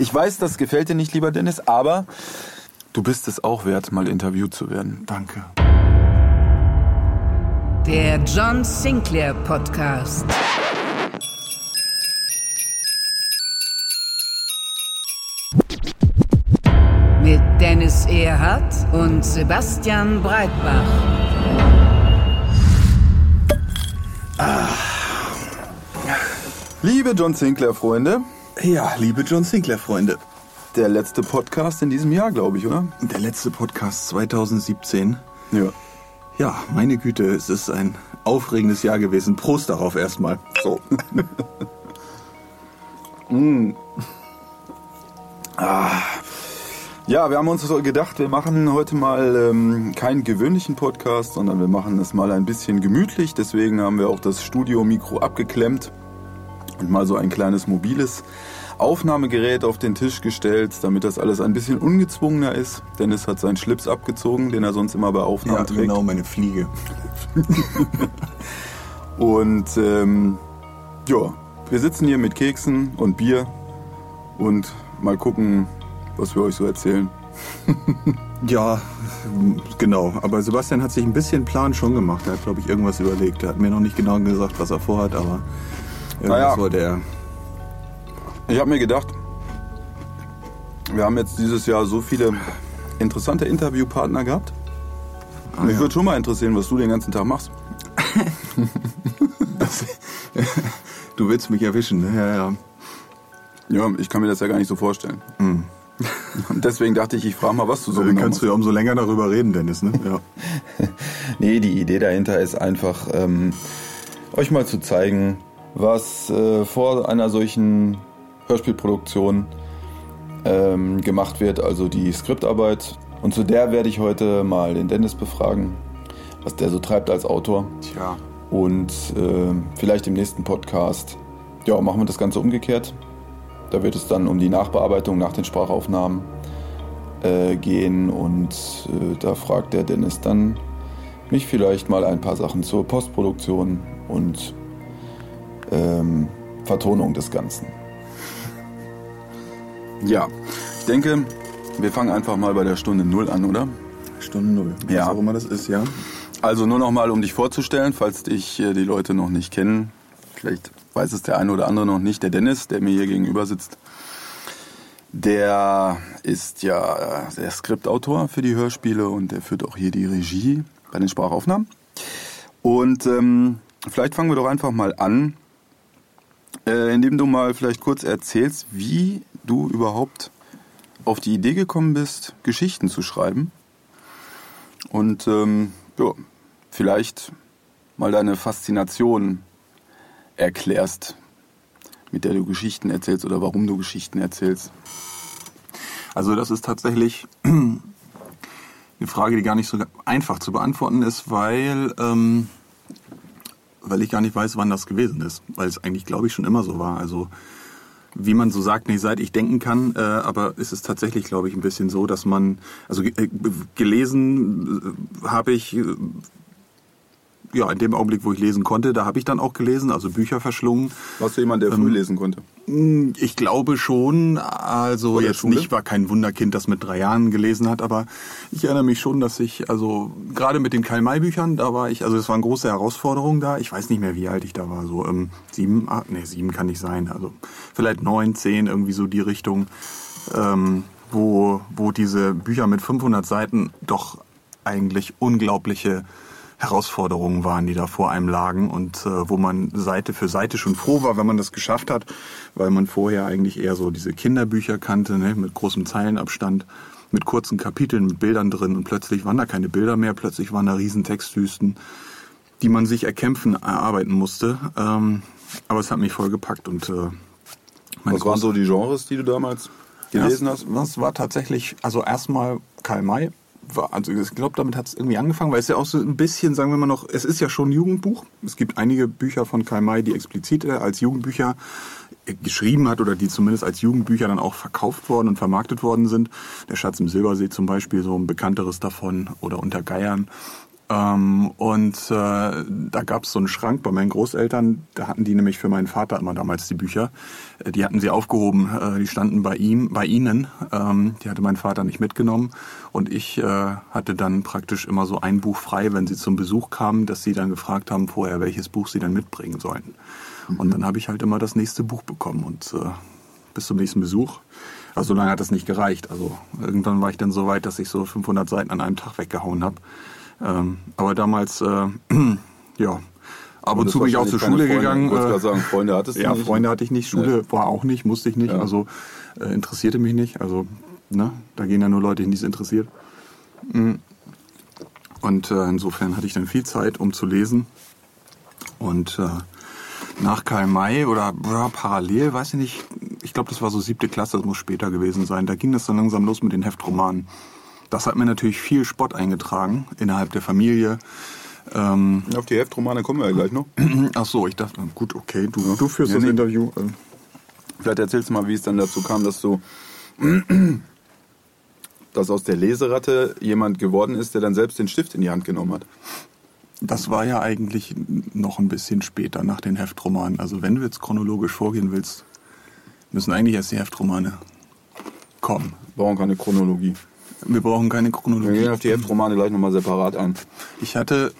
Ich weiß, das gefällt dir nicht, lieber Dennis, aber du bist es auch wert, mal interviewt zu werden. Danke. Der John Sinclair Podcast. Mit Dennis Erhardt und Sebastian Breitbach. Liebe John Sinclair-Freunde, Ja, liebe John Sinclair-Freunde. der letzte Podcast in diesem Jahr, glaube ich, oder? Der letzte Podcast 2017. Ja. Ja, meine Güte, es ist ein aufregendes Jahr gewesen. Prost darauf erstmal. So. Ja, wir haben uns so gedacht, wir machen heute mal ähm, keinen gewöhnlichen Podcast, sondern wir machen es mal ein bisschen gemütlich. Deswegen haben wir auch das Studio-Mikro abgeklemmt und mal so ein kleines mobiles Aufnahmegerät auf den Tisch gestellt, damit das alles ein bisschen ungezwungener ist. Dennis hat seinen Schlips abgezogen, den er sonst immer bei Aufnahmen Ja, trägt. genau, meine Fliege. Und ähm, ja, wir sitzen hier mit Keksen und Bier und mal gucken, was wir euch so erzählen. Ja, genau. Aber Sebastian hat sich ein bisschen Plan schon gemacht. Er hat, glaube ich, irgendwas überlegt. Er hat mir noch nicht genau gesagt, was er vorhat, aber irgendwas Naja. wollte er. Ich habe mir gedacht, wir haben jetzt dieses Jahr so viele interessante Interviewpartner gehabt. Mich ja. würde schon mal interessieren, was du den ganzen Tag machst. Du willst mich erwischen, ne? Ja, ja. Ja, ich kann mir das ja gar nicht so vorstellen. Und deswegen dachte ich, ich frage mal, was du so dann genau kannst du ja umso länger darüber reden, Dennis, ne? Ja. Nee, die Idee dahinter ist einfach, ähm, euch mal zu zeigen, was äh, vor einer solchen Hörspielproduktion ähm, gemacht wird, also die Skriptarbeit. Und zu der werde ich heute mal den Dennis befragen, was der so treibt als Autor. Tja. Und äh, vielleicht im nächsten Podcast, ja, machen wir das Ganze umgekehrt. Da wird es dann um die Nachbearbeitung nach den Sprachaufnahmen äh, gehen und äh, da fragt der Dennis dann mich vielleicht mal ein paar Sachen zur Postproduktion und ähm, Vertonung des Ganzen. Ja, ich denke, wir fangen einfach mal bei der Stunde Null an, oder? Stunde Null. Ja. Was auch immer das ist, ja. Also nur noch mal, um dich vorzustellen, falls dich äh, die Leute noch nicht kennen. Vielleicht weiß es der eine oder andere noch nicht. Der Dennis, der mir hier gegenüber sitzt, der ist ja äh, der Skriptautor für die Hörspiele und der führt auch hier die Regie bei den Sprachaufnahmen. Und ähm, vielleicht fangen wir doch einfach mal an, äh, indem du mal vielleicht kurz erzählst, wie du überhaupt auf die Idee gekommen bist, Geschichten zu schreiben. Und ähm, ja, vielleicht mal deine Faszination erklärst, mit der du Geschichten erzählst oder warum du Geschichten erzählst. Also das ist tatsächlich eine Frage, die gar nicht so einfach zu beantworten ist, weil, ähm, weil ich gar nicht weiß, wann das gewesen ist. Weil es eigentlich, glaube ich, schon immer so war. Also wie man so sagt, nicht seit ich denken kann, äh, aber es ist tatsächlich, glaube ich, ein bisschen so, dass man, also äh, gelesen äh, habe ich, äh, ja, in dem Augenblick, wo ich lesen konnte, da habe ich dann auch gelesen, also Bücher verschlungen. Warst du jemand, der früh lesen konnte? Mm, Ich glaube schon, also Vor der jetzt Schule? nicht, war kein Wunderkind, das mit drei Jahren gelesen hat, aber ich erinnere mich schon, dass ich, also gerade mit den Karl-May-Büchern, da war ich, also das war eine große Herausforderung da. Ich weiß nicht mehr, wie alt ich da war, so ähm, sieben, acht, nee, sieben kann nicht sein, also vielleicht neun, zehn, irgendwie so die Richtung, ähm, wo, wo diese Bücher mit 500 Seiten doch eigentlich unglaubliche Herausforderungen waren, die da vor einem lagen und äh, wo man Seite für Seite schon froh war, wenn man das geschafft hat, weil man vorher eigentlich eher so diese Kinderbücher kannte, ne, mit großem Zeilenabstand, mit kurzen Kapiteln, mit Bildern drin und plötzlich waren da keine Bilder mehr, plötzlich waren da riesen Textwüsten, die man sich erkämpfen, erarbeiten musste. Ähm, aber es hat mich voll gepackt und äh, Was waren so die Genres, die du damals gelesen hast? Das war tatsächlich, also erstmal Karl May. War, also ich glaube, damit hat es irgendwie angefangen, weil es ja auch so ein bisschen, sagen wir mal noch, es ist ja schon ein Jugendbuch. Es gibt einige Bücher von Karl May, die explizit äh, als Jugendbücher äh, geschrieben hat oder die zumindest als Jugendbücher dann auch verkauft worden und vermarktet worden sind. Der Schatz im Silbersee zum Beispiel, so ein bekannteres davon oder unter Geiern. Ähm, und äh, da gab es so einen Schrank bei meinen Großeltern, da hatten die nämlich für meinen Vater immer damals die Bücher. Äh, Die hatten sie aufgehoben, äh, die standen bei ihm, bei ihnen. Ähm, die hatte mein Vater nicht mitgenommen. Und ich äh, hatte dann praktisch immer so ein Buch frei, wenn sie zum Besuch kamen, dass sie dann gefragt haben vorher, welches Buch sie dann mitbringen sollten. Und dann habe ich halt immer das nächste Buch bekommen und äh, bis zum nächsten Besuch. Also so lange hat das nicht gereicht. Also irgendwann war ich dann so weit, dass ich so 500 Seiten an einem Tag weggehauen habe. Ähm, aber damals, äh, ja, ab und zu bin ich auch zur Schule Freunde. gegangen. Ich wollte äh, gerade sagen, Freunde hattest du ja, nicht? Freunde hatte ich nicht, Schule war auch nicht, musste ich nicht, Ja. also äh, interessierte mich nicht. Also, ne, da gehen ja nur Leute hin, die es interessiert. Mm. Und äh, insofern hatte ich dann viel Zeit, um zu lesen. Und äh, nach Karl May oder ja, parallel, weiß ich nicht, ich glaube, das war so siebte Klasse, das muss später gewesen sein. Da ging das dann langsam los mit den Heftromanen. Das hat mir natürlich viel Spott eingetragen innerhalb der Familie. Ähm, Auf die Heftromane kommen wir ja gleich noch. ach so, ich dachte, gut, okay, du, du führst Ja, das nee. Interview. Äh, Vielleicht erzählst du mal, wie es dann dazu kam, dass du, dass aus der Leseratte jemand geworden ist, der dann selbst den Stift in die Hand genommen hat. Das war ja eigentlich noch ein bisschen später nach den Heftromanen. Also wenn du jetzt chronologisch vorgehen willst, müssen eigentlich erst die Heftromane kommen. Brauchen keine Chronologie. Wir brauchen keine Wir Chronologie. gehen auf die Heftromane gleich nochmal separat ein. Ich hatte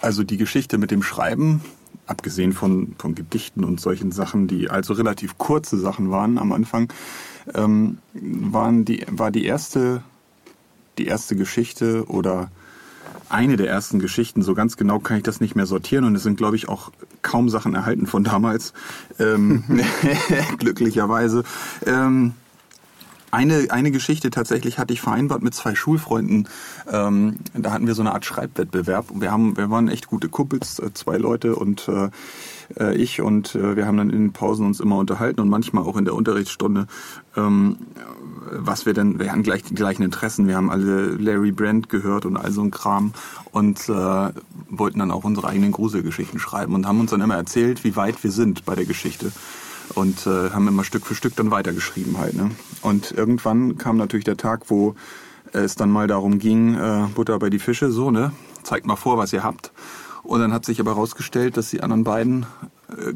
also die Geschichte mit dem Schreiben, abgesehen von, von Gedichten und solchen Sachen, die also relativ kurze Sachen waren am Anfang, ähm, waren die, war die erste, die erste Geschichte oder eine der ersten Geschichten, so ganz genau kann ich das nicht mehr sortieren und es sind, glaube ich, auch kaum Sachen erhalten von damals, ähm, glücklicherweise. Ähm, eine, eine Geschichte tatsächlich hatte ich vereinbart mit zwei Schulfreunden. Ähm, da hatten wir so eine Art Schreibwettbewerb. Und wir, haben, wir waren echt gute Kumpels, äh, zwei Leute und äh, äh, ich. Und äh, wir haben dann in den Pausen uns immer unterhalten und manchmal auch in der Unterrichtsstunde, ähm, was wir denn, wir hatten gleich die gleichen Interessen. Wir haben alle Larry Brand gehört und all so ein Kram und äh, wollten dann auch unsere eigenen Gruselgeschichten schreiben und haben uns dann immer erzählt, wie weit wir sind bei der Geschichte und äh, haben immer Stück für Stück dann weitergeschrieben halt. Ne? Und irgendwann kam natürlich der Tag, wo es dann mal darum ging, äh, Butter bei die Fische, so, ne? Zeigt mal vor, was ihr habt. Und dann hat sich aber herausgestellt, dass die anderen beiden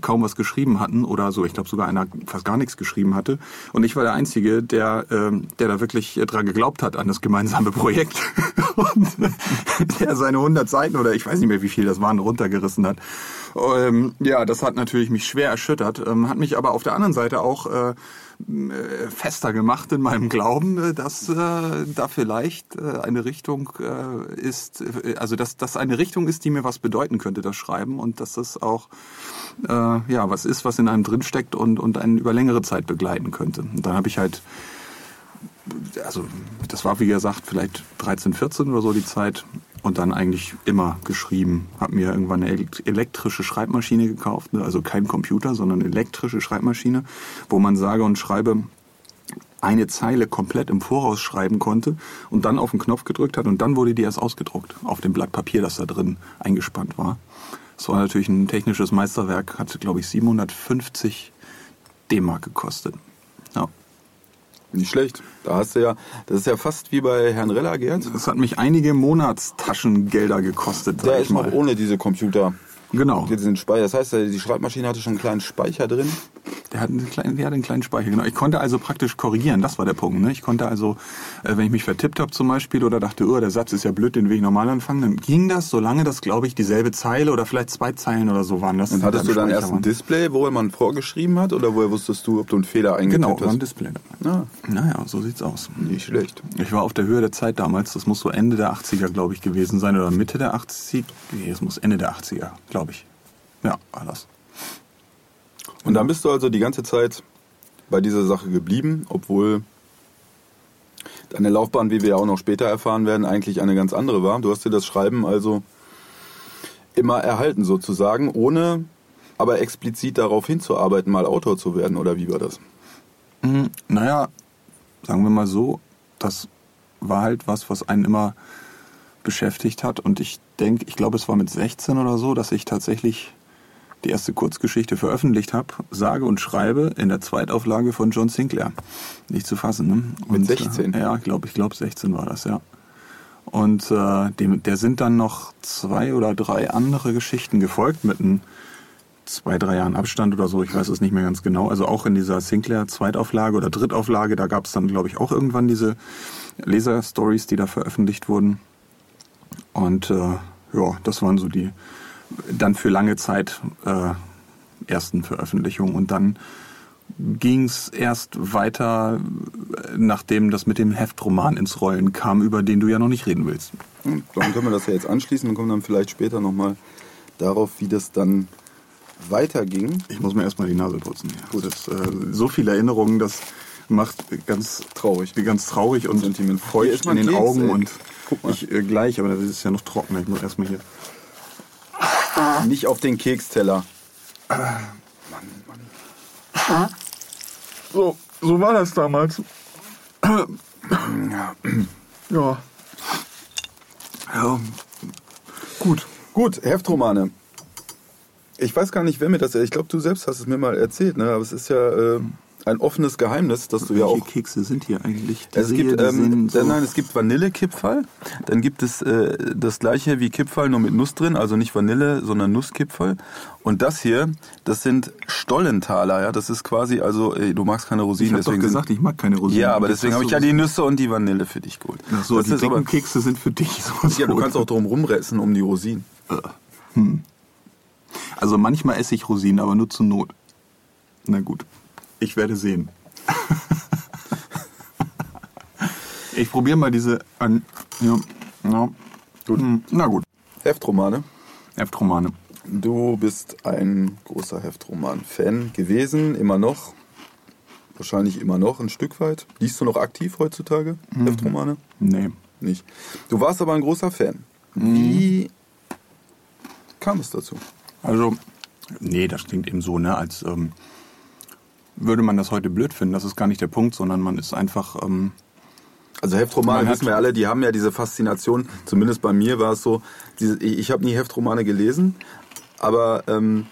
kaum was geschrieben hatten oder so. Ich glaube sogar einer fast gar nichts geschrieben hatte. Und ich war der Einzige, der, ähm, der da wirklich äh, dran geglaubt hat an das gemeinsame Projekt. Und der seine 100 Seiten oder ich weiß nicht mehr, wie viel das waren, runtergerissen hat. Ähm, ja, das hat natürlich mich schwer erschüttert, ähm, hat mich aber auf der anderen Seite auch äh, äh, fester gemacht in meinem Glauben, äh, dass äh, da vielleicht äh, eine Richtung äh, ist, äh, also dass das eine Richtung ist, die mir was bedeuten könnte, das Schreiben und dass das auch äh, ja was ist, was in einem drinsteckt und und einen über längere Zeit begleiten könnte. Und dann habe ich halt also das war wie gesagt vielleicht 13, 14 oder so die Zeit und dann eigentlich immer geschrieben. Hab mir irgendwann eine elekt- elektrische Schreibmaschine gekauft, ne? also kein Computer, sondern elektrische Schreibmaschine, wo man sage und schreibe eine Zeile komplett im Voraus schreiben konnte und dann auf den Knopf gedrückt hat und dann wurde die erst ausgedruckt auf dem Blatt Papier, das da drin eingespannt war. Das war natürlich ein technisches Meisterwerk, hatte glaube ich 750 D-Mark gekostet. Ja. Nicht schlecht. Da hast du ja, das ist ja fast wie bei Herrn Rella, Gerd. Das hat mich einige Monatstaschengelder gekostet. Der ich ist noch mal. ohne diese Computer. Genau. Diesen Speicher. Das heißt, die Schreibmaschine hatte schon einen kleinen Speicher drin. Der hat, einen kleinen, der hat einen kleinen Speicher, genau. Ich konnte also praktisch korrigieren, das war der Punkt. Ne? Ich konnte also, äh, wenn ich mich vertippt habe zum Beispiel oder dachte, oh, der Satz ist ja blöd, den will ich normal anfangen, dann ging das, solange das, glaube ich, dieselbe Zeile oder vielleicht zwei Zeilen oder so waren. Das Und hattest du dann erst ein Display, wo man vorgeschrieben hat? Oder woher wusstest du, ob du einen Fehler eingetippt Genau, war ein hast? Display. Ah, Naja, so sieht's aus. nicht schlecht. Ich war auf der Höhe der Zeit damals, das muss so Ende der 80er, glaube ich, gewesen sein, oder Mitte der 80er, nee, es muss Ende der 80er, glaube ich. Ja, war das. Und dann bist du also die ganze Zeit bei dieser Sache geblieben, obwohl deine Laufbahn, wie wir ja auch noch später erfahren werden, eigentlich eine ganz andere war. Du hast dir das Schreiben also immer erhalten sozusagen, ohne aber explizit darauf hinzuarbeiten, mal Autor zu werden, oder wie war das? Mhm, naja, sagen wir mal so, das war halt was, was einen immer beschäftigt hat. Und ich denke, ich glaube, es war mit 16 oder so, dass ich tatsächlich die erste Kurzgeschichte veröffentlicht habe, sage und schreibe in der Zweitauflage von John Sinclair. Nicht zu fassen, ne? Mit Und, 16? Äh, ja, ich glaube, ich glaube 16 war das, ja. Und äh, dem, der sind dann noch zwei oder drei andere Geschichten gefolgt mit einem zwei, drei Jahren Abstand oder so, ich weiß es nicht mehr ganz genau. Also auch in dieser Sinclair Zweitauflage oder Drittauflage, da gab es dann, glaube ich, auch irgendwann diese Leser-Stories, die da veröffentlicht wurden. Und äh, ja, das waren so die dann für lange Zeit äh, ersten Veröffentlichungen. Und dann ging es erst weiter, äh, nachdem das mit dem Heftroman ins Rollen kam, über den du ja noch nicht reden willst. Hm, Dann können wir das ja jetzt anschließen und kommen dann vielleicht später nochmal darauf, wie das dann weiterging. Ich muss mir erstmal die Nase putzen. Gut. Das äh, so viele Erinnerungen, das macht ganz Traurig. ganz traurig und feucht in den Keks, Augen ey. und Guck mal. ich äh, gleich, aber das ist ja noch trockener. Ich muss erstmal hier. Nicht auf den Keksteller. So, so war das damals. Ja. Ja. Ja. Gut. Gut, Heftromane. Ich weiß gar nicht, wer mir das. Ich glaube, du selbst hast es mir mal erzählt, ne? Aber es ist ja äh, ein offenes Geheimnis, dass du ja Welche auch. Kekse sind hier eigentlich? Es Diese gibt, die ähm, so- nein, es gibt Vanillekipferl. Dann gibt es äh, das gleiche wie Kipferl, nur mit Nuss drin. Also nicht Vanille, sondern Nusskipferl. Und das hier, das sind Stollentaler. Ja, das ist quasi, also äh, du magst keine ich Rosinen, habe doch deswegen gesagt, sind, ich mag keine Rosinen. ja, aber deswegen habe ich ja die Nüsse und die Vanille für dich geholt. Ach so, das die aber, dicken Kekse sind für dich. So ja, du kannst auch drum rumressen um die Rosinen. Also manchmal esse ich Rosinen, aber nur zur Not. Na gut, ich werde sehen. ich probiere mal diese an. Ja, ja. Gut. Na gut. Heftromane. Heftromane. Du bist ein großer Heftroman-Fan gewesen, immer noch. Wahrscheinlich immer noch ein Stück weit. Liest du noch aktiv heutzutage Heftromane? Nee. Nicht. Du warst aber ein großer Fan. Wie kam es dazu? Also, nee, das klingt eben so, ne, als ähm, würde man das heute blöd finden. Das ist gar nicht der Punkt, sondern man ist einfach. Ähm, Also Heftromane wissen wir alle, die haben ja diese Faszination. Zumindest bei mir war es so. Diese, ich habe nie Heftromane gelesen, aber ähm,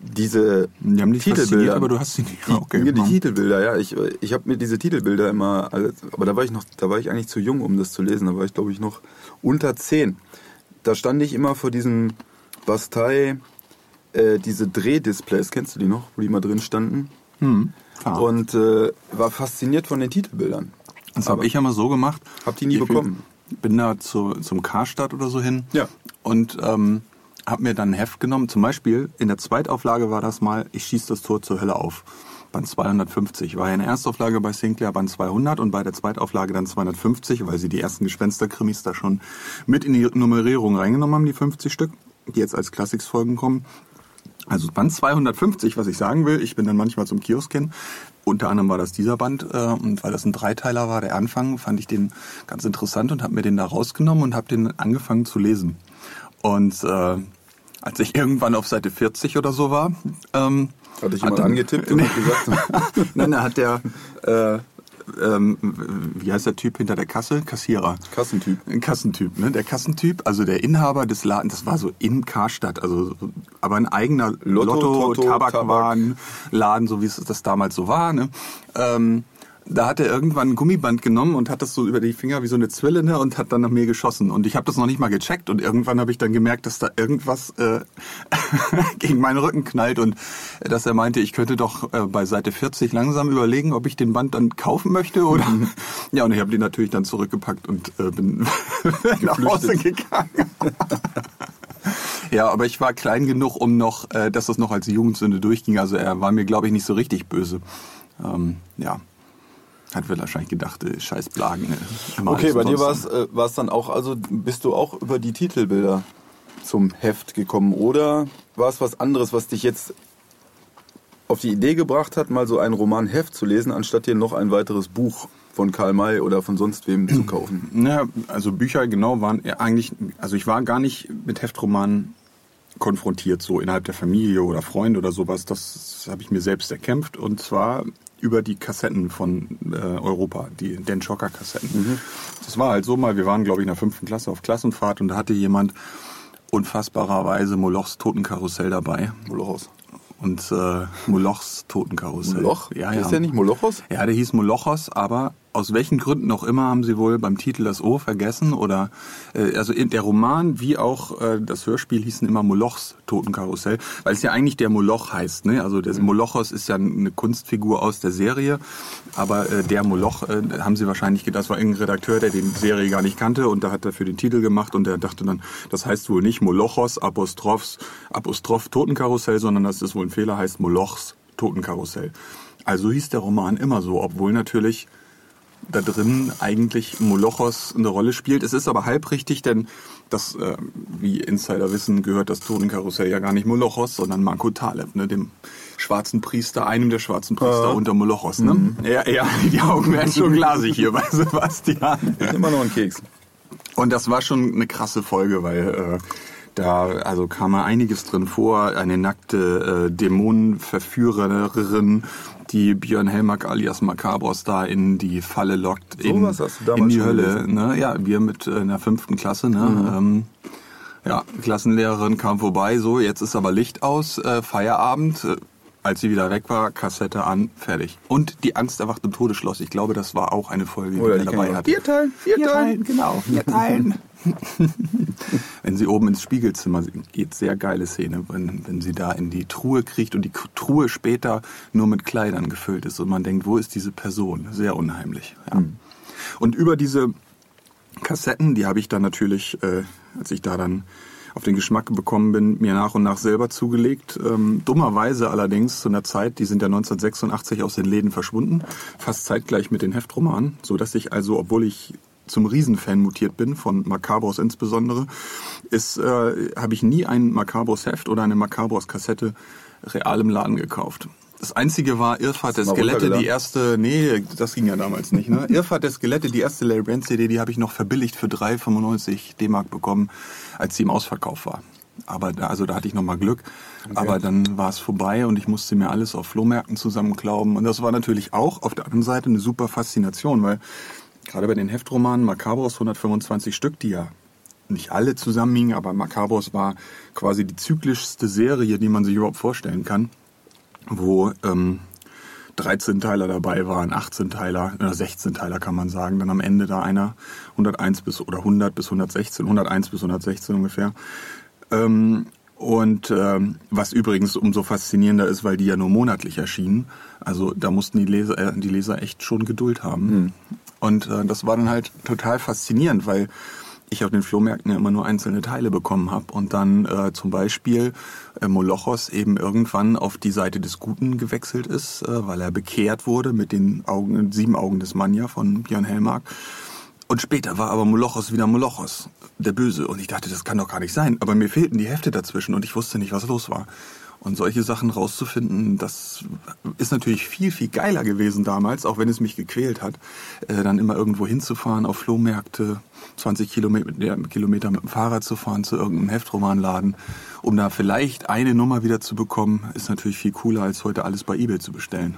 diese die haben dich Titelbilder, aber du hast sie nicht. die, Okay, die ja. Titelbilder, ja. Ich, ich habe mir diese Titelbilder immer, alles- aber da war ich noch, da war ich eigentlich zu jung, um das zu lesen. Da war ich, glaube ich, noch unter zehn. Da stand ich immer vor diesem Bastei, äh, diese Drehdisplays, kennst du die noch, wo die mal drin standen? Hm, klar. Und äh, war fasziniert von den Titelbildern. Das habe ich immer so gemacht. Hab die nie Ich bekommen. Bin da zu, zum Karstadt oder so hin. Ja. Und ähm, habe mir dann ein Heft genommen. Zum Beispiel in der Zweitauflage war das mal, ich schieß das Tor zur Hölle auf. Band 250. War ja in der Erstauflage bei Sinclair Band 200 und bei der Zweitauflage dann 250, weil sie die ersten Gespensterkrimis da schon mit in die Nummerierung reingenommen haben, die 50 Stück, die jetzt als Classics-Folgen kommen. Also Band 250, was ich sagen will, ich bin dann manchmal zum Kiosk hin. Unter anderem war das dieser Band, äh, und weil das ein Dreiteiler war, der Anfang, fand ich den ganz interessant und habe mir den da rausgenommen und habe den angefangen zu lesen. Und äh, als ich irgendwann auf Seite 40 oder so war, ähm, Hatte ich hat jemand dann- angetippt und hat gesagt, Nein, da hat der, äh, ähm, wie heißt der Typ hinter der Kasse? Kassierer. Kassentyp. Ein Kassentyp, ne? Der Kassentyp, also der Inhaber des Ladens, das war so in Karstadt, also so- aber ein eigener Lotto, Lotto, Toto, Tabakwarenladen, so wie es das damals so war, ne? Ähm, da hat er irgendwann ein Gummiband genommen und hat das so über die Finger wie so eine Zwille ne, und hat dann nach mir geschossen. Und ich habe das noch nicht mal gecheckt und irgendwann habe ich dann gemerkt, dass da irgendwas äh, gegen meinen Rücken knallt und äh, dass er meinte, ich könnte doch äh, bei Seite 40 langsam überlegen, ob ich den Band dann kaufen möchte oder ja und ich habe den natürlich dann zurückgepackt und äh, bin nach Hause gegangen. Ja, aber ich war klein genug, um noch, äh, dass das noch als Jugendsünde durchging. Also er war mir, glaube ich, nicht so richtig böse. Ähm, ja. Hat wahrscheinlich gedacht, äh, scheiß Blagen. Äh, Okay, bei dir war es äh, war's dann auch, also bist du auch über die Titelbilder zum Heft gekommen oder war es was anderes, was dich jetzt auf die Idee gebracht hat, mal so ein Roman-Heft zu lesen, anstatt dir noch ein weiteres Buch von Karl May oder von sonst wem zu kaufen? Naja, also Bücher genau waren eigentlich, also ich war gar nicht mit Heftromanen konfrontiert, so innerhalb der Familie oder Freunde oder sowas. Das habe ich mir selbst erkämpft und zwar über die Kassetten von äh, Europa, die Den Schocker Kassetten. Mhm. Das war halt so mal, wir waren glaube ich in der fünften Klasse auf Klassenfahrt und da hatte jemand unfassbarerweise Molochs Totenkarussell dabei. Molochos. Und äh, Molochs Totenkarussell. Moloch? Ja, Ist ja. der nicht Molochos? Ja, der hieß Molochos, aber aus welchen Gründen auch immer haben sie wohl beim Titel das O vergessen oder äh, also in der Roman wie auch äh, das Hörspiel hießen immer Molochs Totenkarussell, weil es ja eigentlich der Moloch heißt, ne? Also der Molochos ist ja eine Kunstfigur aus der Serie, aber äh, der Moloch äh, haben sie wahrscheinlich gedacht, das war irgendein Redakteur, der die Serie gar nicht kannte und da hat er für den Titel gemacht und der dachte dann, das heißt wohl nicht Molochos Apostrophs Apostroph Totenkarussell, sondern das ist wohl ein Fehler, heißt Molochs Totenkarussell. Also hieß der Roman immer so, obwohl natürlich da drin eigentlich Molochos eine Rolle spielt. Es ist aber halb richtig, denn das, äh, wie Insider wissen, gehört das Totenkarussell ja gar nicht Molochos, sondern Marco Taleb, ne, dem schwarzen Priester, einem der schwarzen Priester unter Molochos. Ne? Ja, ja, die Augen werden schon glasig hier bei Sebastian. Immer noch ein Keks. Und das war schon eine krasse Folge, weil äh, da also kam mal einiges drin vor. Eine nackte äh, Dämonenverführerin, die Björn Helmark alias Macabros da in die Falle lockt, in, du damals in die Hölle. Ne? Ja, wir mit äh, in der fünften Klasse. Ne? Mhm. Ähm, ja, Klassenlehrerin kam vorbei, so, jetzt ist aber Licht aus, äh, Feierabend. Äh, als sie wieder weg war, Kassette an, fertig. Und die Angst erwacht im Todesschloss. Ich glaube, das war auch eine Folge, die wir dabei hatten. Vier teilen, vier teilen. genau, vier teilen. wenn sie oben ins Spiegelzimmer geht, sehr geile Szene, wenn, wenn sie da in die Truhe kriegt und die Truhe später nur mit Kleidern gefüllt ist und man denkt, wo ist diese Person? Sehr unheimlich. Ja. Und über diese Kassetten, die habe ich dann natürlich, äh, als ich da dann auf den Geschmack bekommen bin, mir nach und nach selber zugelegt. Ähm, dummerweise allerdings zu einer Zeit, die sind ja 1986 aus den Läden verschwunden, fast zeitgleich mit den Heftromanen, so dass ich also, obwohl ich zum Riesenfan mutiert bin, von Macabros insbesondere, ist, äh, habe ich nie ein Macabros Heft oder eine Macabros Kassette real im Laden gekauft. Das einzige war Irrfahrt der Skelette, die erste, nee, das ging ja damals nicht, ne? Irrfahrt der Skelette, die erste Larry Brand CD, die habe ich noch verbilligt für 3,95 D-Mark bekommen, als sie im Ausverkauf war. Aber da, also da hatte ich noch mal Glück. Aber dann war es vorbei und ich musste mir alles auf Flohmärkten zusammenklauben. Und das war natürlich auch auf der anderen Seite eine super Faszination, weil gerade bei den Heftromanen Macabros 125 Stück, die ja nicht alle zusammenhingen, aber Macabros war quasi die zyklischste Serie, die man sich überhaupt vorstellen kann, wo ähm, 13 Teiler dabei waren, 18 Teiler oder 16 Teiler kann man sagen. Dann am Ende da einer 101 bis oder 100 bis 116, 101 bis 116 ungefähr. Ähm, und ähm, was übrigens umso faszinierender ist, weil die ja nur monatlich erschienen. Also da mussten die Leser, äh, die Leser echt schon Geduld haben. Und äh, das war dann halt total faszinierend, weil ich auf den Flohmärkten ja immer nur einzelne Teile bekommen habe und dann äh, zum Beispiel äh, Molochos eben irgendwann auf die Seite des Guten gewechselt ist, äh, weil er bekehrt wurde mit den Augen, sieben Augen des Manja von Björn Helmark. Und später war aber Molochos wieder Molochos, der Böse. Und ich dachte, das kann doch gar nicht sein. Aber mir fehlten die Hefte dazwischen und ich wusste nicht, was los war. Und solche Sachen rauszufinden, das ist natürlich viel, viel geiler gewesen damals, auch wenn es mich gequält hat, äh, dann immer irgendwo hinzufahren, auf Flohmärkte, 20 Kilometer, Kilometer mit dem Fahrrad zu fahren zu irgendeinem Heftromanladen, um da vielleicht eine Nummer wieder zu bekommen, ist natürlich viel cooler, als heute alles bei Ebay zu bestellen.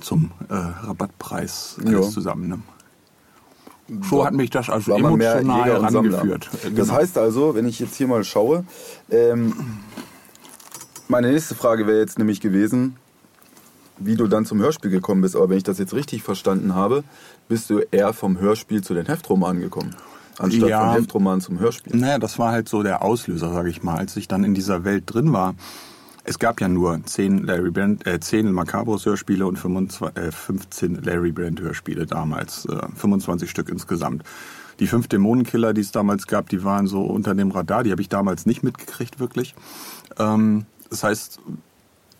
Zum äh, Rabattpreis alles Ja. zusammen. Ne? So hat mich das also man mehr emotional Jäger und Sammler. rangeführt. Äh, Das heißt also, wenn ich jetzt hier mal schaue, ähm, meine nächste Frage wäre jetzt nämlich gewesen, wie du dann zum Hörspiel gekommen bist. Aber wenn ich das jetzt richtig verstanden habe, bist du eher vom Hörspiel zu den Heftromanen gekommen. Anstatt Ja. vom Heftroman zum Hörspiel. Naja, das war halt so der Auslöser, sage ich mal, als ich dann in dieser Welt drin war. Es gab ja nur 10 Larry Brand, äh, 10 Macabros Hörspiele und 25, äh, 15 Larry Brand Hörspiele damals, äh, 25 Stück insgesamt. Die fünf Dämonenkiller, die es damals gab, die waren so unter dem Radar, die habe ich damals nicht mitgekriegt wirklich. Ähm, das heißt,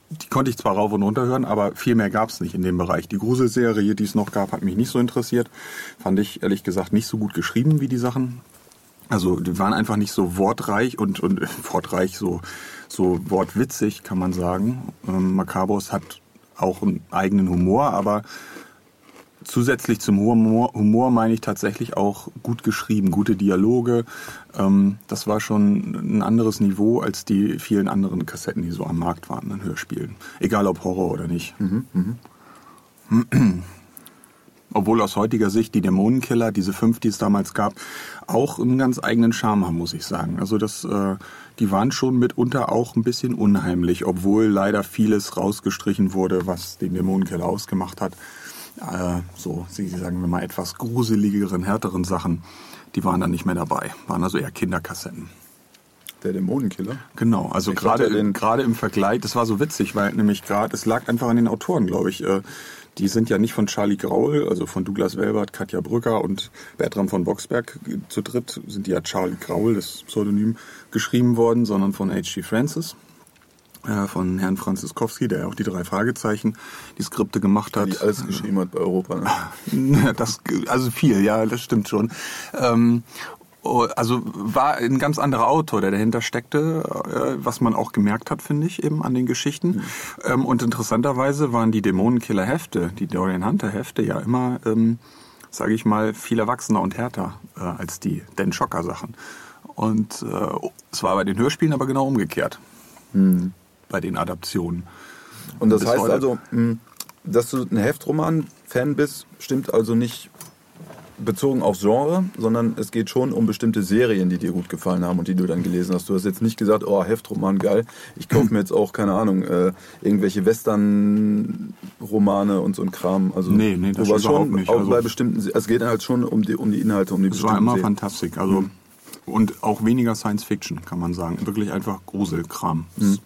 die konnte ich zwar rauf und runter hören, aber viel mehr gab es nicht in dem Bereich. Die Gruselserie, die es noch gab, hat mich nicht so interessiert. Fand ich ehrlich gesagt nicht so gut geschrieben wie die Sachen. Also die waren einfach nicht so wortreich und, und wortreich, so, so wortwitzig, kann man sagen. Ähm, Macabros hat auch einen eigenen Humor, aber zusätzlich zum Humor, Humor meine ich tatsächlich auch gut geschrieben, gute Dialoge. Ähm, das war schon ein anderes Niveau als die vielen anderen Kassetten, die so am Markt waren an Hörspielen. Egal ob Horror oder nicht. Mhm, Obwohl aus heutiger Sicht die Dämonenkiller, diese fünf, die es damals gab, auch einen ganz eigenen Charme haben, muss ich sagen. Also das, äh, die waren schon mitunter auch ein bisschen unheimlich, obwohl leider vieles rausgestrichen wurde, was den Dämonenkiller ausgemacht hat äh, so, Sie sagen wir mal, etwas gruseligeren, härteren Sachen, die waren dann nicht mehr dabei. Waren also eher Kinderkassetten. Der Dämonenkiller? Genau, also gerade gerade im Vergleich, das war so witzig, weil nämlich gerade, es lag einfach an den Autoren, glaube ich. Äh, die sind ja nicht von Charlie Graul, also von Douglas Welbert, Katja Brücker und Bertram von Boxberg zu dritt sind die ja Charlie Graul, das Pseudonym, geschrieben worden, sondern von H.G. Francis äh, von Herrn Franziskowski, der auch die drei Fragezeichen, die Skripte gemacht hat. Die alles geschrieben hat bei Europa. Ne? das, also viel, ja, das stimmt schon. Oh, also war ein ganz anderer Autor, der dahinter steckte, äh, was man auch gemerkt hat, finde ich, eben an den Geschichten. Mhm. Ähm, und interessanterweise waren die Dämonenkiller-Hefte, die Dorian Hunter-Hefte ja immer, ähm, sage ich mal, viel erwachsener und härter äh, als die Dan Schocker-Sachen. Und äh, es war bei den Hörspielen aber genau umgekehrt. Mhm bei den Adaptionen. Und das Bis heißt also, dass du ein Heftroman-Fan bist, stimmt also nicht bezogen aufs Genre, sondern es geht schon um bestimmte Serien, die dir gut gefallen haben und die du dann gelesen hast. Du hast jetzt nicht gesagt, oh, Heftroman, geil, ich kaufe mir jetzt auch, keine Ahnung, äh, irgendwelche Western-Romane und so ein Kram. Also, nee, nee, das war schon nicht. Auch also, bei bestimmten, es geht halt schon um die, um die Inhalte, um die Es war immer Serien. fantastisch, also mhm. und auch weniger Science Fiction, kann man sagen. Wirklich einfach Gruselkram. Mhm.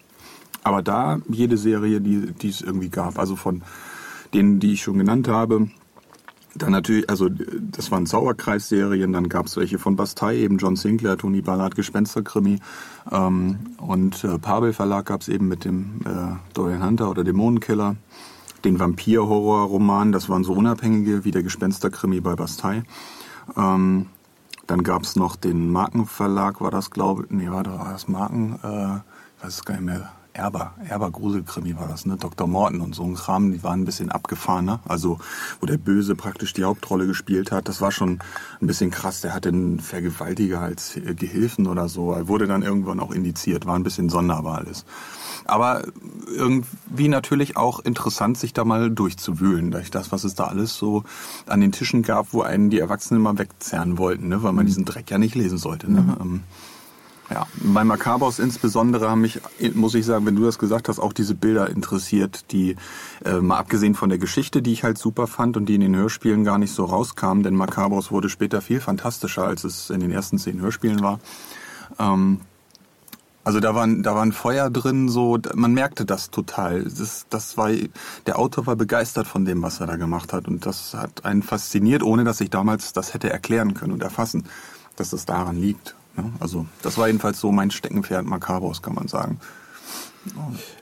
Aber da jede Serie, die, die es irgendwie gab, also von denen, die ich schon genannt habe, dann natürlich, also das waren Zauberkreis-Serien, dann gab es welche von Bastei, eben John Sinclair, Tony Ballard, Gespensterkrimi. Ähm, und äh, Pabel Verlag gab es eben mit dem äh, Dorian Hunter oder Dämonenkiller, den Vampir-Horror-Roman, das waren so unabhängige wie der Gespensterkrimi bei Bastei. Ähm, dann gab es noch den Markenverlag, war das glaube ich, nee, war das Marken, äh, ich weiß es gar nicht mehr, Erber, Erber Gruselkrimi war das, ne? Dr. Morton und so ein Kram, die waren ein bisschen abgefahrener. Also, wo der Böse praktisch die Hauptrolle gespielt hat. Das war schon ein bisschen krass. Der hatte einen Vergewaltiger als äh, Gehilfen oder so. Er wurde dann irgendwann auch indiziert. War ein bisschen sonderbar alles. Aber irgendwie natürlich auch interessant, sich da mal durchzuwühlen, durch das, was es da alles so an den Tischen gab, wo einen die Erwachsenen mal wegzerren wollten, ne? weil man mhm. diesen Dreck ja nicht lesen sollte. Ne? Mhm. Ja, bei Macabros insbesondere haben mich, muss ich sagen, wenn du das gesagt hast, auch diese Bilder interessiert, die äh, mal abgesehen von der Geschichte, die ich halt super fand und die in den Hörspielen gar nicht so rauskamen, denn Macabros wurde später viel fantastischer, als es in den ersten zehn Hörspielen war. Ähm, also da waren da waren Feuer drin, so man merkte das total. Das, das war der Autor war begeistert von dem, was er da gemacht hat und das hat einen fasziniert, ohne dass ich damals das hätte erklären können und erfassen, dass es daran liegt. Also das war jedenfalls so mein Steckenpferd Macabros, kann man sagen.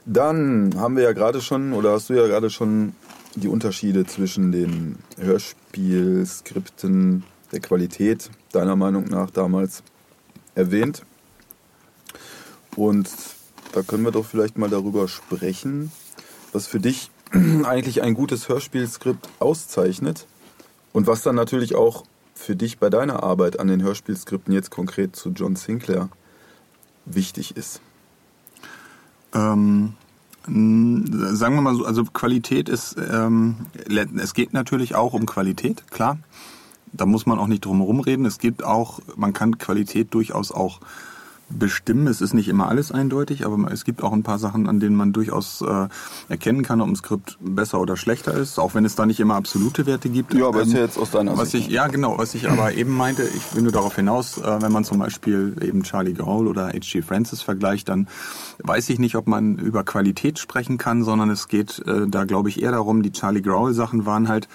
Dann haben wir ja gerade schon, oder hast du ja gerade schon die Unterschiede zwischen den Hörspielskripten, der Qualität deiner Meinung nach damals erwähnt. Und da können wir doch vielleicht mal darüber sprechen, was für dich eigentlich ein gutes Hörspielskript auszeichnet und was dann natürlich auch für dich bei deiner Arbeit an den Hörspielskripten jetzt konkret zu John Sinclair wichtig ist? Ähm, sagen wir mal so, also Qualität ist, ähm, es geht natürlich auch um Qualität, klar. Da muss man auch nicht drum herum reden. Es gibt auch, man kann Qualität durchaus auch bestimmen. Es ist nicht immer alles eindeutig, aber es gibt auch ein paar Sachen, an denen man durchaus äh, erkennen kann, ob ein Skript besser oder schlechter ist, auch wenn es da nicht immer absolute Werte gibt. Ja, aber ähm, ist ja jetzt aus deiner was Sicht. Ich, ja, genau. Was ich aber eben meinte, ich will nur darauf hinaus, äh, wenn man zum Beispiel eben Charlie Gaul oder H.G. Francis vergleicht, dann weiß ich nicht, ob man über Qualität sprechen kann, sondern es geht äh, da, glaube ich, eher darum, die Charlie Growl-Sachen waren halt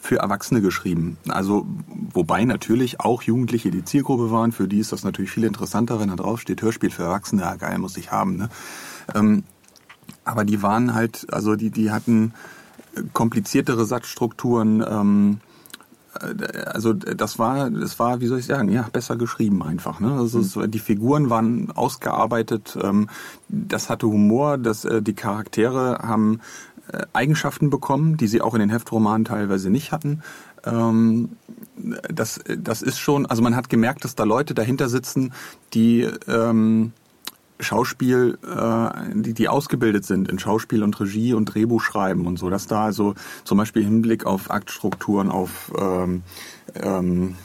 für Erwachsene geschrieben. Also wobei natürlich auch Jugendliche die Zielgruppe waren, für die ist das natürlich viel interessanter, wenn da drauf steht, Hörspiel für Erwachsene, ja geil, muss ich haben. Ne? Ähm, aber die waren halt, also die, die hatten kompliziertere Satzstrukturen, ähm, äh, also das war, das war, wie soll ich sagen, ja, besser geschrieben einfach. Ne? Also es, die Figuren waren ausgearbeitet, ähm, das hatte Humor, das, äh, die Charaktere haben Eigenschaften bekommen, die sie auch in den Heftromanen teilweise nicht hatten. Ähm, das, das ist schon, also man hat gemerkt, dass da Leute dahinter sitzen, die ähm, Schauspiel, äh, die, die ausgebildet sind in Schauspiel und Regie und Drehbuch schreiben und so, dass da also zum Beispiel Hinblick auf Aktstrukturen, auf ähm, ähm,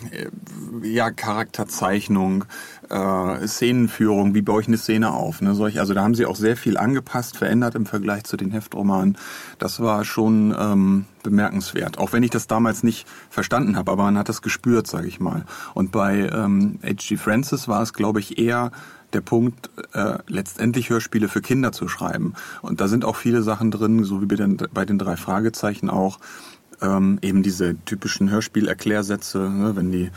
ja, Charakterzeichnung, äh, Szenenführung, wie baue ich eine Szene auf, ne, solch, also da haben sie auch sehr viel angepasst, verändert im Vergleich zu den Heftromanen. Das war schon ähm, bemerkenswert, auch wenn ich das damals nicht verstanden habe, aber man hat das gespürt, sage ich mal. Und bei ähm, H.G. Francis war es, glaube ich, eher der Punkt, äh, letztendlich Hörspiele für Kinder zu schreiben. Und da sind auch viele Sachen drin, so wie bei den, bei den drei Fragezeichen auch, ähm, eben diese typischen Hörspielerklärsätze, ne, wenn die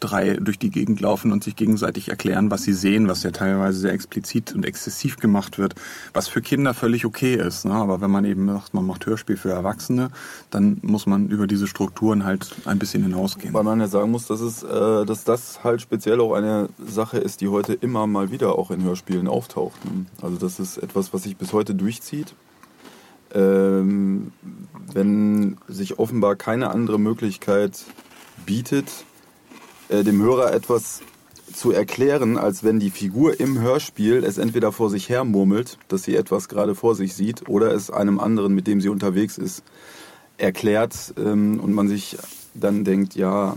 drei durch die Gegend laufen und sich gegenseitig erklären, was sie sehen, was ja teilweise sehr explizit und exzessiv gemacht wird, was für Kinder völlig okay ist. Ne? Aber wenn man eben sagt, man macht Hörspiel für Erwachsene, dann muss man über diese Strukturen halt ein bisschen hinausgehen. Weil man ja sagen muss, dass, es, äh, dass das halt speziell auch eine Sache ist, die heute immer mal wieder auch in Hörspielen auftaucht. Also das ist etwas, was sich bis heute durchzieht ähm, wenn sich offenbar keine andere Möglichkeit bietet, äh, dem Hörer etwas zu erklären, als wenn die Figur im Hörspiel es entweder vor sich her murmelt, dass sie etwas gerade vor sich sieht, oder es einem anderen, mit dem sie unterwegs ist, erklärt ähm, und man sich dann denkt, ja,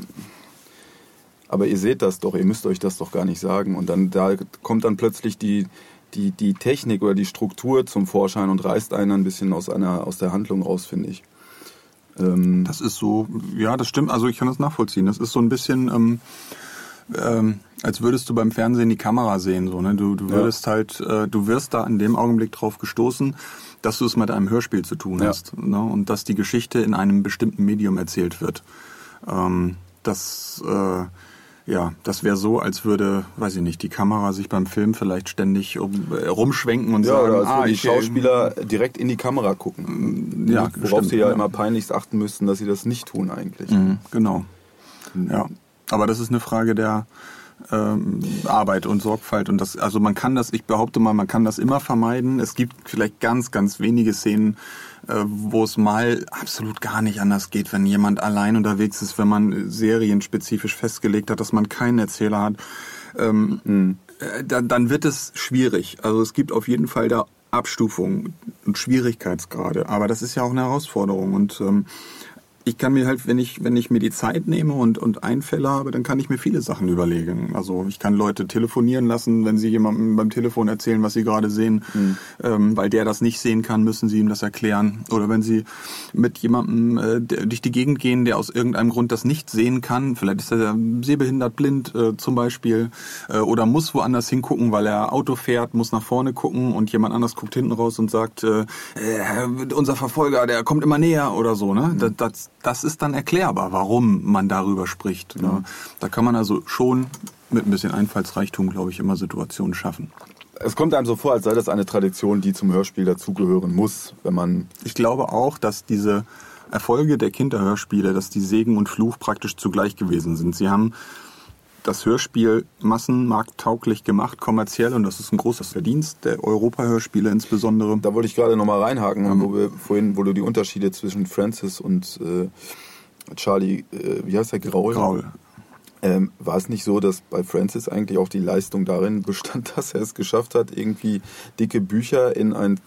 aber ihr seht das doch, ihr müsst euch das doch gar nicht sagen. Und dann da kommt dann plötzlich die, die, die Technik oder die Struktur zum Vorschein und reißt einen ein bisschen aus, einer, aus der Handlung raus, finde ich. Ähm das ist so, ja, das stimmt, also ich kann das nachvollziehen. Das ist so ein bisschen, ähm, ähm, als würdest du beim Fernsehen die Kamera sehen. So, ne? Du, du würdest ja. halt, äh, du wirst da in dem Augenblick drauf gestoßen, dass du es mit einem Hörspiel zu tun ja. hast. Ne? Und dass die Geschichte in einem bestimmten Medium erzählt wird. Ähm, das äh, ja, das wäre so, als würde, weiß ich nicht, die Kamera sich beim Film vielleicht ständig um, äh, rumschwenken und ja, sagen, oder als ah, die Schauspieler direkt in die Kamera gucken. Ja, worauf stimmt, sie ja, ja, immer peinlichst achten müssten, dass sie das nicht tun eigentlich. Mhm, genau. Ja, aber das ist eine Frage der ähm, Arbeit und Sorgfalt und das, also man kann das, ich behaupte mal, man kann das immer vermeiden. Es gibt vielleicht ganz, ganz wenige Szenen, äh, wo es mal absolut gar nicht anders geht, wenn jemand allein unterwegs ist, wenn man serienspezifisch festgelegt hat, dass man keinen Erzähler hat, ähm, mhm. dann, dann wird es schwierig. Also es gibt auf jeden Fall da Abstufungen und Schwierigkeitsgrade, aber das ist ja auch eine Herausforderung und ähm, ich kann mir halt, wenn ich, wenn ich mir die Zeit nehme und, und Einfälle habe, dann kann ich mir viele Sachen überlegen. Also ich kann Leute telefonieren lassen, wenn sie jemandem beim Telefon erzählen, was sie gerade sehen, mhm. ähm, weil der das nicht sehen kann, müssen sie ihm das erklären. Oder wenn sie mit jemandem äh, durch die Gegend gehen, der aus irgendeinem Grund das nicht sehen kann, vielleicht ist er sehbehindert, blind äh, zum Beispiel, äh, oder muss woanders hingucken, weil er Auto fährt, muss nach vorne gucken und jemand anders guckt hinten raus und sagt, äh, äh, unser Verfolger, der kommt immer näher oder so. Ne? Mhm. Das, das, das ist dann erklärbar, warum man darüber spricht. Ne? Da kann man also schon mit ein bisschen Einfallsreichtum, glaube ich, immer Situationen schaffen. Es kommt einem so vor, als sei das eine Tradition, die zum Hörspiel dazugehören muss, wenn man. Ich glaube auch, dass diese Erfolge der Kinderhörspiele, dass die Segen und Fluch praktisch zugleich gewesen sind. Sie haben das Hörspiel massenmarkttauglich gemacht, kommerziell, und das ist ein großes Verdienst der Europa-Hörspiele insbesondere. Da wollte ich gerade nochmal reinhaken, ähm, wo wir vorhin, wo du die Unterschiede zwischen Francis und äh, Charlie, äh, wie heißt der, Graul? Graul. Ähm, war es nicht so, dass bei Francis eigentlich auch die Leistung darin bestand, dass er es geschafft hat, irgendwie dicke Bücher in ein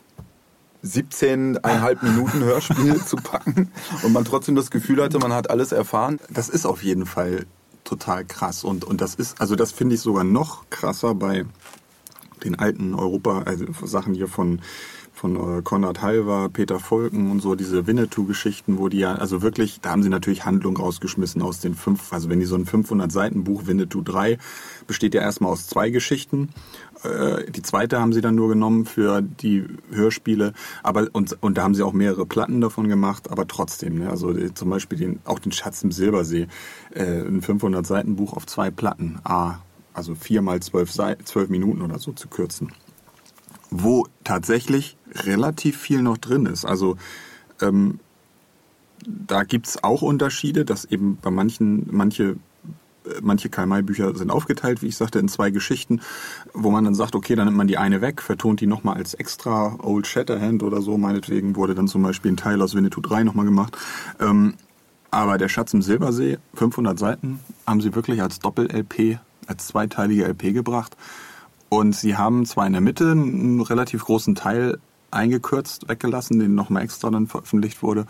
17,5 Minuten Hörspiel zu packen und man trotzdem das Gefühl hatte, man hat alles erfahren? Das ist auf jeden Fall total krass. Und, und das ist, also das finde ich sogar noch krasser bei den alten Europa, also Sachen hier von von äh, Konrad Halver, Peter Volken und so, diese Winnetou-Geschichten, wo die ja, also wirklich, da haben sie natürlich Handlung rausgeschmissen aus den fünf, also wenn die so ein 500-Seiten-Buch, Winnetou 3, besteht ja erstmal aus zwei Geschichten. Äh, die zweite haben sie dann nur genommen für die Hörspiele, aber und, und da haben sie auch mehrere Platten davon gemacht, aber trotzdem, ne, also die, zum Beispiel den, auch den Schatz im Silbersee, äh, ein 500-Seiten-Buch auf zwei Platten, A, also vier mal zwölf, zwölf Minuten oder so zu kürzen wo tatsächlich relativ viel noch drin ist. Also ähm, da gibt's auch Unterschiede, dass eben bei manchen, manche manche Karl-May-Bücher sind aufgeteilt, wie ich sagte, in zwei Geschichten, wo man dann sagt, okay, dann nimmt man die eine weg, vertont die nochmal als extra Old Shatterhand oder so. Meinetwegen wurde dann zum Beispiel ein Teil aus Winnetou 3 nochmal gemacht. Ähm, aber der Schatz im Silbersee, 500 Seiten, haben sie wirklich als Doppel-LP, als zweiteilige LP gebracht. Und sie haben zwar in der Mitte einen relativ großen Teil eingekürzt, weggelassen, den nochmal extra dann veröffentlicht wurde.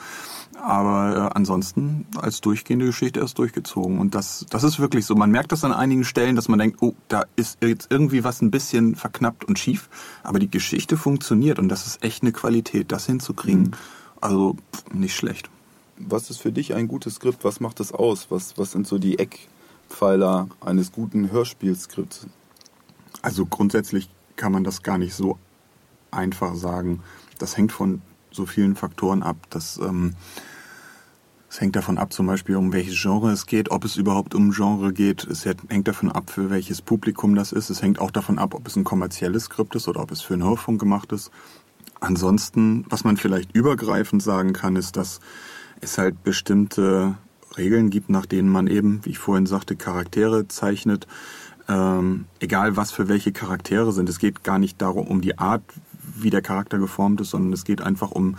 Aber äh, ansonsten als durchgehende Geschichte erst durchgezogen. Und das, das ist wirklich so. Man merkt das an einigen Stellen, dass man denkt, oh, da ist jetzt irgendwie was ein bisschen verknappt und schief. Aber die Geschichte funktioniert und das ist echt eine Qualität, das hinzukriegen. Mhm. Also pff, nicht schlecht. Was ist für dich ein gutes Skript? Was macht das aus? Was, was sind so die Eckpfeiler eines guten Hörspielskripts? Also grundsätzlich kann man das gar nicht so einfach sagen. Das hängt von so vielen Faktoren ab. Das, ähm, es hängt davon ab, zum Beispiel, um welches Genre es geht, ob es überhaupt um Genre geht. Es hängt davon ab, für welches Publikum das ist. Es hängt auch davon ab, ob es ein kommerzielles Skript ist oder ob es für einen Hörfunk gemacht ist. Ansonsten, was man vielleicht übergreifend sagen kann, ist, dass es halt bestimmte Regeln gibt, nach denen man eben, wie ich vorhin sagte, Charaktere zeichnet. Ähm, egal was für welche Charaktere sind. Es geht gar nicht darum, um die Art, wie der Charakter geformt ist, sondern es geht einfach um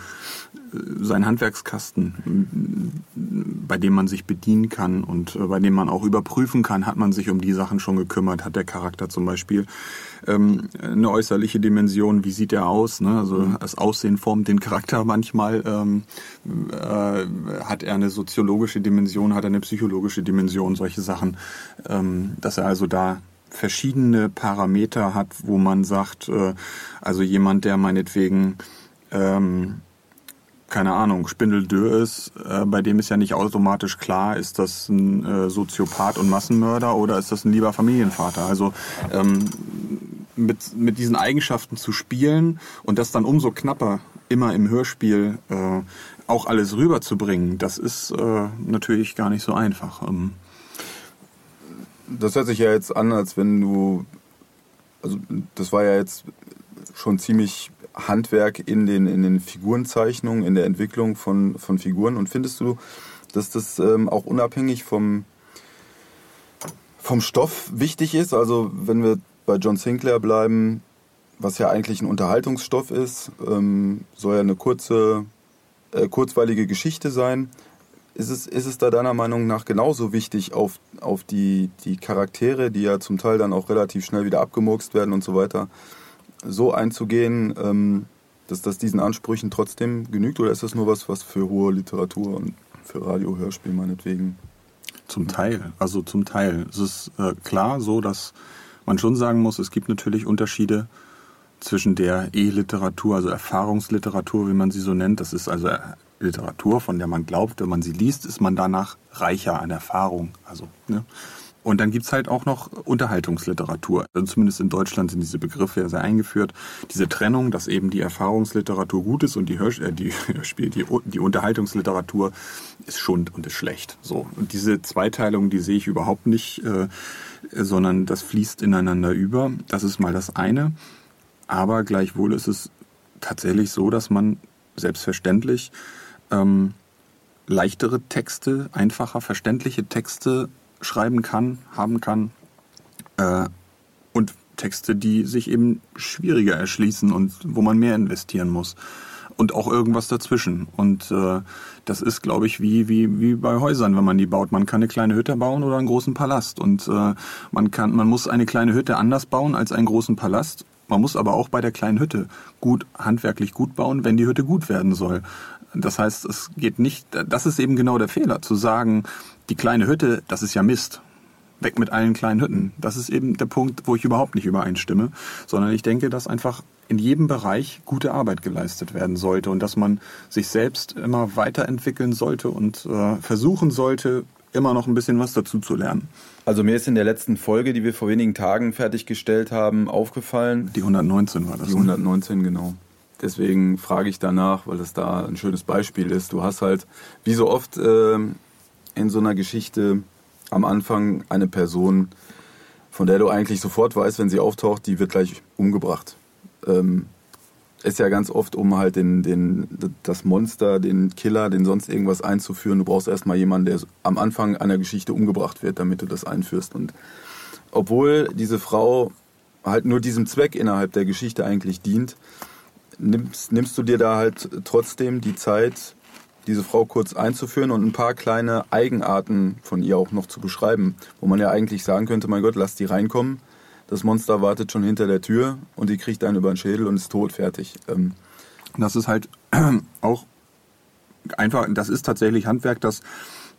äh, seinen Handwerkskasten, bei dem man sich bedienen kann und äh, bei dem man auch überprüfen kann, hat man sich um die Sachen schon gekümmert, hat der Charakter zum Beispiel ähm, eine äußerliche Dimension, wie sieht er aus, ne? also mhm. das Aussehen formt den Charakter manchmal, ähm, äh, hat er eine soziologische Dimension, hat er eine psychologische Dimension, solche Sachen, ähm, dass er also da verschiedene Parameter hat, wo man sagt, äh, also jemand, der meinetwegen ähm, keine Ahnung, Spindeldür ist, äh, bei dem ist ja nicht automatisch klar, ist das ein äh, Soziopath und Massenmörder oder ist das ein lieber Familienvater. Also ähm, mit, mit diesen Eigenschaften zu spielen und das dann umso knapper immer im Hörspiel äh, auch alles rüberzubringen, das ist äh, natürlich gar nicht so einfach. Ähm, das hört sich ja jetzt an, als wenn du, also das war ja jetzt schon ziemlich Handwerk in den, in den Figurenzeichnungen, in der Entwicklung von, von Figuren. Und findest du, dass das ähm, auch unabhängig vom, vom Stoff wichtig ist? Also wenn wir bei John Sinclair bleiben, was ja eigentlich ein Unterhaltungsstoff ist, ähm, soll ja eine kurze, äh, kurzweilige Geschichte sein. Ist es, ist es da deiner Meinung nach genauso wichtig, auf, auf die, die Charaktere, die ja zum Teil dann auch relativ schnell wieder abgemurkst werden und so weiter, so einzugehen, ähm, dass das diesen Ansprüchen trotzdem genügt? Oder ist das nur was, was für hohe Literatur und für Radio, Hörspiel meinetwegen? Zum Teil, also zum Teil. Es ist äh, klar so, dass man schon sagen muss, es gibt natürlich Unterschiede zwischen der E-Literatur, also Erfahrungsliteratur, wie man sie so nennt. Das ist also Literatur, von der man glaubt, wenn man sie liest, ist man danach reicher an Erfahrung. Also, ne? Und dann gibt's halt auch noch Unterhaltungsliteratur. Also zumindest in Deutschland sind diese Begriffe ja sehr eingeführt. Diese Trennung, dass eben die Erfahrungsliteratur gut ist und die, Hörsch äh, die, Hörspiel, die, die Unterhaltungsliteratur ist Schund und ist schlecht. So. Und diese Zweiteilung, die sehe ich überhaupt nicht, äh, sondern das fließt ineinander über. Das ist mal das eine. Aber gleichwohl ist es tatsächlich so, dass man selbstverständlich ähm, leichtere Texte, einfacher verständliche Texte schreiben kann, haben kann äh, und Texte, die sich eben schwieriger erschließen und wo man mehr investieren muss und auch irgendwas dazwischen. Und äh, das ist, glaube ich, wie, wie, wie bei Häusern, wenn man die baut. Man kann eine kleine Hütte bauen oder einen großen Palast. Und äh, man, kann, man muss eine kleine Hütte anders bauen als einen großen Palast. Man muss aber auch bei der kleinen Hütte gut, handwerklich gut bauen, wenn die Hütte gut werden soll. Das heißt, es geht nicht, das ist eben genau der Fehler, zu sagen, die kleine Hütte, das ist ja Mist. Weg mit allen kleinen Hütten. Das ist eben der Punkt, wo ich überhaupt nicht übereinstimme, sondern ich denke, dass einfach in jedem Bereich gute Arbeit geleistet werden sollte und dass man sich selbst immer weiterentwickeln sollte und äh, versuchen sollte, immer noch ein bisschen was dazu zu lernen. Also mir ist in der letzten Folge, die wir vor wenigen Tagen fertiggestellt haben, aufgefallen. Die 119 war das. Die 119, ne? genau. Deswegen frage ich danach, weil das da ein schönes Beispiel ist. Du hast halt, wie so oft äh, in so einer Geschichte, am Anfang eine Person, von der du eigentlich sofort weißt, wenn sie auftaucht, die wird gleich umgebracht. Ähm, ist ja ganz oft, um halt den, den, das Monster, den Killer, den sonst irgendwas einzuführen. Du brauchst erstmal jemanden, der am Anfang einer Geschichte umgebracht wird, damit du das einführst. Und obwohl diese Frau halt nur diesem Zweck innerhalb der Geschichte eigentlich dient, nimmst, nimmst du dir da halt trotzdem die Zeit, diese Frau kurz einzuführen und ein paar kleine Eigenarten von ihr auch noch zu beschreiben, wo man ja eigentlich sagen könnte, mein Gott, lass die reinkommen. Das Monster wartet schon hinter der Tür und die kriegt einen über den Schädel und ist tot, fertig. Ähm, Das ist halt auch einfach, das ist tatsächlich Handwerk, dass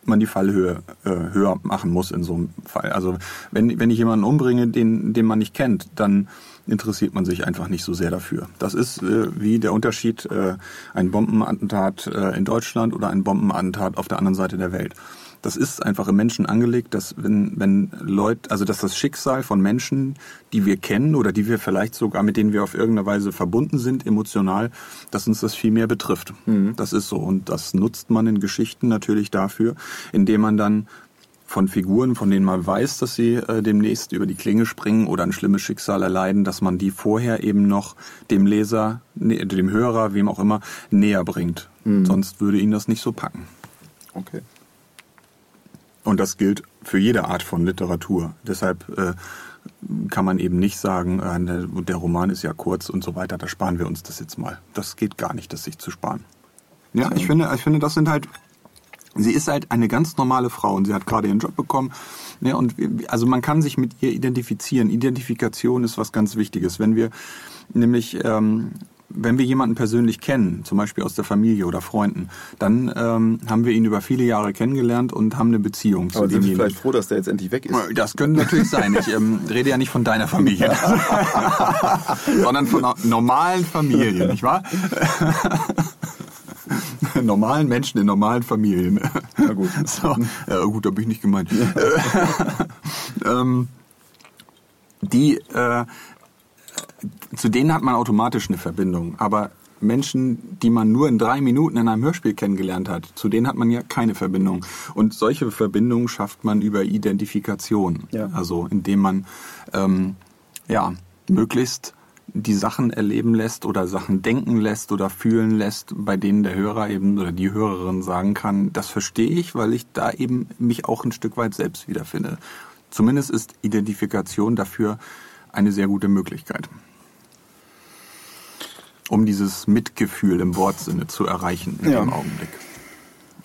man die Fallhöhe äh, höher machen muss in so einem Fall. Also wenn, wenn ich jemanden umbringe, den, den man nicht kennt, dann interessiert man sich einfach nicht so sehr dafür. Das ist äh, wie der Unterschied äh, ein Bombenattentat äh, in Deutschland oder ein Bombenattentat auf der anderen Seite der Welt. Das ist einfach im Menschen angelegt, dass wenn, wenn Leute, also dass das Schicksal von Menschen, die wir kennen oder die wir vielleicht sogar mit denen wir auf irgendeine Weise verbunden sind, emotional, dass uns das viel mehr betrifft. Das ist so. Und das nutzt man in Geschichten natürlich dafür, indem man dann von Figuren, von denen man weiß, dass sie äh, demnächst über die Klinge springen oder ein schlimmes Schicksal erleiden, dass man die vorher eben noch dem Leser, ne, dem Hörer, wem auch immer, näher bringt. Sonst würde ihn das nicht so packen. okay. Und das gilt für jede Art von Literatur. Deshalb äh, kann man eben nicht sagen, äh, der, der Roman ist ja kurz und so weiter, da sparen wir uns das jetzt mal. Das geht gar nicht, das sich zu sparen. Ja, ich finde, ich finde, das sind halt, sie ist halt eine ganz normale Frau und sie hat gerade ihren Job bekommen. Ja, und also man kann sich mit ihr identifizieren. Identifikation ist was ganz Wichtiges. Wenn wir nämlich ähm, wenn wir jemanden persönlich kennen, zum Beispiel aus der Familie oder Freunden, dann ähm, haben wir ihn über viele Jahre kennengelernt und haben eine Beziehung zu Aber sind demjenigen. vielleicht froh, dass der jetzt endlich weg ist? Das könnte natürlich sein. Ich ähm, rede ja nicht von deiner Familie, sondern von einer normalen Familie, nicht wahr? normalen Menschen in normalen Familien. Na gut. So, ja, gut, da bin ich nicht gemeint. ähm, die, äh, zu denen hat man automatisch eine Verbindung. Aber Menschen, die man nur in drei Minuten in einem Hörspiel kennengelernt hat, zu denen hat man ja keine Verbindung. Und solche Verbindungen schafft man über Identifikation. Ja. Also indem man ähm, ja möglichst die Sachen erleben lässt oder Sachen denken lässt oder fühlen lässt, bei denen der Hörer eben oder die Hörerin sagen kann, das verstehe ich, weil ich da eben mich auch ein Stück weit selbst wiederfinde. Zumindest ist Identifikation dafür eine sehr gute Möglichkeit. Um dieses Mitgefühl im Wortsinne zu erreichen in Ja. dem Augenblick.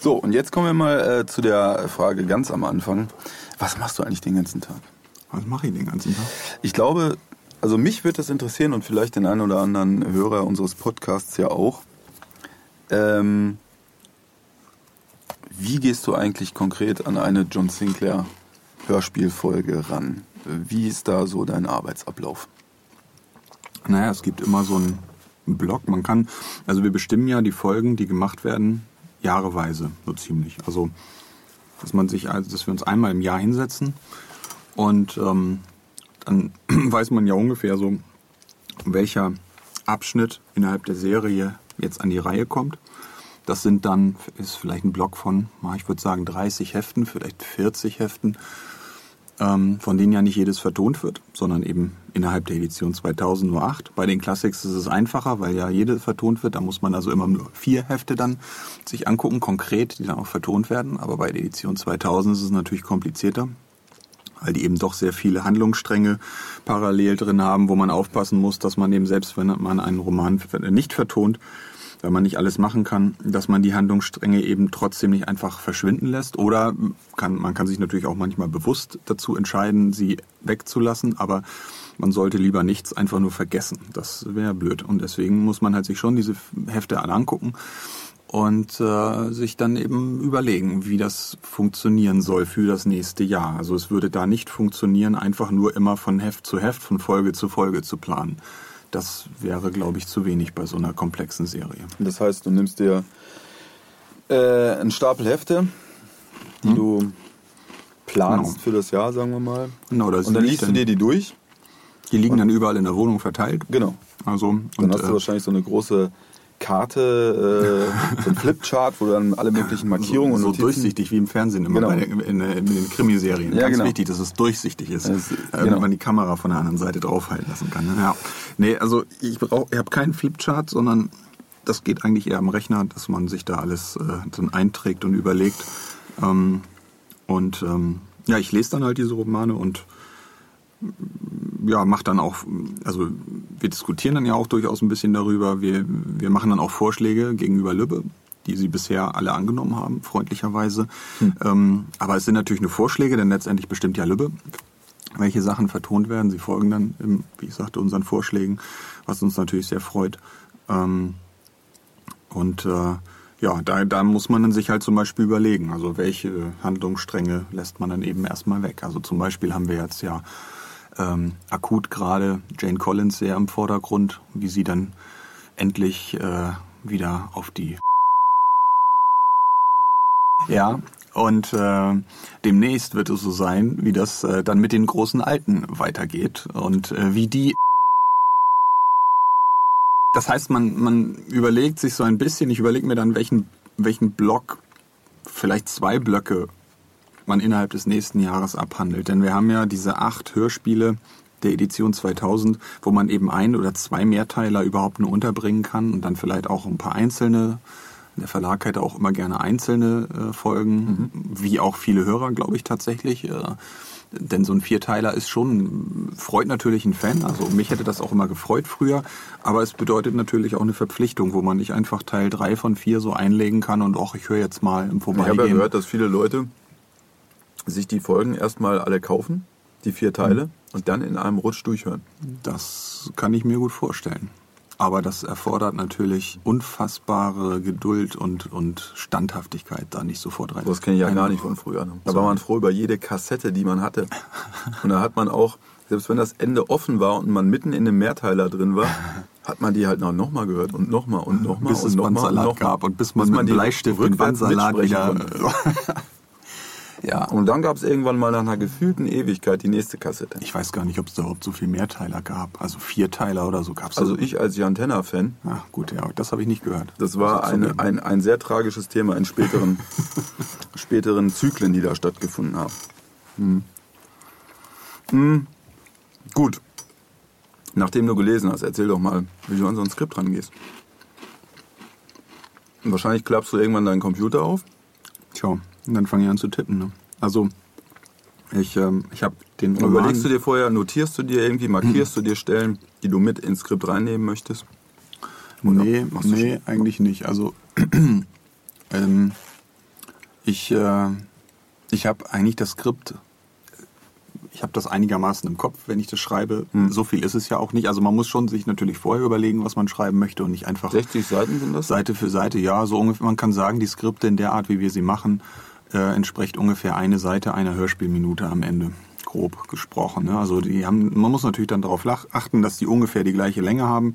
So, und jetzt kommen wir mal äh, zu der Frage ganz am Anfang. Was machst du eigentlich den ganzen Tag? Was mache ich den ganzen Tag? Ich glaube, also mich würde das interessieren und vielleicht den einen oder anderen Hörer unseres Podcasts ja auch. Ähm, wie gehst du eigentlich konkret an eine John Sinclair Hörspielfolge ran? Wie ist da so dein Arbeitsablauf? Naja, es gibt immer so einen Block. Man kann, also wir bestimmen ja die Folgen, die gemacht werden, jahreweise, so ziemlich. Also, dass man sich, also, dass wir uns einmal im Jahr hinsetzen und ähm, dann weiß man ja ungefähr so, welcher Abschnitt innerhalb der Serie jetzt an die Reihe kommt. Das sind dann, ist vielleicht ein Block von, ich würde sagen 30 Heften, vielleicht 40 Heften ähm, von denen ja nicht jedes vertont wird, sondern eben innerhalb der Edition 2000 nur acht. Bei den Classics ist es einfacher, weil ja jede vertont wird. Da muss man also immer nur vier Hefte dann sich angucken, konkret, die dann auch vertont werden. Aber bei der Edition 2000 ist es natürlich komplizierter, weil die eben doch sehr viele Handlungsstränge parallel drin haben, wo man aufpassen muss, dass man eben selbst, wenn man einen Roman nicht vertont, weil man nicht alles machen kann, dass man die Handlungsstränge eben trotzdem nicht einfach verschwinden lässt. Oder kann, man kann sich natürlich auch manchmal bewusst dazu entscheiden, sie wegzulassen, aber man sollte lieber nichts einfach nur vergessen. Das wäre blöd. Und deswegen muss man halt sich schon diese Hefte angucken und äh, sich dann eben überlegen, wie das funktionieren soll für das nächste Jahr. Also es würde da nicht funktionieren, einfach nur immer von Heft zu Heft, von Folge zu Folge zu planen. Das wäre, glaube ich, zu wenig bei so einer komplexen Serie. Das heißt, du nimmst dir äh, einen Stapel Hefte, die du planst Genau. für das Jahr, sagen wir mal. Genau, das Und dann liest du dann- dir die durch. Die liegen dann überall in der Wohnung verteilt. Genau. Also, Dann und, hast du äh, wahrscheinlich so eine große Karte, äh, so ein Flipchart, wo dann alle möglichen Markierungen so, so und Notizen- durchsichtig wie im Fernsehen immer Genau. bei der, in, in den Krimiserien. Ja, Ganz genau. wichtig, dass es durchsichtig ist, Es- äh, genau. man die Kamera von der anderen Seite draufhalten lassen kann. Ne? Ja. Nee, also ich, brauch- ich habe keinen Flipchart, sondern das geht eigentlich eher am Rechner, dass man sich da alles äh, dann einträgt und überlegt. Ähm, und ähm, ja, ich lese dann halt diese Romane und ja, macht dann auch, also wir diskutieren dann ja auch durchaus ein bisschen darüber. Wir, wir machen dann auch Vorschläge gegenüber Lübbe, die sie bisher alle angenommen haben, freundlicherweise. Ähm, aber es sind natürlich nur Vorschläge, denn letztendlich bestimmt ja Lübbe, welche Sachen vertont werden. Sie folgen dann, im, wie ich sagte, unseren Vorschlägen, was uns natürlich sehr freut. Ähm, und äh, ja, da, da muss man dann sich halt zum Beispiel überlegen, also welche Handlungsstränge lässt man dann eben erstmal weg. Also zum Beispiel haben wir jetzt ja ähm, akut gerade Jane Collins sehr im Vordergrund, wie sie dann endlich äh, wieder auf die ja, und äh, demnächst wird es so sein, wie das äh, dann mit den großen Alten weitergeht. Und äh, wie die das heißt, man, man überlegt sich so ein bisschen, ich überlege mir dann, welchen, welchen Block, vielleicht zwei Blöcke man innerhalb des nächsten Jahres abhandelt. Denn wir haben ja diese acht Hörspiele der Edition 2000, wo man eben ein oder zwei Mehrteiler überhaupt nur unterbringen kann und dann vielleicht auch ein paar einzelne. Der Verlag hätte auch immer gerne einzelne äh, Folgen, wie auch viele Hörer, glaube ich tatsächlich. Äh, denn so ein Vierteiler ist schon, freut natürlich einen Fan. Also mich hätte das auch immer gefreut früher. Aber es bedeutet natürlich auch eine Verpflichtung, wo man nicht einfach Teil drei von vier so einlegen kann und auch ich höre jetzt mal im Ich habe ja Vorbeigehen. gehört, dass viele Leute sich die Folgen erstmal alle kaufen, die vier Teile, Mhm. und dann in einem Rutsch durchhören. Das kann ich mir gut vorstellen. Aber das erfordert natürlich unfassbare Geduld und, und Standhaftigkeit, da nicht sofort rein. Das kenne ich ja gar nicht von früher. Ne? Da war man froh über jede Kassette, die man hatte. Und da hat man auch, selbst wenn das Ende offen war und man mitten in einem Mehrteiler drin war, hat man die halt noch nochmal gehört und nochmal und nochmal Bis und es nochmal und Bandsalat nochmal. gab und bis man mit dem die Bleistift den Bandsalat wieder... ja, Und dann gab es irgendwann mal nach einer gefühlten Ewigkeit die nächste Kassette. ich weiß gar nicht, ob es da überhaupt so viel Mehrteiler gab. Also Vierteiler oder so gab es. Also ich als Jan Tenner-Fan, Ah, gut, ja, das habe ich nicht gehört. das war ich eine, ein, ein sehr tragisches Thema in späteren, späteren Zyklen, die da stattgefunden haben. Hm. Gut. Nachdem du gelesen hast, erzähl doch mal, wie du an so ein Skript rangehst. Wahrscheinlich klappst du irgendwann deinen Computer auf. Tja, und dann fange ich an zu tippen. Ne? Also, ich, ähm, ich habe den Roman... überlegst du dir vorher, notierst du dir irgendwie, markierst du dir Stellen, die du mit ins Skript reinnehmen möchtest? Oder Nee, nee, schon? eigentlich nicht. Also ähm, ich, äh, ich habe eigentlich das Skript, ich habe das einigermaßen im Kopf, wenn ich das schreibe. Hm. So viel ist es ja auch nicht. Also man muss schon sich natürlich vorher überlegen, was man schreiben möchte und nicht einfach 60 Seiten sind das? Seite für Seite. Ja, so ungefähr. Man kann sagen, die Skripte in der Art, wie wir sie machen, äh, entspricht ungefähr eine Seite einer Hörspielminute am Ende. Grob gesprochen. Ne? Also die haben, man muss natürlich dann darauf achten, dass die ungefähr die gleiche Länge haben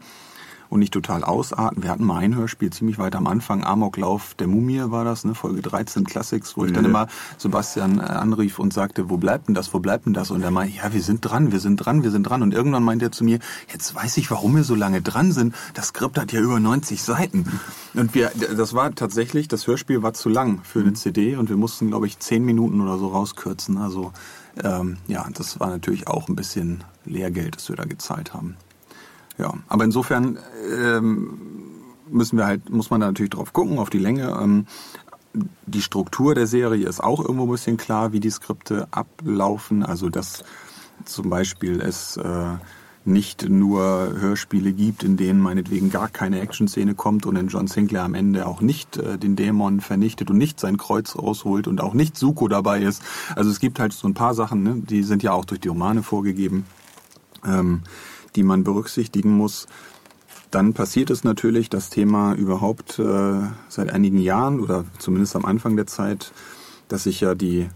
und nicht total ausarten. Wir hatten mal ein Hörspiel ziemlich weit am Anfang, Amoklauf der Mumie war das, ne? Folge 13 Classics, wo ich dann immer Sebastian äh, anrief und sagte, wo bleibt denn das, wo bleibt denn das? Und er meinte, ja, wir sind dran, wir sind dran, wir sind dran. Und irgendwann meinte er zu mir, jetzt weiß ich, warum wir so lange dran sind. Das Skript hat ja über 90 Seiten. Und wir, das war tatsächlich, das Hörspiel war zu lang für eine CD und wir mussten, glaube ich, 10 Minuten oder so rauskürzen. Also ähm, ja, das war natürlich auch ein bisschen Lehrgeld, das wir da gezahlt haben. Ja, aber insofern ähm, müssen wir halt, muss man da natürlich drauf gucken, auf die Länge. Ähm, die Struktur der Serie ist auch irgendwo ein bisschen klar, wie die Skripte ablaufen. Also dass zum Beispiel es äh, nicht nur Hörspiele gibt, in denen meinetwegen gar keine Action-Szene kommt und in John Sinclair am Ende auch nicht äh, den Dämon vernichtet und nicht sein Kreuz rausholt und auch nicht Suko dabei ist. Also es gibt halt so ein paar Sachen, ne? die sind ja auch durch die Romane vorgegeben, ähm, die man berücksichtigen muss. Dann passiert es natürlich, das Thema überhaupt äh, seit einigen Jahren oder zumindest am Anfang der Zeit, dass ich ja die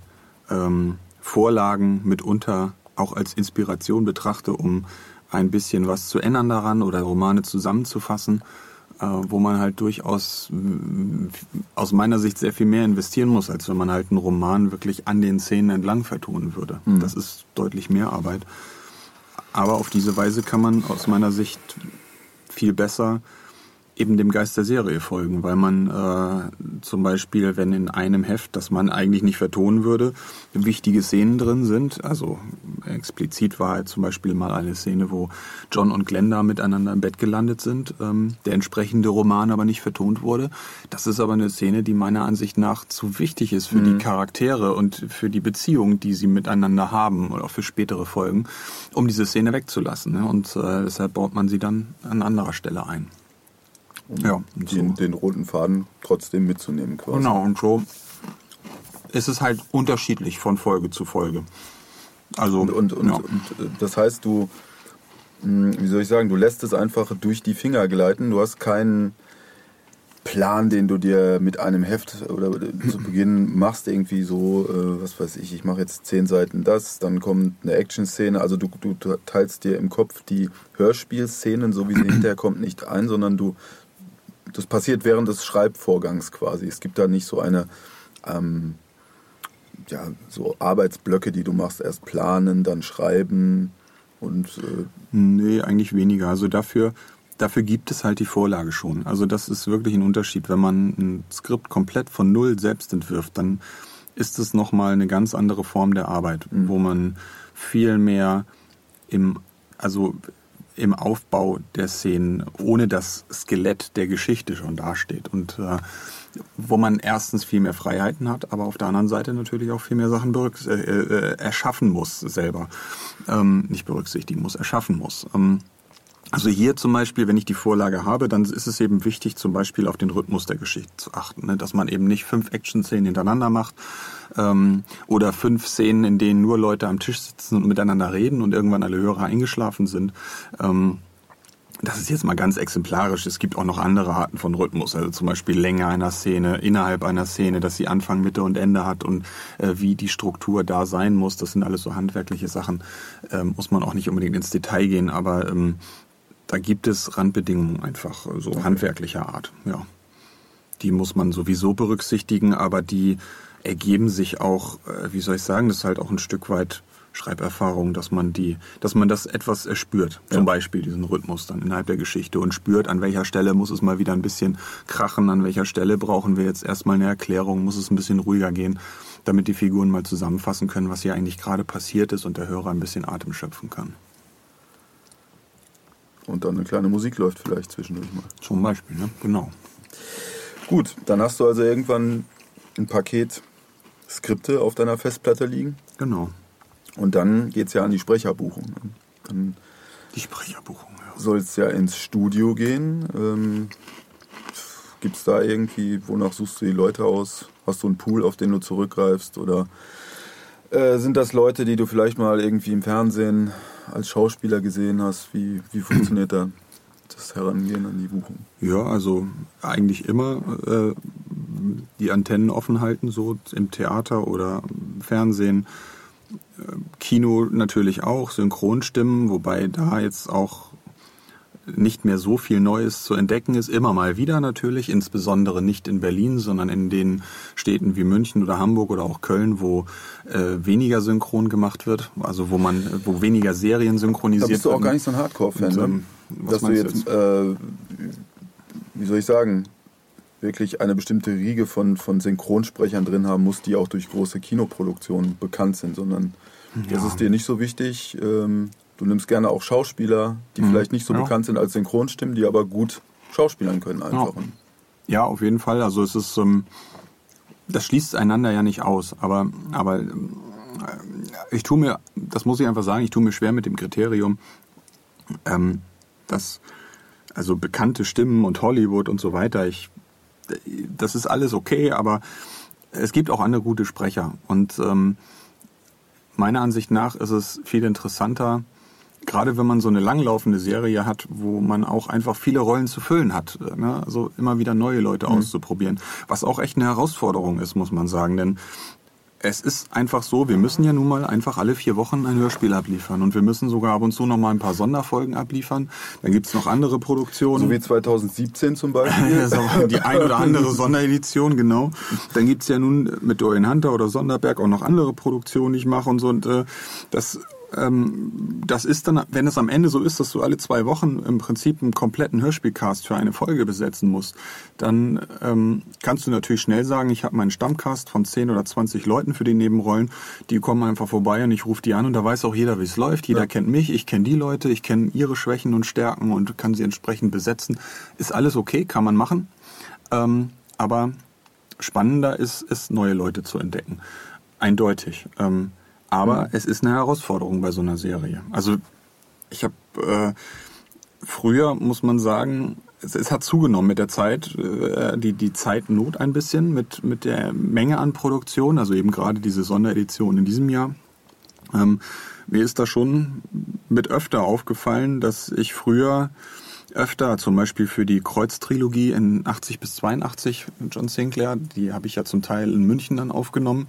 ähm, Vorlagen mitunter auch als Inspiration betrachte, um ein bisschen was zu ändern daran oder Romane zusammenzufassen, äh, wo man halt durchaus mh, aus meiner Sicht sehr viel mehr investieren muss, als wenn man halt einen Roman wirklich an den Szenen entlang vertonen würde. Das ist deutlich mehr Arbeit. Aber auf diese Weise kann man aus meiner Sicht viel besser eben dem Geist der Serie folgen, weil man äh, zum Beispiel, wenn in einem Heft, das man eigentlich nicht vertonen würde, wichtige Szenen drin sind, also explizit war halt zum Beispiel mal eine Szene, wo John und Glenda miteinander im Bett gelandet sind, ähm, der entsprechende Roman aber nicht vertont wurde. Das ist aber eine Szene, die meiner Ansicht nach zu wichtig ist für mhm. die Charaktere und für die Beziehung, die sie miteinander haben oder auch für spätere Folgen, um diese Szene wegzulassen. Ne? Und äh, deshalb baut man sie dann an anderer Stelle ein um ja, den, so. den, roten Faden trotzdem mitzunehmen quasi. Genau, und so ist es halt unterschiedlich von Folge zu Folge. Also, und, und, und, ja. und äh, das heißt, du, hm, wie soll ich sagen, du lässt es einfach durch die Finger gleiten. Du hast keinen Plan, den du dir mit einem Heft oder zu Beginn machst, irgendwie so, äh, was weiß ich, ich mache jetzt zehn Seiten das, dann kommt eine Action-Szene. Also du, du teilst dir im Kopf die Hörspielszenen, so wie sie hinterher kommt, nicht ein, sondern du das passiert während des Schreibvorgangs quasi. Es gibt da nicht so eine, ähm, ja, so Arbeitsblöcke, die du machst. Erst planen, dann schreiben und. Äh nee, eigentlich weniger. Also dafür, dafür gibt es halt die Vorlage schon. Also das ist wirklich ein Unterschied. Wenn man ein Skript komplett von Null selbst entwirft, dann ist es nochmal eine ganz andere Form der Arbeit, mhm. wo man viel mehr im, also im Aufbau der Szenen ohne das Skelett der Geschichte schon dasteht und äh, wo man erstens viel mehr Freiheiten hat, aber auf der anderen Seite natürlich auch viel mehr Sachen äh, äh, erschaffen muss selber, ähm, nicht berücksichtigen muss, erschaffen muss. Ähm, also hier zum Beispiel, wenn ich die Vorlage habe, dann ist es eben wichtig, zum Beispiel auf den Rhythmus der Geschichte zu achten. Ne? Dass man eben nicht fünf Action-Szenen hintereinander macht ähm, oder fünf Szenen, in denen nur Leute am Tisch sitzen und miteinander reden und irgendwann alle Hörer eingeschlafen sind. Ähm, das ist jetzt mal ganz exemplarisch. Es gibt auch noch andere Arten von Rhythmus, also zum Beispiel Länge einer Szene, innerhalb einer Szene, dass sie Anfang, Mitte und Ende hat und äh, wie die Struktur da sein muss. Das sind alles so handwerkliche Sachen. Ähm, muss man auch nicht unbedingt ins Detail gehen, aber ähm, da gibt es Randbedingungen einfach so okay. handwerklicher Art, ja. Die muss man sowieso berücksichtigen, aber die ergeben sich auch, äh, wie soll ich sagen, das ist halt auch ein Stück weit Schreiberfahrung, dass man die, dass man das etwas erspürt. Zum ja. Beispiel diesen Rhythmus dann innerhalb der Geschichte und spürt, an welcher Stelle muss es mal wieder ein bisschen krachen, an welcher Stelle brauchen wir jetzt erstmal eine Erklärung, muss es ein bisschen ruhiger gehen, damit die Figuren mal zusammenfassen können, was hier eigentlich gerade passiert ist und der Hörer ein bisschen Atem schöpfen kann. Und dann eine kleine Musik läuft vielleicht zwischendurch mal. Zum Beispiel, ne? Genau. Gut, dann hast du also irgendwann ein Paket Skripte auf deiner Festplatte liegen. Genau. Und dann geht es ja an die Sprecherbuchung. Ne? Dann die Sprecherbuchung, ja. Soll es ja ins Studio gehen. Ähm, Gibt es da irgendwie, wonach suchst du die Leute aus? Hast du einen Pool, auf den du zurückgreifst? Oder äh, sind das Leute, die du vielleicht mal irgendwie im Fernsehen als Schauspieler gesehen hast? Wie, wie funktioniert da das Herangehen an die Buchung? Ja, also eigentlich immer äh, die Antennen offen halten, so im Theater oder Fernsehen. Äh, Kino natürlich auch, Synchronstimmen, wobei da jetzt auch nicht mehr so viel Neues zu entdecken ist. Immer mal wieder natürlich, insbesondere nicht in Berlin, sondern in den Städten wie München oder Hamburg oder auch Köln, wo äh, weniger synchron gemacht wird, also wo man, wo weniger Serien synchronisiert werden. Da bist du auch gar nicht so ein Hardcore-Fan, ne? ähm, dass du jetzt, jetzt? Äh, wie soll ich sagen, wirklich eine bestimmte Riege von, von Synchronsprechern drin haben muss, die auch durch große Kinoproduktionen bekannt sind, sondern ja. das ist dir nicht so wichtig. Ähm, Du nimmst gerne auch Schauspieler, die mhm. vielleicht nicht so ja. bekannt sind als Synchronstimmen, die aber gut schauspielern können einfach. Ja, ja auf jeden Fall. Also es ist, ähm, das schließt einander ja nicht aus. Aber, aber äh, ich tue mir, das muss ich einfach sagen, ich tue mir schwer mit dem Kriterium, ähm, dass also bekannte Stimmen und Hollywood und so weiter, ich, das ist alles okay, aber es gibt auch andere gute Sprecher. Und ähm, meiner Ansicht nach ist es viel interessanter, gerade wenn man so eine langlaufende Serie hat, wo man auch einfach viele Rollen zu füllen hat, ne? also immer wieder neue Leute mhm. auszuprobieren, was auch echt eine Herausforderung ist, muss man sagen, denn es ist einfach so, wir müssen ja nun mal einfach alle vier Wochen ein Hörspiel abliefern und wir müssen sogar ab und zu noch mal ein paar Sonderfolgen abliefern. Dann gibt's noch andere Produktionen. So wie 2017 zum Beispiel. die ein oder andere Sonderedition, genau. Dann gibt's ja nun mit Dorian Hunter oder Sonderberg auch noch andere Produktionen, die ich mache und so. Und äh, das das ist dann, wenn es am Ende so ist, dass du alle zwei Wochen im Prinzip einen kompletten Hörspielcast für eine Folge besetzen musst, dann ähm, kannst du natürlich schnell sagen, ich habe meinen Stammcast von 10 oder 20 Leuten für die Nebenrollen, die kommen einfach vorbei und ich rufe die an und da weiß auch jeder, wie es läuft. Jeder ja. kennt mich, ich kenne die Leute, ich kenne ihre Schwächen und Stärken und kann sie entsprechend besetzen. Ist alles okay, kann man machen. Ähm, aber spannender ist es, neue Leute zu entdecken. Eindeutig. Ähm, aber mhm. es ist eine Herausforderung bei so einer Serie. Also ich habe äh, früher, muss man sagen, es, es, hat zugenommen mit der Zeit, äh, die, die Zeitnot ein bisschen mit, mit der Menge an Produktion, also eben gerade diese Sonderedition in diesem Jahr. Ähm, mir ist da schon mit öfter aufgefallen, dass ich früher öfter, zum Beispiel für die Kreuz-Trilogie in 80 bis 82, John Sinclair, die habe ich ja zum Teil in München dann aufgenommen.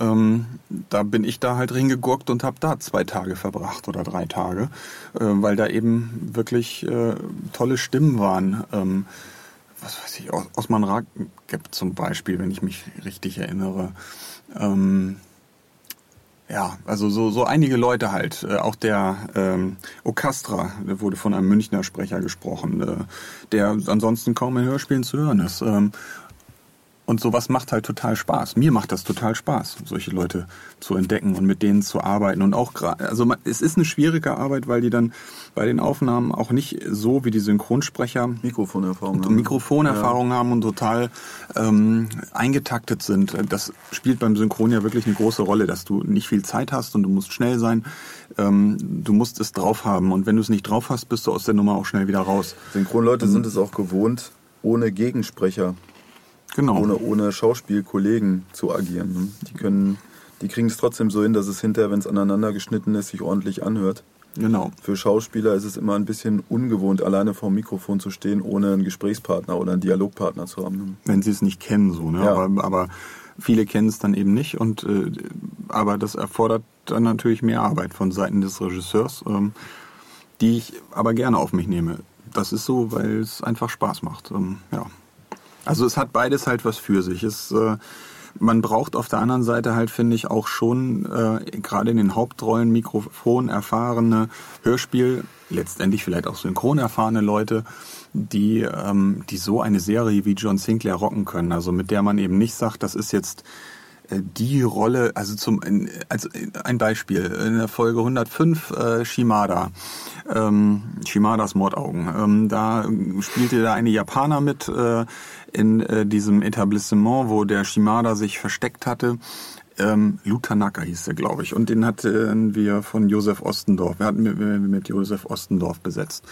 Ähm, da bin ich da halt reingegurkt und habe da zwei Tage verbracht oder drei Tage, äh, weil da eben wirklich äh, tolle Stimmen waren. Ähm, was weiß ich, Osman Rakeb zum Beispiel, wenn ich mich richtig erinnere. Ähm, ja, also so, so einige Leute halt. Äh, auch der ähm, Okastra, der wurde von einem Münchner Sprecher gesprochen, äh, der ansonsten kaum in Hörspielen zu hören ist. Ähm, und sowas macht halt total Spaß. Mir macht das total Spaß, solche Leute zu entdecken und mit denen zu arbeiten. Und auch gerade, also es ist eine schwierige Arbeit, weil die dann bei den Aufnahmen auch nicht so wie die Synchronsprecher Mikrofonerfahrung haben. Mikrofonerfahrung ja. haben und total ähm, eingetaktet sind. Das spielt beim Synchron ja wirklich eine große Rolle, dass du nicht viel Zeit hast und du musst schnell sein. Ähm, du musst es drauf haben. Und wenn du es nicht drauf hast, bist du aus der Nummer auch schnell wieder raus. Synchronleute ähm, sind es auch gewohnt, ohne Gegensprecher Genau. Ohne, ohne Schauspielkollegen zu agieren. Ne? Die können, die kriegen es trotzdem so hin, dass es hinterher, wenn es aneinander geschnitten ist, sich ordentlich anhört. Genau. Für Schauspieler ist es immer ein bisschen ungewohnt, alleine vor dem Mikrofon zu stehen, ohne einen Gesprächspartner oder einen Dialogpartner zu haben. Ne? Wenn sie es nicht kennen, so, ne? Ja. Aber, aber viele kennen es dann eben nicht und äh, aber das erfordert dann natürlich mehr Arbeit von Seiten des Regisseurs, ähm, die ich aber gerne auf mich nehme. Das ist so, weil es einfach Spaß macht. Ähm, ja. Also es hat beides halt was für sich. Es, äh, man braucht auf der anderen Seite halt, finde ich, auch schon äh, gerade in den Hauptrollen Mikrofon erfahrene Hörspiel, letztendlich vielleicht auch synchron erfahrene Leute, die, ähm, die so eine Serie wie John Sinclair rocken können. Also mit der man eben nicht sagt, das ist jetzt die Rolle, also zum als ein Beispiel in der Folge 105 äh, Shimada, ähm, Shimadas Mordaugen. Ähm, da spielte da eine Japaner mit äh, in äh, diesem Etablissement, wo der Shimada sich versteckt hatte. Ähm, Lutanaka hieß der, glaube ich. Und den hatten wir von Josef Ostendorf. Wir hatten mit, mit Josef Ostendorf besetzt.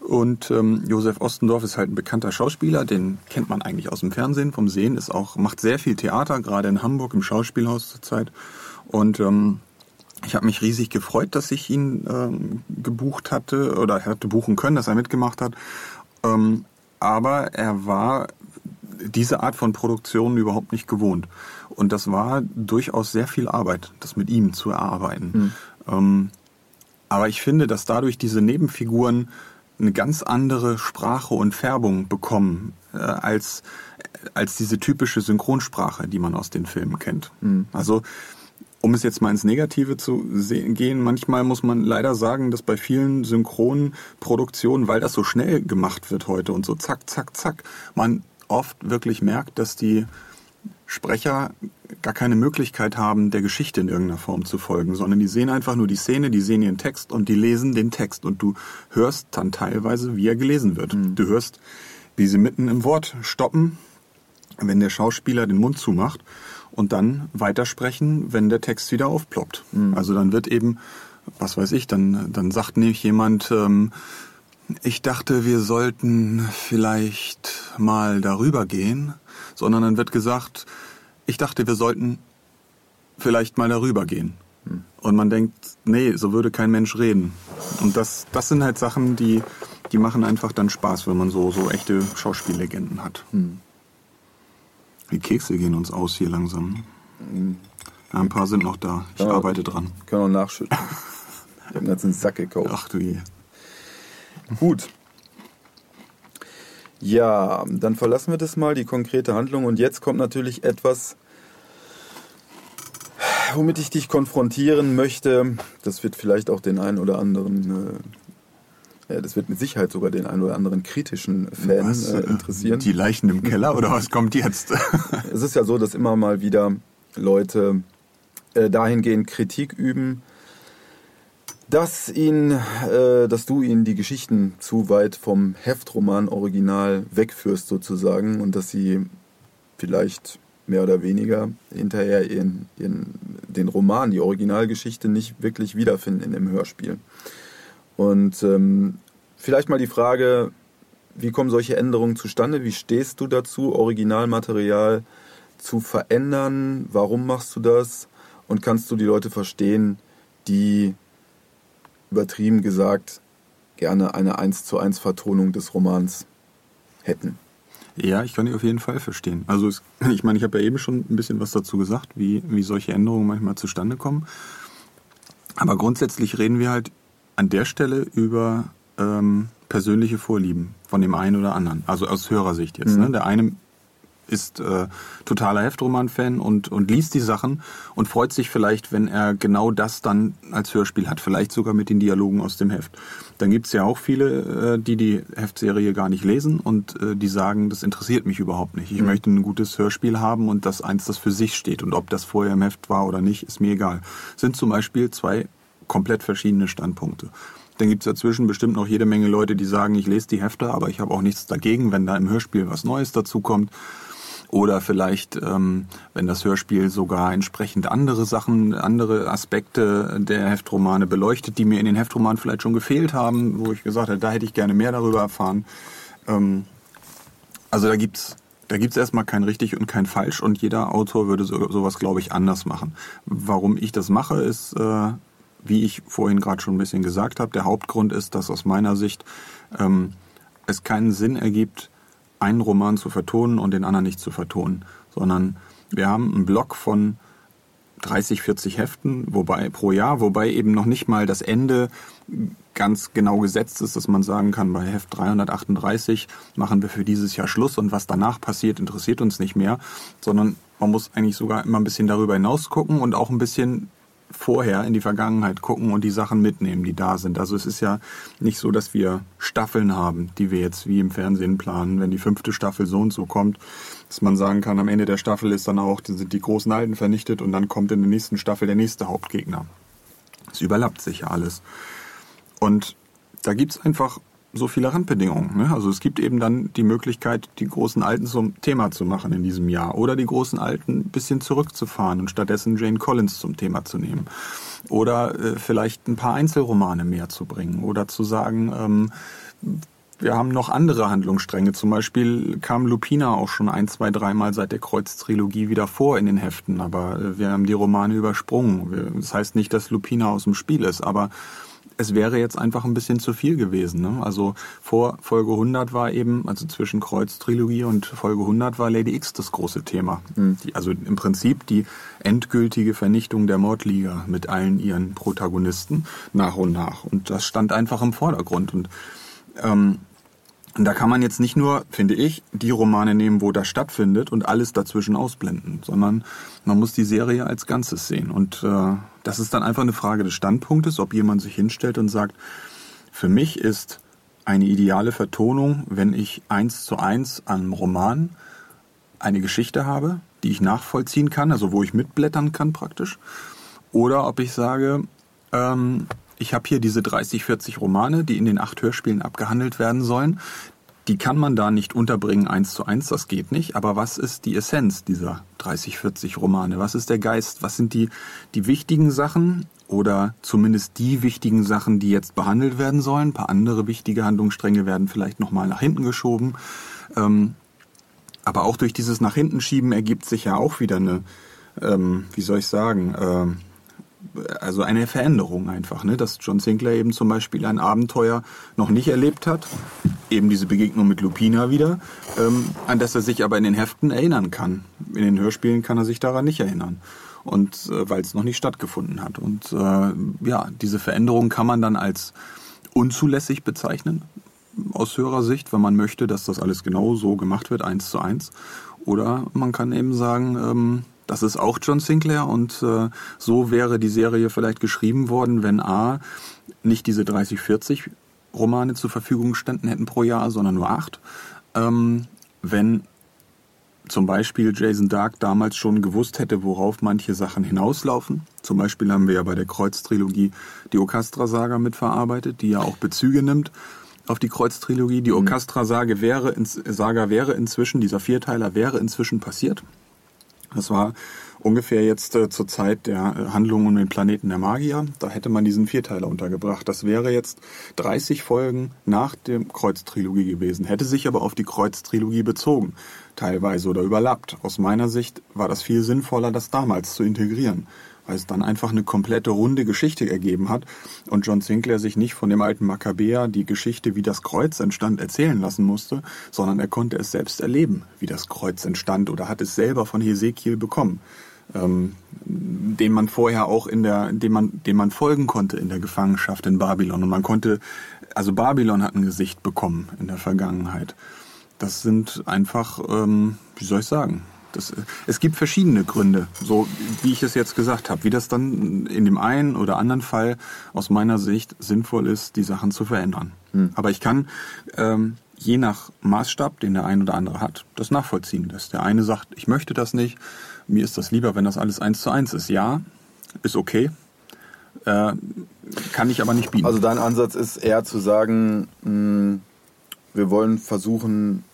Und ähm, Josef Ostendorf ist halt ein bekannter Schauspieler, den kennt man eigentlich aus dem Fernsehen, vom Sehen, ist auch, macht sehr viel Theater, gerade in Hamburg im Schauspielhaus zurzeit. Und ähm, ich habe mich riesig gefreut, dass ich ihn ähm, gebucht hatte oder hatte buchen können, dass er mitgemacht hat. Ähm, aber er war diese Art von Produktion überhaupt nicht gewohnt. Und das war durchaus sehr viel Arbeit, das mit ihm zu erarbeiten. Mhm. Ähm, aber ich finde, dass dadurch diese Nebenfiguren eine ganz andere Sprache und Färbung bekommen äh, als, als diese typische Synchronsprache, die man aus den Filmen kennt. Mhm. Also um es jetzt mal ins Negative zu sehen, gehen, manchmal muss man leider sagen, dass bei vielen Synchronproduktionen, weil das so schnell gemacht wird heute und so zack, zack, zack, man oft wirklich merkt, dass die Sprecher gar keine Möglichkeit haben, der Geschichte in irgendeiner Form zu folgen, sondern die sehen einfach nur die Szene, die sehen ihren Text und die lesen den Text und du hörst dann teilweise, wie er gelesen wird. Mhm. Du hörst, wie sie mitten im Wort stoppen, wenn der Schauspieler den Mund zumacht und dann weitersprechen, wenn der Text wieder aufploppt. Mhm. Also dann wird eben, was weiß ich, dann, dann sagt nämlich jemand, ähm, ich dachte, wir sollten vielleicht mal darüber gehen, sondern dann wird gesagt, ich dachte, wir sollten vielleicht mal darüber gehen. Hm. Und man denkt, nee, so würde kein Mensch reden. Und das, das sind halt Sachen, die, die machen einfach dann Spaß, wenn man so, so echte Schauspiellegenden hat. Hm. Die Kekse gehen uns aus hier langsam. Hm. Ja, ein paar sind noch da. Ich ja, arbeite dran. Können wir nachschütten. ich habe einen ganzen Sack gekauft. Ach du je. Gut. Ja, dann verlassen wir das mal, die konkrete Handlung. Und jetzt kommt natürlich etwas, womit ich dich konfrontieren möchte, das wird vielleicht auch den einen oder anderen, äh, ja, das wird mit Sicherheit sogar den einen oder anderen kritischen Fan Was, äh, interessieren. Die Leichen im Keller oder was kommt jetzt? Es ist ja so, dass immer mal wieder Leute äh, dahingehend Kritik üben, dass ihn, äh, dass du ihnen die Geschichten zu weit vom Heftroman Original wegführst sozusagen und dass sie vielleicht mehr oder weniger hinterher ihren, ihren, den Roman, die Originalgeschichte nicht wirklich wiederfinden in dem Hörspiel. Und ähm, vielleicht mal die Frage, wie kommen solche Änderungen zustande? Wie stehst du dazu, Originalmaterial zu verändern? Warum machst du das? Und kannst du die Leute verstehen, die übertrieben gesagt gerne eine 1 zu 1 Vertonung des Romans hätten? Ja, ich kann die auf jeden Fall verstehen. Also es, ich meine, ich habe ja eben schon ein bisschen was dazu gesagt, wie, wie solche Änderungen manchmal zustande kommen. Aber grundsätzlich reden wir halt an der Stelle über ähm, persönliche Vorlieben von dem einen oder anderen. Also aus Hörersicht jetzt. Mhm. Ne? Der eine ist äh, totaler Heftroman-Fan und, und liest die Sachen und freut sich vielleicht, wenn er genau das dann als Hörspiel hat, vielleicht sogar mit den Dialogen aus dem Heft. Dann gibt's ja auch viele, äh, die die Heftserie gar nicht lesen und äh, die sagen, das interessiert mich überhaupt nicht. Ich Mhm. möchte ein gutes Hörspiel haben und das eins, das für sich steht. Und ob das vorher im Heft war oder nicht, ist mir egal. Sind zum Beispiel zwei komplett verschiedene Standpunkte. Dann gibt's dazwischen bestimmt noch jede Menge Leute, die sagen, ich lese die Hefte, aber ich habe auch nichts dagegen, wenn da im Hörspiel was Neues dazu kommt. Oder vielleicht, ähm, wenn das Hörspiel sogar entsprechend andere Sachen, andere Aspekte der Heftromane beleuchtet, die mir in den Heftromanen vielleicht schon gefehlt haben, wo ich gesagt habe, da hätte ich gerne mehr darüber erfahren. Ähm, also da gibt's da gibt's erstmal kein richtig und kein falsch und jeder Autor würde so, sowas, glaube ich, anders machen. Warum ich das mache, ist, äh, wie ich vorhin gerade schon ein bisschen gesagt habe, der Hauptgrund ist, dass aus meiner Sicht ähm, es keinen Sinn ergibt, einen Roman zu vertonen und den anderen nicht zu vertonen, sondern wir haben einen Block von 30, 40 Heften wobei pro Jahr, wobei eben noch nicht mal das Ende ganz genau gesetzt ist, dass man sagen kann, bei Heft 338 machen wir für dieses Jahr Schluss und was danach passiert, interessiert uns nicht mehr, sondern man muss eigentlich sogar immer ein bisschen darüber hinaus gucken und auch ein bisschen vorher in die Vergangenheit gucken und die Sachen mitnehmen, die da sind. Also es ist ja nicht so, dass wir Staffeln haben, die wir jetzt wie im Fernsehen planen, wenn die fünfte Staffel so und so kommt, dass man sagen kann, am Ende der Staffel ist dann auch, sind die großen Alten vernichtet und dann kommt in der nächsten Staffel der nächste Hauptgegner. Es überlappt sich ja alles. Und da gibt's einfach so viele Randbedingungen. Ne? Also es gibt eben dann die Möglichkeit, die großen Alten zum Thema zu machen in diesem Jahr oder die großen Alten ein bisschen zurückzufahren und stattdessen Jane Collins zum Thema zu nehmen. Oder äh, vielleicht ein paar Einzelromane mehr zu bringen oder zu sagen, ähm, wir haben noch andere Handlungsstränge. Zum Beispiel kam Lupina auch schon ein, zwei, dreimal seit der Kreuz-Trilogie wieder vor in den Heften, aber äh, wir haben die Romane übersprungen. Das heißt nicht, dass Lupina aus dem Spiel ist, aber es wäre jetzt einfach ein bisschen zu viel gewesen. Ne? Also vor Folge 100 war eben, also zwischen Kreuz-Trilogie und Folge 100 war Lady X das große Thema. Die, also im Prinzip die endgültige Vernichtung der Mordliga mit allen ihren Protagonisten nach und nach. Und das stand einfach im Vordergrund. Und ähm, und da kann man jetzt nicht nur, finde ich, die Romane nehmen, wo das stattfindet und alles dazwischen ausblenden, sondern man muss die Serie als Ganzes sehen. Und äh, das ist dann einfach eine Frage des Standpunktes, ob jemand sich hinstellt und sagt, für mich ist eine ideale Vertonung, wenn ich eins zu eins an einem Roman eine Geschichte habe, die ich nachvollziehen kann, also wo ich mitblättern kann praktisch. Oder ob ich sage, ähm, ich habe hier diese 30, 40 Romane, die in den acht Hörspielen abgehandelt werden sollen. Die kann man da nicht unterbringen eins zu eins, das geht nicht. Aber was ist die Essenz dieser 30, 40 Romane? Was ist der Geist? Was sind die, die wichtigen Sachen oder zumindest die wichtigen Sachen, die jetzt behandelt werden sollen? Ein paar andere wichtige Handlungsstränge werden vielleicht nochmal nach hinten geschoben. Ähm, aber auch durch dieses nach hinten schieben ergibt sich ja auch wieder eine, ähm, wie soll ich sagen, ähm, also eine Veränderung einfach, ne? dass John Sinclair eben zum Beispiel ein Abenteuer noch nicht erlebt hat, eben diese Begegnung mit Lupina wieder, ähm, an das er sich aber in den Heften erinnern kann. In den Hörspielen kann er sich daran nicht erinnern. Und äh, weil es noch nicht stattgefunden hat. Und äh, ja, diese Veränderung kann man dann als unzulässig bezeichnen, aus Hörersicht, wenn man möchte, dass das alles genau so gemacht wird, eins zu eins. Oder man kann eben sagen, ähm, Das ist auch John Sinclair und äh, so wäre die Serie vielleicht geschrieben worden, wenn A nicht diese 30, 40 Romane zur Verfügung standen hätten pro Jahr, sondern nur acht. Ähm, wenn zum Beispiel Jason Dark damals schon gewusst hätte, worauf manche Sachen hinauslaufen. Zum Beispiel haben wir ja bei der Kreuz-Trilogie die Okastra-Saga mitverarbeitet, die ja auch Bezüge nimmt auf die Kreuz-Trilogie. Die mhm. Okastra-Saga wäre, Saga wäre inzwischen, dieser Vierteiler wäre inzwischen passiert. Das war ungefähr jetzt äh, zur Zeit der äh, Handlung um den Planeten der Magier. Da hätte man diesen Vierteiler untergebracht. Das wäre jetzt 30 Folgen nach der Kreuztrilogie gewesen, hätte sich aber auf die Kreuztrilogie bezogen, teilweise oder überlappt. Aus meiner Sicht war das viel sinnvoller, das damals zu integrieren weil es dann einfach eine komplette runde Geschichte ergeben hat und John Sinclair sich nicht von dem alten Makkabäer die Geschichte, wie das Kreuz entstand, erzählen lassen musste, sondern er konnte es selbst erleben, wie das Kreuz entstand oder hat es selber von Hesekiel bekommen ähm, dem man vorher auch in der, dem man, dem man folgen konnte in der Gefangenschaft in Babylon. Und man konnte, also Babylon hat ein Gesicht bekommen in der Vergangenheit. Das sind einfach, ähm, wie soll ich sagen, das, es gibt verschiedene Gründe, so wie ich es jetzt gesagt habe, wie das dann in dem einen oder anderen Fall aus meiner Sicht sinnvoll ist, die Sachen zu verändern. Hm. Aber ich kann ähm, je nach Maßstab, den der ein oder andere hat, das nachvollziehen. Dass der eine sagt, ich möchte das nicht, mir ist das lieber, wenn das alles eins zu eins ist. Ja, ist okay. Äh, kann ich aber nicht bieten. Also dein Ansatz ist eher zu sagen, mh, hm, wir wollen versuchen,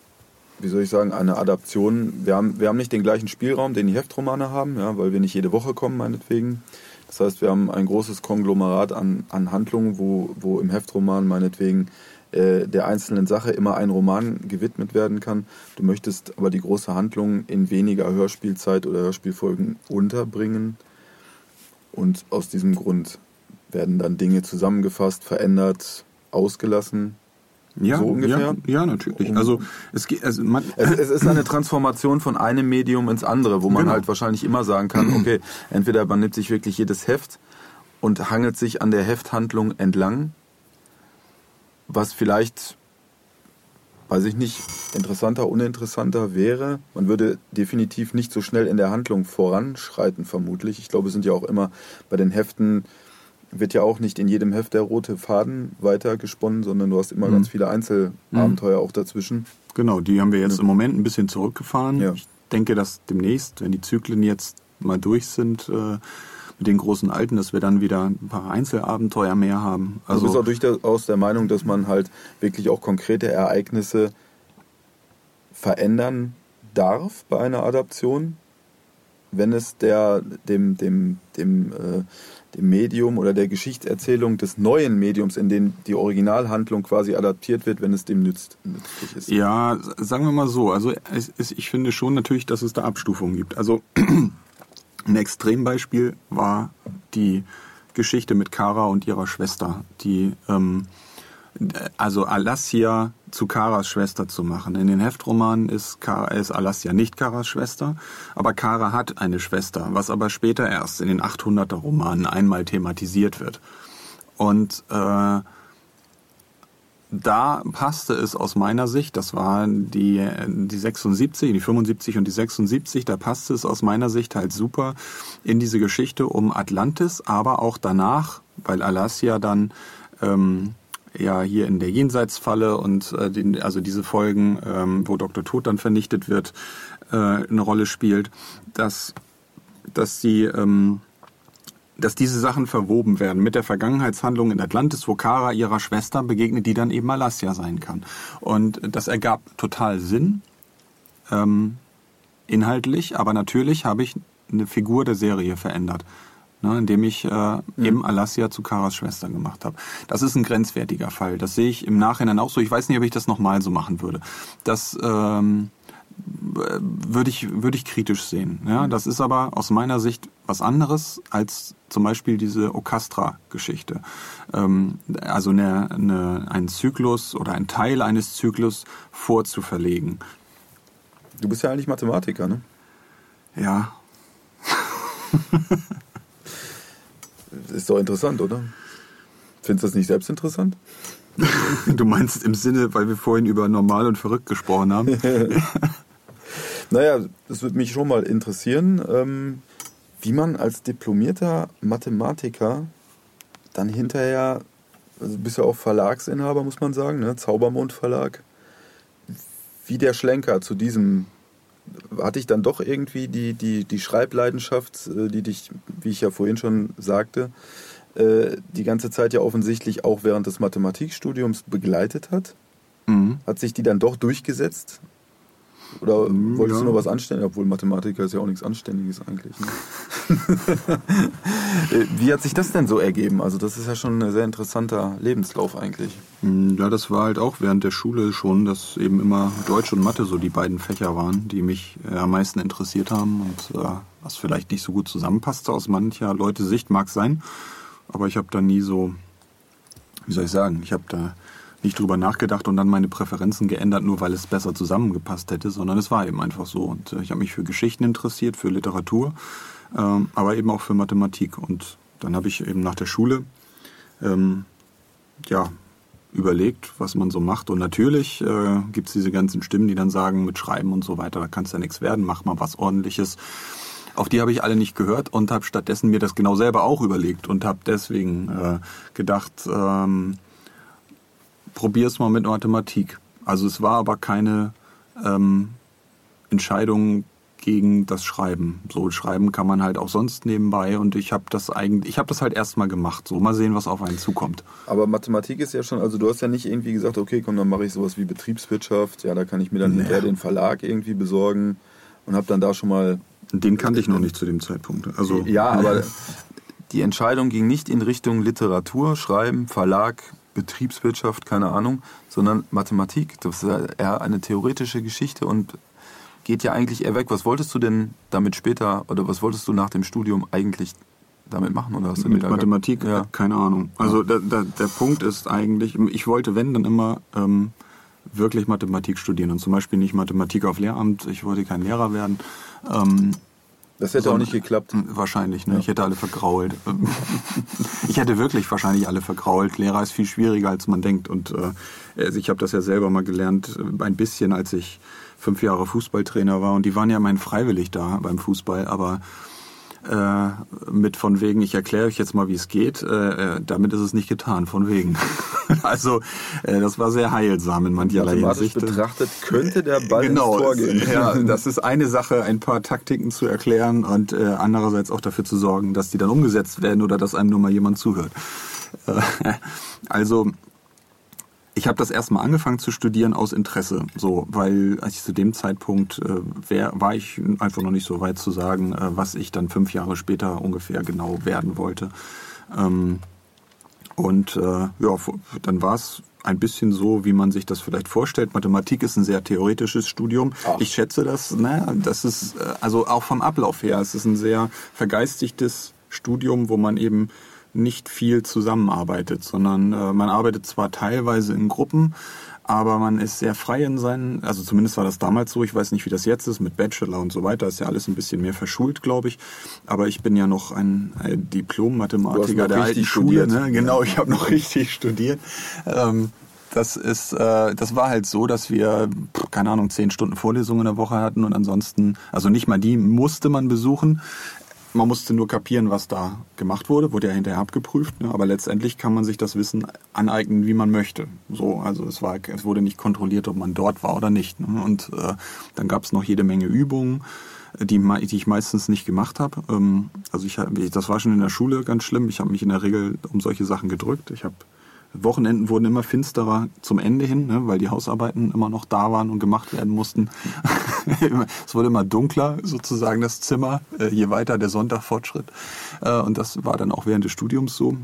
wie soll ich sagen, eine Adaption. Wir haben, wir haben nicht den gleichen Spielraum, den die Heftromane haben, ja, weil wir nicht jede Woche kommen, meinetwegen. Das heißt, wir haben ein großes Konglomerat an, an Handlungen, wo, wo im Heftroman meinetwegen äh, der einzelnen Sache immer ein Roman gewidmet werden kann. Du möchtest aber die große Handlung in weniger Hörspielzeit oder Hörspielfolgen unterbringen. Und aus diesem Grund werden dann Dinge zusammengefasst, verändert, ausgelassen. Ja, so ungefähr. Ja, ja natürlich. Also es, geht, also man es, es, ist eine Transformation von einem Medium ins andere, wo man genau. halt wahrscheinlich immer sagen kann, okay, entweder man nimmt sich wirklich jedes Heft und hangelt sich an der Hefthandlung entlang was vielleicht, weiß ich nicht, interessanter, uninteressanter wäre. Man würde definitiv nicht so schnell in der Handlung voranschreiten, vermutlich. Ich glaube, es sind ja auch immer bei den Heften, wird ja auch nicht in jedem Heft der rote Faden weitergesponnen, sondern du hast immer mhm. ganz viele Einzelabenteuer mhm. auch dazwischen. Genau, die haben wir jetzt im Moment ein bisschen zurückgefahren. Ja. Ich denke, dass demnächst, wenn die Zyklen jetzt mal durch sind, äh, mit den großen Alten, dass wir dann wieder ein paar Einzelabenteuer mehr haben. Also du bist auch durchaus der Meinung, dass man halt wirklich auch konkrete Ereignisse verändern darf bei einer Adaption, wenn es der, dem, dem, dem, äh, dem Medium oder der Geschichtserzählung des neuen Mediums, in dem die Originalhandlung quasi adaptiert wird, wenn es dem nützt, nützlich ist. Ja, sagen wir mal so. Also es, ich finde schon natürlich, dass es da Abstufungen gibt. Also ein Extrembeispiel war die Geschichte mit Kara und ihrer Schwester, die ähm, also Alassia zu Karas Schwester zu machen. In den Heftromanen ist, Kara, ist Alassia nicht Karas Schwester, aber Kara hat eine Schwester, was aber später erst in den 800er Romanen einmal thematisiert wird. Und äh, da passte es aus meiner Sicht, das waren die, die 76, die 75 und die 76, da passte es aus meiner Sicht halt super in diese Geschichte um Atlantis, aber auch danach, weil Alassia dann ähm, ja hier in der Jenseitsfalle und äh, den, also diese Folgen, ähm, wo Dr. Tod dann vernichtet wird, äh, eine Rolle spielt, dass, dass sie ähm, dass diese Sachen verwoben werden mit der Vergangenheitshandlung in Atlantis, wo Kara ihrer Schwester begegnet, die dann eben Alassia sein kann. Und das ergab total Sinn, ähm, inhaltlich, aber natürlich habe ich eine Figur der Serie verändert. Ne, indem ich äh, mhm. eben Alassia zu Karas Schwester gemacht habe. Das ist ein grenzwertiger Fall. Das sehe ich im Nachhinein auch so. Ich weiß nicht, ob ich das nochmal so machen würde. Das ähm, würde ich, würde ich kritisch sehen. Ja, das ist aber aus meiner Sicht was anderes als zum Beispiel diese Okastra-Geschichte. Ähm, also eine, eine, einen Zyklus oder einen Teil eines Zyklus vorzuverlegen. Du bist ja eigentlich Mathematiker, ne? Ja. ist doch interessant, oder? Findest du das nicht selbst interessant? du meinst im Sinne, weil wir vorhin über normal und verrückt gesprochen haben? Naja, das würde mich schon mal interessieren, ähm, wie man als diplomierter Mathematiker dann hinterher, also du bist ja auch Verlagsinhaber, muss man sagen, ne? Zaubermond Verlag, wie der Schlenker zu diesem, hatte ich dann doch irgendwie die, die, die Schreibleidenschaft, äh, die dich, wie ich ja vorhin schon sagte, äh, die ganze Zeit ja offensichtlich auch während des Mathematikstudiums begleitet hat? Mhm. Hat sich die dann doch durchgesetzt? Oder Mm, wolltest ja. du noch was Anständiges? Obwohl Mathematiker ist ja auch nichts Anständiges eigentlich. Ne? Äh, Wie hat sich das denn so ergeben? Also das ist ja schon ein sehr interessanter Lebenslauf eigentlich. Mm, Ja, das war halt auch während der Schule schon, dass eben immer Deutsch und Mathe so die beiden Fächer waren, die mich äh, am meisten interessiert haben und äh, was vielleicht nicht so gut zusammenpasste aus mancher Leute Sicht mag sein, aber ich habe da nie so, wie soll ich sagen, ich habe da nicht drüber nachgedacht und dann meine Präferenzen geändert, nur weil es besser zusammengepasst hätte, sondern es war eben einfach so und äh, ich habe mich für Geschichten interessiert, für Literatur, ähm, aber eben auch für Mathematik und dann habe ich eben nach der Schule ähm, ja, überlegt, was man so macht. Und natürlich äh, gibt es diese ganzen Stimmen, die dann sagen, mit Schreiben und so weiter, da kann es ja nichts werden, mach mal was ordentliches. Auf die habe ich alle nicht gehört und habe stattdessen mir das genau selber auch überlegt und habe deswegen äh, gedacht, ähm, probier's mal mit Mathematik. Also es war aber keine ähm, Entscheidung gegen das Schreiben. So Schreiben kann man halt auch sonst nebenbei und ich habe das eigentlich, ich habe das halt erstmal gemacht. So mal sehen, was auf einen zukommt. Aber Mathematik ist ja schon, also du hast ja nicht irgendwie gesagt, okay, komm, dann mache ich sowas wie Betriebswirtschaft, ja, da kann ich mir dann Nee. hinterher den Verlag irgendwie besorgen und habe dann da schon mal, Den kannte ich noch nicht zu dem Zeitpunkt. Also ja, aber die Entscheidung ging nicht in Richtung Literatur, Schreiben, Verlag, Betriebswirtschaft, keine Ahnung, sondern Mathematik. Das ist ja eher eine theoretische Geschichte und geht ja eigentlich eher weg. Was wolltest du denn damit später oder was wolltest du nach dem Studium eigentlich damit machen? Oder hast du mit Mathematik, Ja. keine Ahnung. Also da, da, der Punkt ist eigentlich, ich wollte, wenn, dann immer ähm, wirklich Mathematik studieren und zum Beispiel nicht Mathematik auf Lehramt. Ich wollte kein Lehrer werden. Ähm, Das hätte auch nicht geklappt. Wahrscheinlich, ne? Ich hätte alle vergrault. ich hätte wirklich wahrscheinlich alle vergrault. Lehrer ist viel schwieriger, als man denkt. Und äh, also ich habe das ja selber mal gelernt, äh, ein bisschen, als ich fünf Jahre Fußballtrainer war. Und die waren ja mein freiwillig da beim Fußball, aber äh, mit von wegen, ich erkläre euch jetzt mal, wie es geht, äh, äh, damit ist es nicht getan, von wegen. also äh, das war sehr heilsam in mancherlei Hinsicht. betrachtet könnte der Ball genau, Tor gehen. Ja, das ist eine Sache, ein paar Taktiken zu erklären und äh, andererseits auch dafür zu sorgen, dass die dann umgesetzt werden oder dass einem nur mal jemand zuhört. Äh, also ich habe das erstmal angefangen zu studieren aus Interesse, so, weil als ich zu dem Zeitpunkt äh, wär, war ich einfach noch nicht so weit zu sagen, äh, was ich dann fünf Jahre später ungefähr genau werden wollte. Ähm, und äh, ja, dann war es ein bisschen so, wie man sich das vielleicht vorstellt. Mathematik ist ein sehr theoretisches Studium. Ach. Ich schätze das, naja, das ist, äh, also auch vom Ablauf her, es ist ein sehr vergeistigtes Studium, wo man eben nicht viel zusammenarbeitet, sondern äh, man arbeitet zwar teilweise in Gruppen, aber man ist sehr frei in seinen, also zumindest war das damals so, ich weiß nicht, wie das jetzt ist mit Bachelor und so weiter, ist ja alles ein bisschen mehr verschult, glaube ich. Aber ich bin ja noch ein, ein Diplom-Mathematiker Du hast noch der alten Schule, ne? Genau, ich habe noch richtig studiert. Ähm, das ist, äh, das war halt so, dass wir, keine Ahnung, zehn Stunden Vorlesungen in der Woche hatten und ansonsten, also nicht mal die musste man besuchen. Man musste nur kapieren, was da gemacht wurde, wurde ja hinterher abgeprüft, ne? aber letztendlich kann man sich das Wissen aneignen, wie man möchte. So, also es war, es wurde nicht kontrolliert, ob man dort war oder nicht. Ne? Und äh, dann gab es noch jede Menge Übungen, die, mei- die ich meistens nicht gemacht habe. Ähm, also ich, das war schon in der Schule ganz schlimm. Ich habe mich in der Regel um solche Sachen gedrückt. Ich habe Wochenenden wurden immer finsterer zum Ende hin, ne, weil die Hausarbeiten immer noch da waren und gemacht werden mussten. es wurde immer dunkler, sozusagen das Zimmer, äh, je weiter der Sonntag fortschritt. Äh, und das war dann auch während des Studiums so.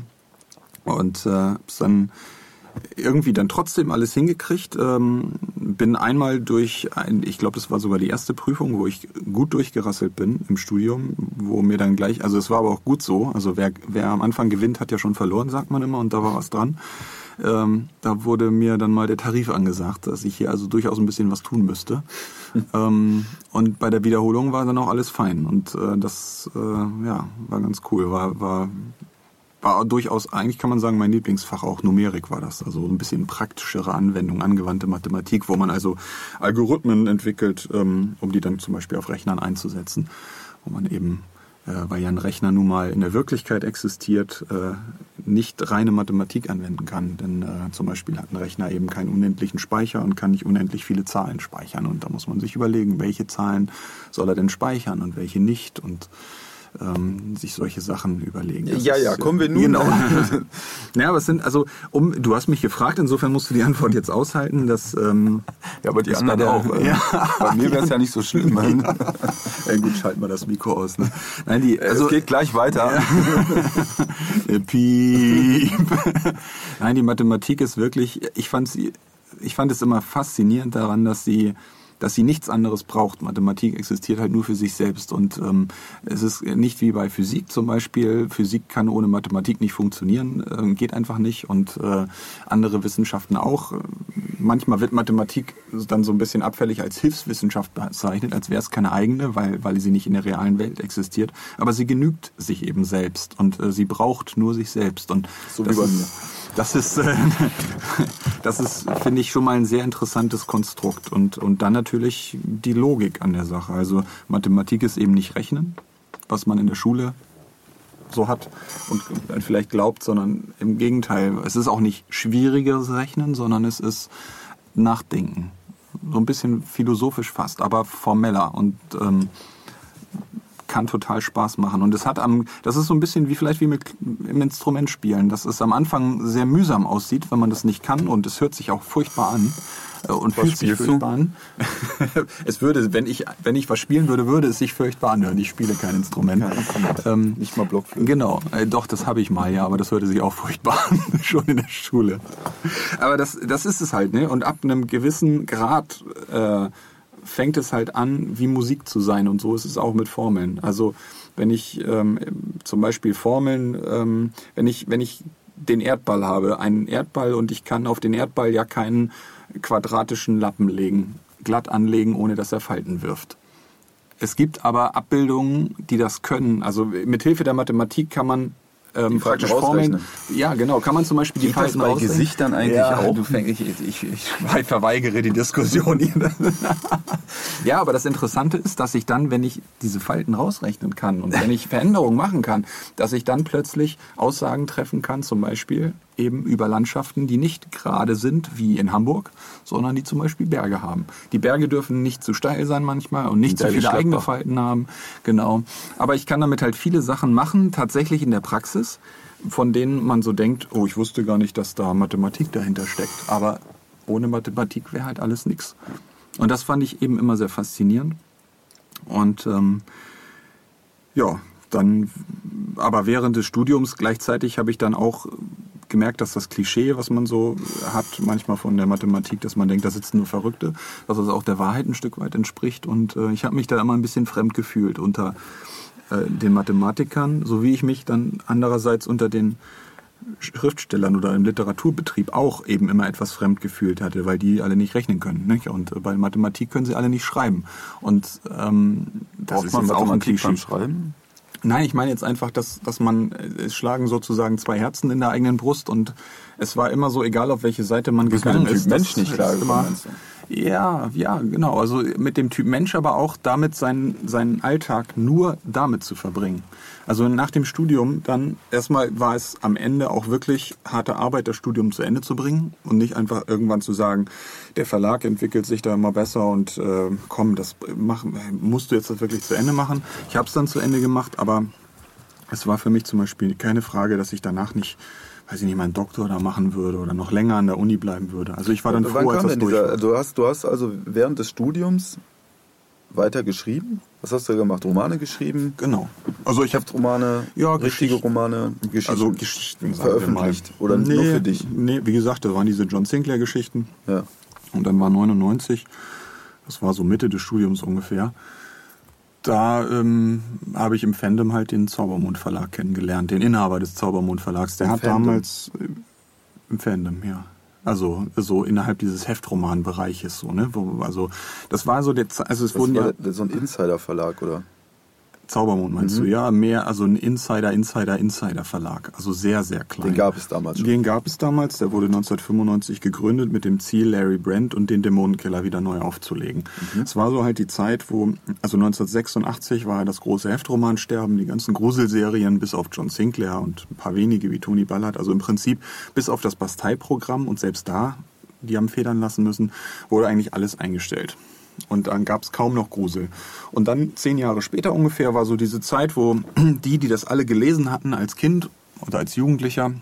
Und äh, dann irgendwie dann trotzdem alles hingekriegt. Ähm, bin einmal durch, ein, ich glaube, das war sogar die erste Prüfung, wo ich gut durchgerasselt bin im Studium, wo mir dann gleich, also es war aber auch gut so, also wer, wer am Anfang gewinnt, hat ja schon verloren, sagt man immer, und da war was dran. Ähm, da wurde mir dann mal der Tarif angesagt, dass ich hier also durchaus ein bisschen was tun müsste. ähm, und bei der Wiederholung war dann auch alles fein. Und äh, das äh, ja, war ganz cool. War, war war durchaus, eigentlich kann man sagen, mein Lieblingsfach auch Numerik war das. Also ein bisschen praktischere Anwendung, angewandte Mathematik, wo man also Algorithmen entwickelt, ähm, um die dann zum Beispiel auf Rechnern einzusetzen, wo man eben äh, weil ja ein Rechner nun mal in der Wirklichkeit existiert, äh, nicht reine Mathematik anwenden kann. Denn äh, zum Beispiel hat ein Rechner eben keinen unendlichen Speicher und kann nicht unendlich viele Zahlen speichern. Und da muss man sich überlegen, welche Zahlen soll er denn speichern und welche nicht. Und ähm, sich solche Sachen überlegen. Das ja, ja, kommen wir nun. Genau. ja, aber es sind, also, um, du hast mich gefragt, insofern musst du die Antwort jetzt aushalten, dass. Ähm, ja, aber die anderen der, auch. Äh, ja. Bei mir wäre es ja nicht so schlimm. ja. ja, gut, schalten wir das Mikro aus. Ne? Nein, die, also, es geht gleich weiter. Ja. Piep. Nein, die Mathematik ist wirklich, ich fand sie, ich fand es immer faszinierend daran, dass sie dass sie nichts anderes braucht. Mathematik existiert halt nur für sich selbst und ähm, es ist nicht wie bei Physik zum Beispiel. Physik kann ohne Mathematik nicht funktionieren, äh, geht einfach nicht und äh, andere Wissenschaften auch. Manchmal wird Mathematik dann so ein bisschen abfällig als Hilfswissenschaft bezeichnet, als wäre es keine eigene, weil, weil sie nicht in der realen Welt existiert. Aber sie genügt sich eben selbst und äh, sie braucht nur sich selbst. Und so wie bei mir. Das ist, äh, das ist, finde ich, schon mal ein sehr interessantes Konstrukt. Und, und dann natürlich die Logik an der Sache. Also Mathematik ist eben nicht Rechnen, was man in der Schule so hat und vielleicht glaubt, sondern im Gegenteil. Es ist auch nicht schwieriges Rechnen, sondern es ist Nachdenken. So ein bisschen philosophisch fast, aber formeller. Und ähm, kann total Spaß machen. Und es hat am, das ist so ein bisschen wie vielleicht wie mit im Instrument spielen, dass es am Anfang sehr mühsam aussieht, wenn man das nicht kann und es hört sich auch furchtbar an äh, und was fühlt sich furchtbar du? an. es würde, wenn ich, wenn ich was spielen würde, würde es sich furchtbar anhören. Ich spiele kein Instrument. Ähm, nicht mal Blockflöte. Genau, äh, doch, das habe ich mal, ja, aber das würde sich auch furchtbar an, schon in der Schule. Aber das, das ist es halt, ne? Und ab einem gewissen Grad äh, fängt es halt an, wie Musik zu sein. Und so ist es auch mit Formeln. Also wenn ich ähm, zum Beispiel Formeln, ähm, wenn ich, wenn ich den Erdball habe, einen Erdball und ich kann auf den Erdball ja keinen quadratischen Lappen legen, glatt anlegen, ohne dass er Falten wirft. Es gibt aber Abbildungen, die das können. Also mit Hilfe der Mathematik kann man ähm, praktisch Formeln. Ja, genau. Kann man zum Beispiel die Falten bei ausrechnen? Gesichtern eigentlich ja, auch? Ich, ich, ich, ich verweigere die Diskussion. ja, aber das Interessante ist, dass ich dann, wenn ich diese Falten rausrechnen kann und wenn ich Veränderungen machen kann, dass ich dann plötzlich Aussagen treffen kann, zum Beispiel eben über Landschaften, die nicht gerade sind, wie in Hamburg, sondern die zum Beispiel Berge haben. Die Berge dürfen nicht zu steil sein manchmal und nicht zu viele eigene Falten haben. Genau. Aber ich kann damit halt viele Sachen machen, tatsächlich in der Praxis, von denen man so denkt, oh, ich wusste gar nicht, dass da Mathematik dahinter steckt. Aber ohne Mathematik wäre halt alles nichts. Und das fand ich eben immer sehr faszinierend. Und ähm, ja, dann, aber während des Studiums gleichzeitig habe ich dann auch gemerkt, dass das Klischee, was man so hat, manchmal von der Mathematik, dass man denkt, da sitzen nur Verrückte, dass das auch der Wahrheit ein Stück weit entspricht. Und äh, ich habe mich da immer ein bisschen fremd gefühlt unter äh, den Mathematikern, so wie ich mich dann andererseits unter den Schriftstellern oder im Literaturbetrieb auch eben immer etwas fremd gefühlt hatte, weil die alle nicht rechnen können. Nicht? Und äh, bei Mathematik können sie alle nicht schreiben. Und ähm, das Braucht ist man jetzt auch ein Klischee. Beim Schreiben? Nein, ich meine jetzt einfach, dass, dass man, es schlagen sozusagen zwei Herzen in der eigenen Brust und es war immer so, egal auf welche Seite man gegangen ist. Mensch nicht klar immer, ja, ja, genau. Also mit dem Typ Mensch, aber auch damit seinen, seinen Alltag nur damit zu verbringen. Also nach dem Studium dann erstmal war es am Ende auch wirklich harte Arbeit, das Studium zu Ende zu bringen und nicht einfach irgendwann zu sagen, der Verlag entwickelt sich da immer besser und äh, komm, das mach, musst du jetzt das wirklich zu Ende machen. Ich habe es dann zu Ende gemacht, aber es war für mich zum Beispiel keine Frage, dass ich danach nicht weiß ich nicht, meinen Doktor da machen würde oder noch länger an der Uni bleiben würde. Also ich war dann froh, als das durch war. Du hast, du hast also während des Studiums weiter geschrieben? Was hast du gemacht? Romane geschrieben? Genau. Also ich habe Romane, ja, richtige Romane, Geschichten, also Geschichten veröffentlicht oder nee, nur für dich? Nee, wie gesagt, das waren diese John Sinclair Geschichten. Ja. Und dann war 99, das war so Mitte des Studiums ungefähr. Da ähm, habe ich im Fandom halt den Zaubermond Verlag kennengelernt, den Inhaber des Zaubermond Verlags. Der Im hat Fandom? damals äh, im Fandom, ja. Also so innerhalb dieses Heftromanbereiches so, ne? Wo, also das war so der also es Was wurden ja so ein Insider Verlag oder Zaubermond meinst Mhm. du? Ja, mehr, also ein Insider, Insider, Insider Verlag. Also sehr, sehr klein. Den gab es damals schon. Den gab es damals. Der wurde 1995 gegründet mit dem Ziel, Larry Brand und den Dämonenkiller wieder neu aufzulegen. Mhm. Es war so halt die Zeit, wo, also 1986 war das große Heftromansterben, die ganzen Gruselserien bis auf John Sinclair und ein paar wenige wie Tony Ballard. Also im Prinzip bis auf das Bastei-Programm und selbst da, die haben federn lassen müssen, wurde eigentlich alles eingestellt. Und dann gab es kaum noch Grusel. Und dann zehn Jahre später ungefähr war so diese Zeit, wo die, die das alle gelesen hatten als Kind oder als Jugendlicher,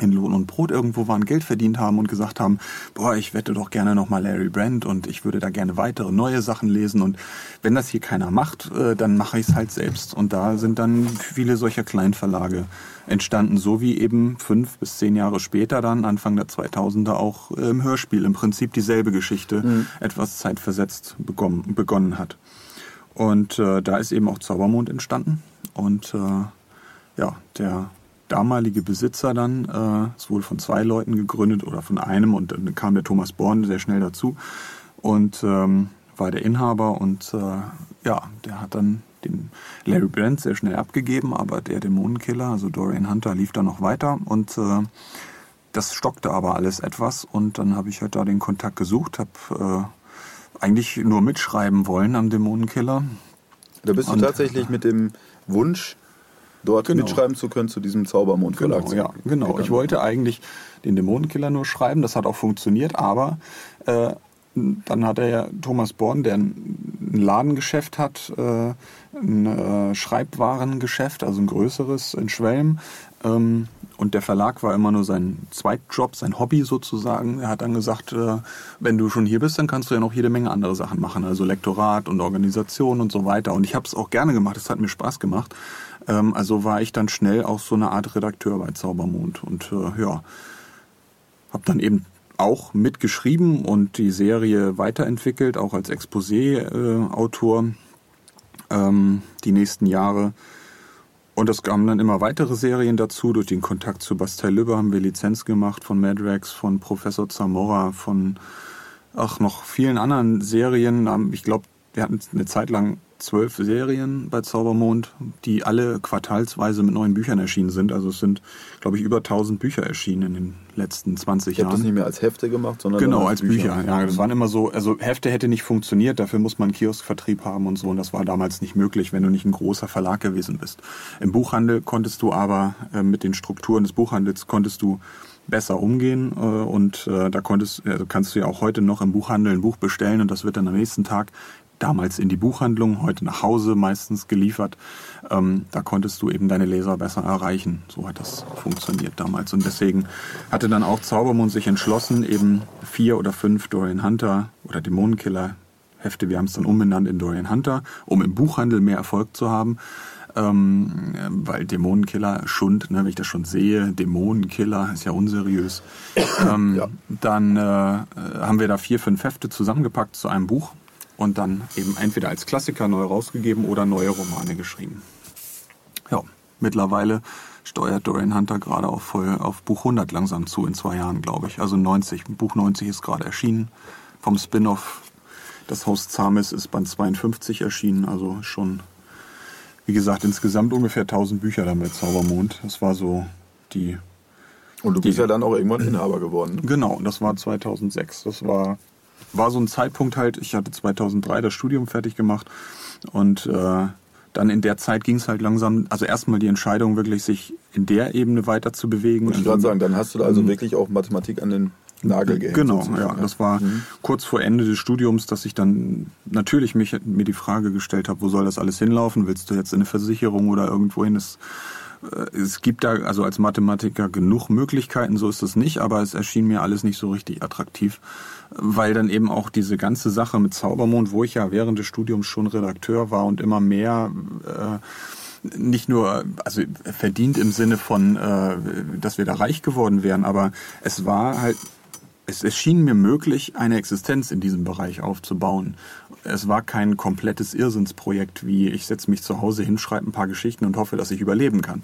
in Lohn und Brot irgendwo waren, Geld verdient haben und gesagt haben, boah, ich wette doch gerne nochmal Larry Brand und ich würde da gerne weitere neue Sachen lesen und wenn das hier keiner macht, äh, dann mache ich es halt selbst. Und da sind dann viele solcher Kleinverlage entstanden, so wie eben fünf bis zehn Jahre später dann, Anfang der 2000er, auch äh, im Hörspiel im Prinzip dieselbe Geschichte etwas zeitversetzt begonnen, begonnen hat. Und äh, da ist eben auch Zaubermond entstanden und äh, ja, der damalige Besitzer dann, äh, ist wohl von zwei Leuten gegründet oder von einem und dann kam der Thomas Born sehr schnell dazu und ähm, war der Inhaber und äh, ja, der hat dann den Larry Brand sehr schnell abgegeben, aber der Dämonenkiller, also Dorian Hunter, lief da noch weiter und äh, das stockte aber alles etwas und dann habe ich halt da den Kontakt gesucht, habe äh, eigentlich nur mitschreiben wollen am Dämonenkiller. Da bist du Und- tatsächlich mit dem Wunsch, dort Genau. mitschreiben zu können zu diesem Zaubermond Verlag. Genau, ja, genau. Ich wollte eigentlich den Dämonenkiller nur schreiben, das hat auch funktioniert, aber äh, dann hat er ja Thomas Born, der ein Ladengeschäft hat, äh, ein äh, Schreibwarengeschäft, also ein größeres in Schwelm. Ähm, und der Verlag war immer nur sein Zweitjob, sein Hobby sozusagen. Er hat dann gesagt, äh, wenn du schon hier bist, dann kannst du ja noch jede Menge andere Sachen machen, also Lektorat und Organisation und so weiter. Und ich habe es auch gerne gemacht, es hat mir Spaß gemacht. Ähm, also war ich dann schnell auch so eine Art Redakteur bei Zaubermond und äh, ja, habe dann eben auch mitgeschrieben und die Serie weiterentwickelt, auch als Exposé-Autor ähm, die nächsten Jahre. Und es kamen dann immer weitere Serien dazu. Durch den Kontakt zu Bastei Lübbe haben wir Lizenz gemacht von Madrax, von Professor Zamora, von ach, noch vielen anderen Serien. Ähm, Ich glaube, wir hatten eine Zeit lang zwölf Serien bei Zaubermond, die alle quartalsweise mit neuen Büchern erschienen sind. Also es sind, glaube ich, über 1000 Bücher erschienen in den letzten 20 Ich habe das Jahren. nicht mehr als Hefte gemacht, sondern Genau, dann als Bücher. Ja, das waren immer so, also Hefte hätte nicht funktioniert, dafür muss man einen Kioskvertrieb haben und so. Und das war damals nicht möglich, wenn du nicht ein großer Verlag gewesen bist. Im Buchhandel konntest du aber äh, mit den Strukturen des Buchhandels konntest du besser umgehen äh, und äh, da konntest, also kannst du ja auch heute noch im Buchhandel ein Buch bestellen und das wird dann am nächsten Tag damals in die Buchhandlung, heute nach Hause meistens geliefert. Ähm, da konntest du eben deine Leser besser erreichen. So hat das funktioniert damals. Und deswegen hatte dann auch Zaubermond sich entschlossen, eben vier oder fünf Dorian Hunter oder Dämonenkiller Hefte, wir haben es dann umbenannt in Dorian Hunter, um im Buchhandel mehr Erfolg zu haben. Ähm, weil Dämonenkiller, Schund, ne, wenn ich das schon sehe, Dämonenkiller ist ja unseriös. Ähm, Ja. Dann äh, haben wir da vier, fünf Hefte zusammengepackt zu einem Buch und dann eben entweder als Klassiker neu rausgegeben oder neue Romane geschrieben. Ja, mittlerweile steuert Dorian Hunter gerade auf, voll, auf Buch 100 langsam zu, in zwei Jahren, glaube ich. Also 90. Buch 90 ist gerade erschienen. Vom Spin-off Das Haus Zames ist Band 52 erschienen. Also schon, wie gesagt, insgesamt ungefähr 1000 Bücher dann bei Zaubermond. Das war so die Und du bist Die- ja dann auch irgendwann Inhaber geworden. Genau, das war 2006. Das war, war so ein Zeitpunkt halt, ich hatte 2003 das Studium fertig gemacht und äh, dann in der Zeit ging es halt langsam, also erstmal die Entscheidung wirklich, sich in der Ebene weiter zu bewegen. Wollte ich Also- gerade sagen, dann hast du da also wirklich auch Mathematik an den Nagel gehängt. Genau, sozusagen, ja. Das war kurz vor Ende des Studiums, dass ich dann natürlich mich, mir die Frage gestellt habe, wo soll das alles hinlaufen? Willst du jetzt in eine Versicherung oder irgendwo hin? Es, äh, es gibt da also als Mathematiker genug Möglichkeiten, so ist es nicht, aber es erschien mir alles nicht so richtig attraktiv, weil dann eben auch diese ganze Sache mit Zaubermond, wo ich ja während des Studiums schon Redakteur war und immer mehr äh, nicht nur, also verdient im Sinne von, äh, dass wir da reich geworden wären, aber es war halt, es, es schien mir möglich, eine Existenz in diesem Bereich aufzubauen. Es war kein komplettes Irrsinnsprojekt, wie ich setze mich zu Hause hin, schreibe ein paar Geschichten und hoffe, dass ich überleben kann,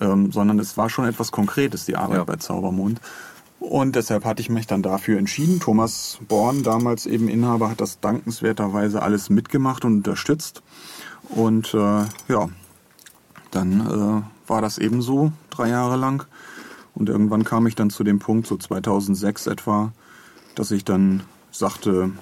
ähm, sondern es war schon etwas Konkretes, die Arbeit Ja. bei Zaubermond. Und deshalb hatte ich mich dann dafür entschieden. Thomas Born, damals eben Inhaber, hat das dankenswerterweise alles mitgemacht und unterstützt. Und äh, ja, dann äh, war das ebenso drei Jahre lang. Und irgendwann kam ich dann zu dem Punkt, so 2006 etwa, dass ich dann sagte,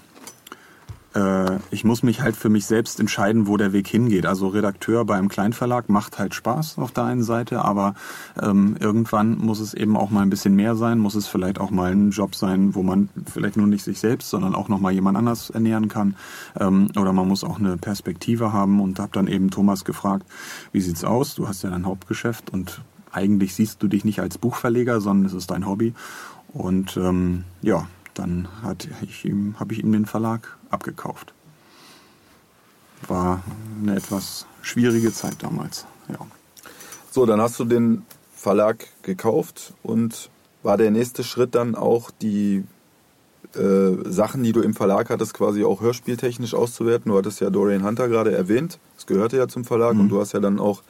äh, ich muss mich halt für mich selbst entscheiden, wo der Weg hingeht. Also Redakteur bei einem Kleinverlag macht halt Spaß auf der einen Seite, aber ähm, irgendwann muss es eben auch mal ein bisschen mehr sein, muss es vielleicht auch mal ein Job sein, wo man vielleicht nur nicht sich selbst, sondern auch noch mal jemand anders ernähren kann. Ähm, oder man muss auch eine Perspektive haben und habe dann eben Thomas gefragt, wie sieht's aus? Du hast ja dein Hauptgeschäft und eigentlich siehst du dich nicht als Buchverleger, sondern es ist dein Hobby. Und ähm, ja, dann ich ihm, habe ich ihm den Verlag abgekauft. War eine etwas schwierige Zeit damals. Ja. So, dann hast du den Verlag gekauft und war der nächste Schritt dann auch die äh, Sachen, die du im Verlag hattest, quasi auch hörspieltechnisch auszuwerten. Du hattest ja Dorian Hunter gerade erwähnt, das gehörte ja zum Verlag mhm. und du hast ja dann auch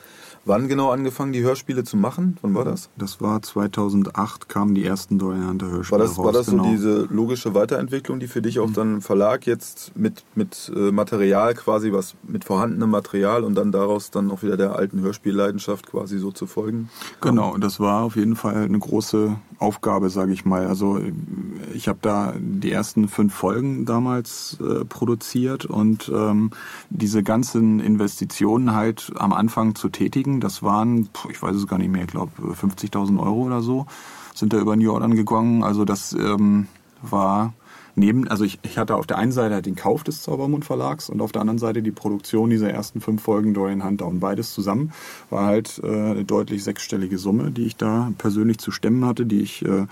Wann genau angefangen, die Hörspiele zu machen? Wann war das? Das war 2008, kamen die ersten Dorian Hunter Hörspiele War das, raus, war das genau. so diese logische Weiterentwicklung, die für dich auch dann Verlag jetzt mit, mit äh, Material quasi, was mit vorhandenem Material und dann daraus dann auch wieder der alten Hörspielleidenschaft quasi so zu folgen? Genau, das war auf jeden Fall eine große Aufgabe, sage ich mal. Also ich habe da die ersten fünf Folgen damals äh, produziert und ähm, diese ganzen Investitionen halt am Anfang zu tätigen, das waren, ich weiß es gar nicht mehr, ich glaube 50.000 Euro oder so, sind da über New Jordan gegangen. Also das ähm, war neben, also ich, ich hatte auf der einen Seite den Kauf des Zaubermund Verlags und auf der anderen Seite die Produktion dieser ersten fünf Folgen Dorian Hunter und beides zusammen war halt äh, eine deutlich sechsstellige Summe, die ich da persönlich zu stemmen hatte, die ich äh,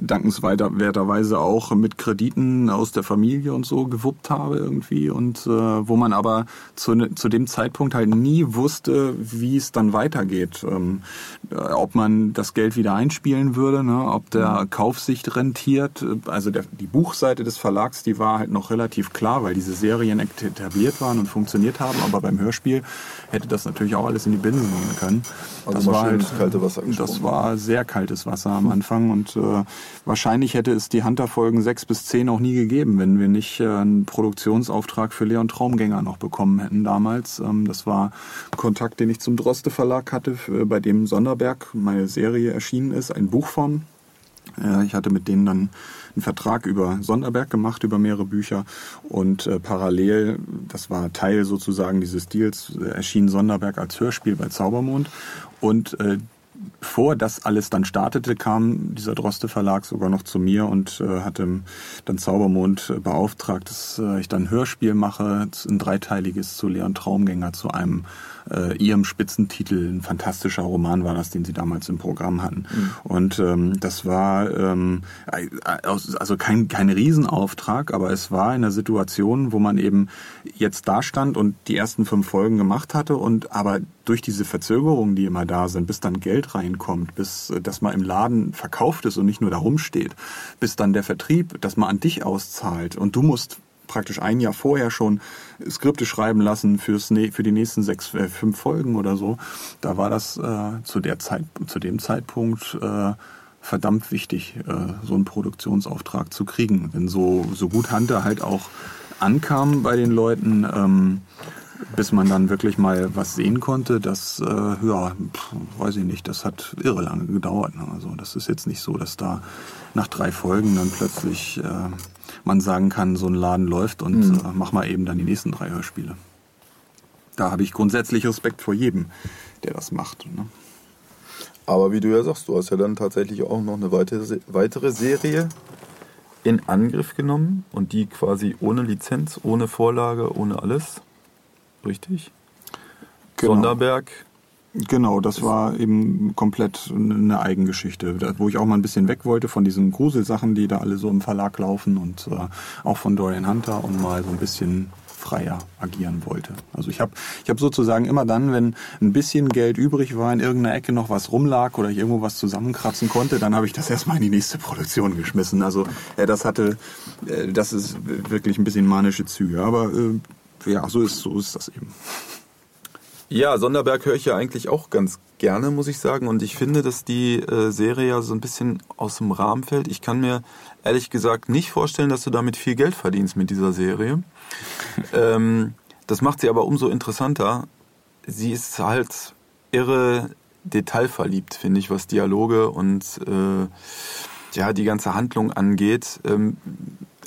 dankenswerterweise auch mit Krediten aus der Familie und so gewuppt habe irgendwie und äh, wo man aber zu, ne, zu dem Zeitpunkt halt nie wusste, wie es dann weitergeht. Ähm, äh, ob man das Geld wieder einspielen würde, ne? ob der Kauf sich rentiert. Also der, die Buchseite des Verlags, die war halt noch relativ klar, weil diese Serien etabliert waren und funktioniert haben, aber beim Hörspiel hätte das natürlich auch alles in die Binsen gehen können. Also das war halt, kalte Wasser Das war sehr kaltes Wasser am Anfang und äh, wahrscheinlich hätte es die Hunter-Folgen 6 bis 10 auch nie gegeben, wenn wir nicht äh, einen Produktionsauftrag für Leon Traumgänger noch bekommen hätten damals. Ähm, das war Kontakt, den ich zum Droste Verlag hatte, für, bei dem Sonderberg meine Serie erschienen ist, ein Buchform. Äh, ich hatte mit denen dann einen Vertrag über Sonderberg gemacht, über mehrere Bücher und äh, parallel, das war Teil sozusagen dieses Deals, äh, erschien Sonderberg als Hörspiel bei Zaubermond und äh, bevor das alles dann startete, kam dieser Droste Verlag sogar noch zu mir und äh, hatte dann Zaubermond äh, beauftragt, dass äh, ich dann ein Hörspiel mache, ein dreiteiliges zu Leon Traumgänger, zu einem äh, ihrem Spitzentitel. Ein fantastischer Roman war das, den sie damals im Programm hatten. Mhm. Und ähm, das war ähm, also kein, kein Riesenauftrag, aber es war in einer Situation, wo man eben jetzt da stand und die ersten fünf Folgen gemacht hatte und aber durch diese Verzögerungen, die immer da sind, bis dann Geld reinkommt, bis äh, das mal im Laden verkauft ist und nicht nur da rumsteht, bis dann der Vertrieb das mal an dich auszahlt und du musst praktisch ein Jahr vorher schon Skripte schreiben lassen fürs für die nächsten sechs, äh, fünf Folgen oder so. Da war das äh, zu der Zeit, zu dem Zeitpunkt äh, verdammt wichtig, äh, so einen Produktionsauftrag zu kriegen. Denn so, so gut Hunter halt auch ankam bei den Leuten, ähm, bis man dann wirklich mal was sehen konnte, das, äh, ja, pff, weiß ich nicht, das hat irre lange gedauert. Also das ist jetzt nicht so, dass da nach drei Folgen dann plötzlich äh, man sagen kann, so ein Laden läuft und mhm. äh, mach mal eben dann die nächsten drei Hörspiele. Da habe ich grundsätzlich Respekt vor jedem, der das macht. Ne? Aber wie du ja sagst, du hast ja dann tatsächlich auch noch eine weitere, weitere Serie in Angriff genommen und die quasi ohne Lizenz, ohne Vorlage, ohne alles. Richtig? Genau. Sonderberg Genau, das war eben komplett eine Eigengeschichte, wo ich auch mal ein bisschen weg wollte von diesen Gruselsachen, die da alle so im Verlag laufen und äh, auch von Dorian Hunter und mal so ein bisschen freier agieren wollte. Also ich habe ich hab sozusagen immer dann, wenn ein bisschen Geld übrig war, in irgendeiner Ecke noch was rumlag oder ich irgendwo was zusammenkratzen konnte, dann habe ich das erstmal in die nächste Produktion geschmissen. Also äh, das hatte, äh, das ist wirklich ein bisschen manische Züge, aber äh, ja, so ist, so ist das eben. Ja, Sonderberg höre ich ja eigentlich auch ganz gerne, muss ich sagen. Und ich finde, dass die äh, Serie ja so ein bisschen aus dem Rahmen fällt. Ich kann mir ehrlich gesagt nicht vorstellen, dass du damit viel Geld verdienst mit dieser Serie. ähm, das macht sie aber umso interessanter. Sie ist halt irre detailverliebt, finde ich, was Dialoge und äh, ja, die ganze Handlung angeht. Ähm,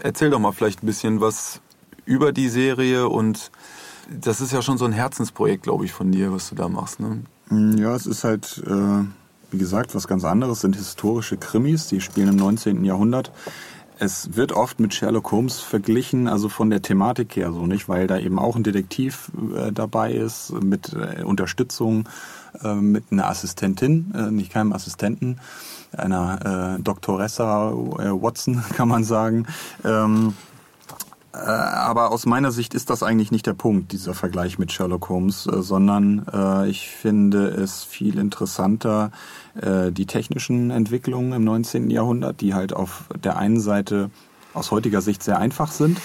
erzähl doch mal vielleicht ein bisschen was über die Serie und das ist ja schon so ein Herzensprojekt, glaube ich, von dir, was du da machst. Ne? Mm, ja, es ist halt, äh, wie gesagt, was ganz anderes, sind historische Krimis, die spielen im 19. Jahrhundert. Es wird oft mit Sherlock Holmes verglichen, also von der Thematik her so nicht, weil da eben auch ein Detektiv äh, dabei ist mit äh, Unterstützung, äh, mit einer Assistentin, äh, nicht keinem Assistenten, einer äh, Doktoressa Watson kann man sagen. Ähm, äh, aber aus meiner Sicht ist das eigentlich nicht der Punkt, dieser Vergleich mit Sherlock Holmes, äh, sondern äh, ich finde es viel interessanter, die technischen Entwicklungen im 19. Jahrhundert, die halt auf der einen Seite aus heutiger Sicht sehr einfach sind.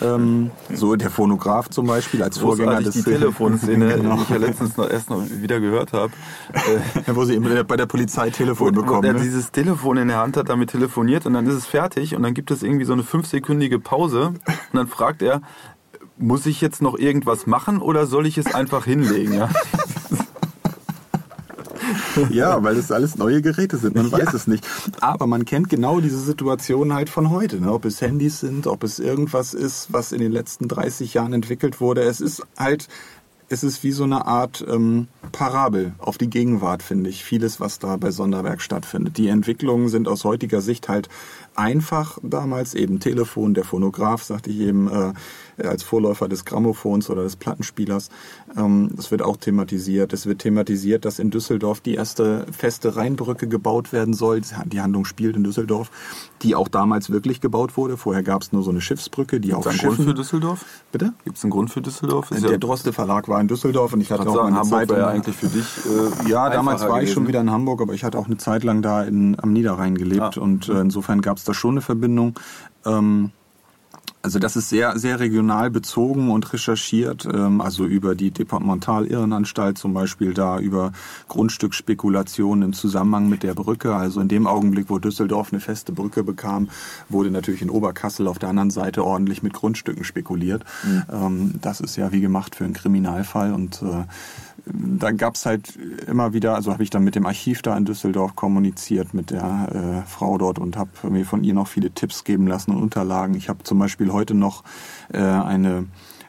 Ähm, so der Phonograph zum Beispiel als Vorgänger des die Telefonszene, genau. die ich ja letztens noch erst noch wieder gehört habe. Äh, wo sie eben bei der Polizei Telefon wo, bekommen. Wo er ne? dieses Telefon in der Hand hat, damit telefoniert und dann ist es fertig und dann gibt es irgendwie so eine fünfsekündige Pause und dann fragt er, muss ich jetzt noch irgendwas machen oder soll ich es einfach hinlegen? Ja? ja, weil es alles neue Geräte sind. Man weiß es nicht. Aber man kennt genau diese Situation halt von heute. Ne? Ob es Handys sind, ob es irgendwas ist, was in den letzten 30 Jahren entwickelt wurde. Es ist halt es ist wie so eine Art ähm, Parabel auf die Gegenwart, finde ich. Vieles, was da bei Sonderberg stattfindet. Die Entwicklungen sind aus heutiger Sicht halt einfach damals eben Telefon, der Phonograph, sagte ich eben, äh, als Vorläufer des Grammophons oder des Plattenspielers. Ähm, das wird auch thematisiert. Es wird thematisiert, dass in Düsseldorf die erste feste Rheinbrücke gebaut werden soll. Die Handlung spielt in Düsseldorf, die auch damals wirklich gebaut wurde. Vorher gab es nur so eine Schiffsbrücke, die Gibt's auf einen Schiffen... Grund für Düsseldorf? Bitte? Gibt es einen Grund für Düsseldorf? Ist der ja Droste Verlag war in Düsseldorf und ich hatte auch sagen, eine Hamburg Zeit... ja eigentlich für dich äh, Ja, damals war ich schon wieder in Hamburg, aber ich hatte auch eine Zeit lang da in, am Niederrhein gelebt ah. und äh, insofern gab es da schon eine Verbindung. Ähm, also das ist sehr, sehr regional bezogen und recherchiert, ähm, also über die Departemental-Irrenanstalt zum Beispiel da, über Grundstücksspekulationen im Zusammenhang mit der Brücke. Also in dem Augenblick, wo Düsseldorf eine feste Brücke bekam, wurde natürlich in Oberkassel auf der anderen Seite ordentlich mit Grundstücken spekuliert. Mhm. Ähm, das ist ja wie gemacht für einen Kriminalfall und äh, da gab es halt immer wieder, also habe ich dann mit dem Archiv da in Düsseldorf kommuniziert, mit der äh, Frau dort und habe mir von ihr noch viele Tipps geben lassen und Unterlagen. Ich habe zum Beispiel heute noch äh, eine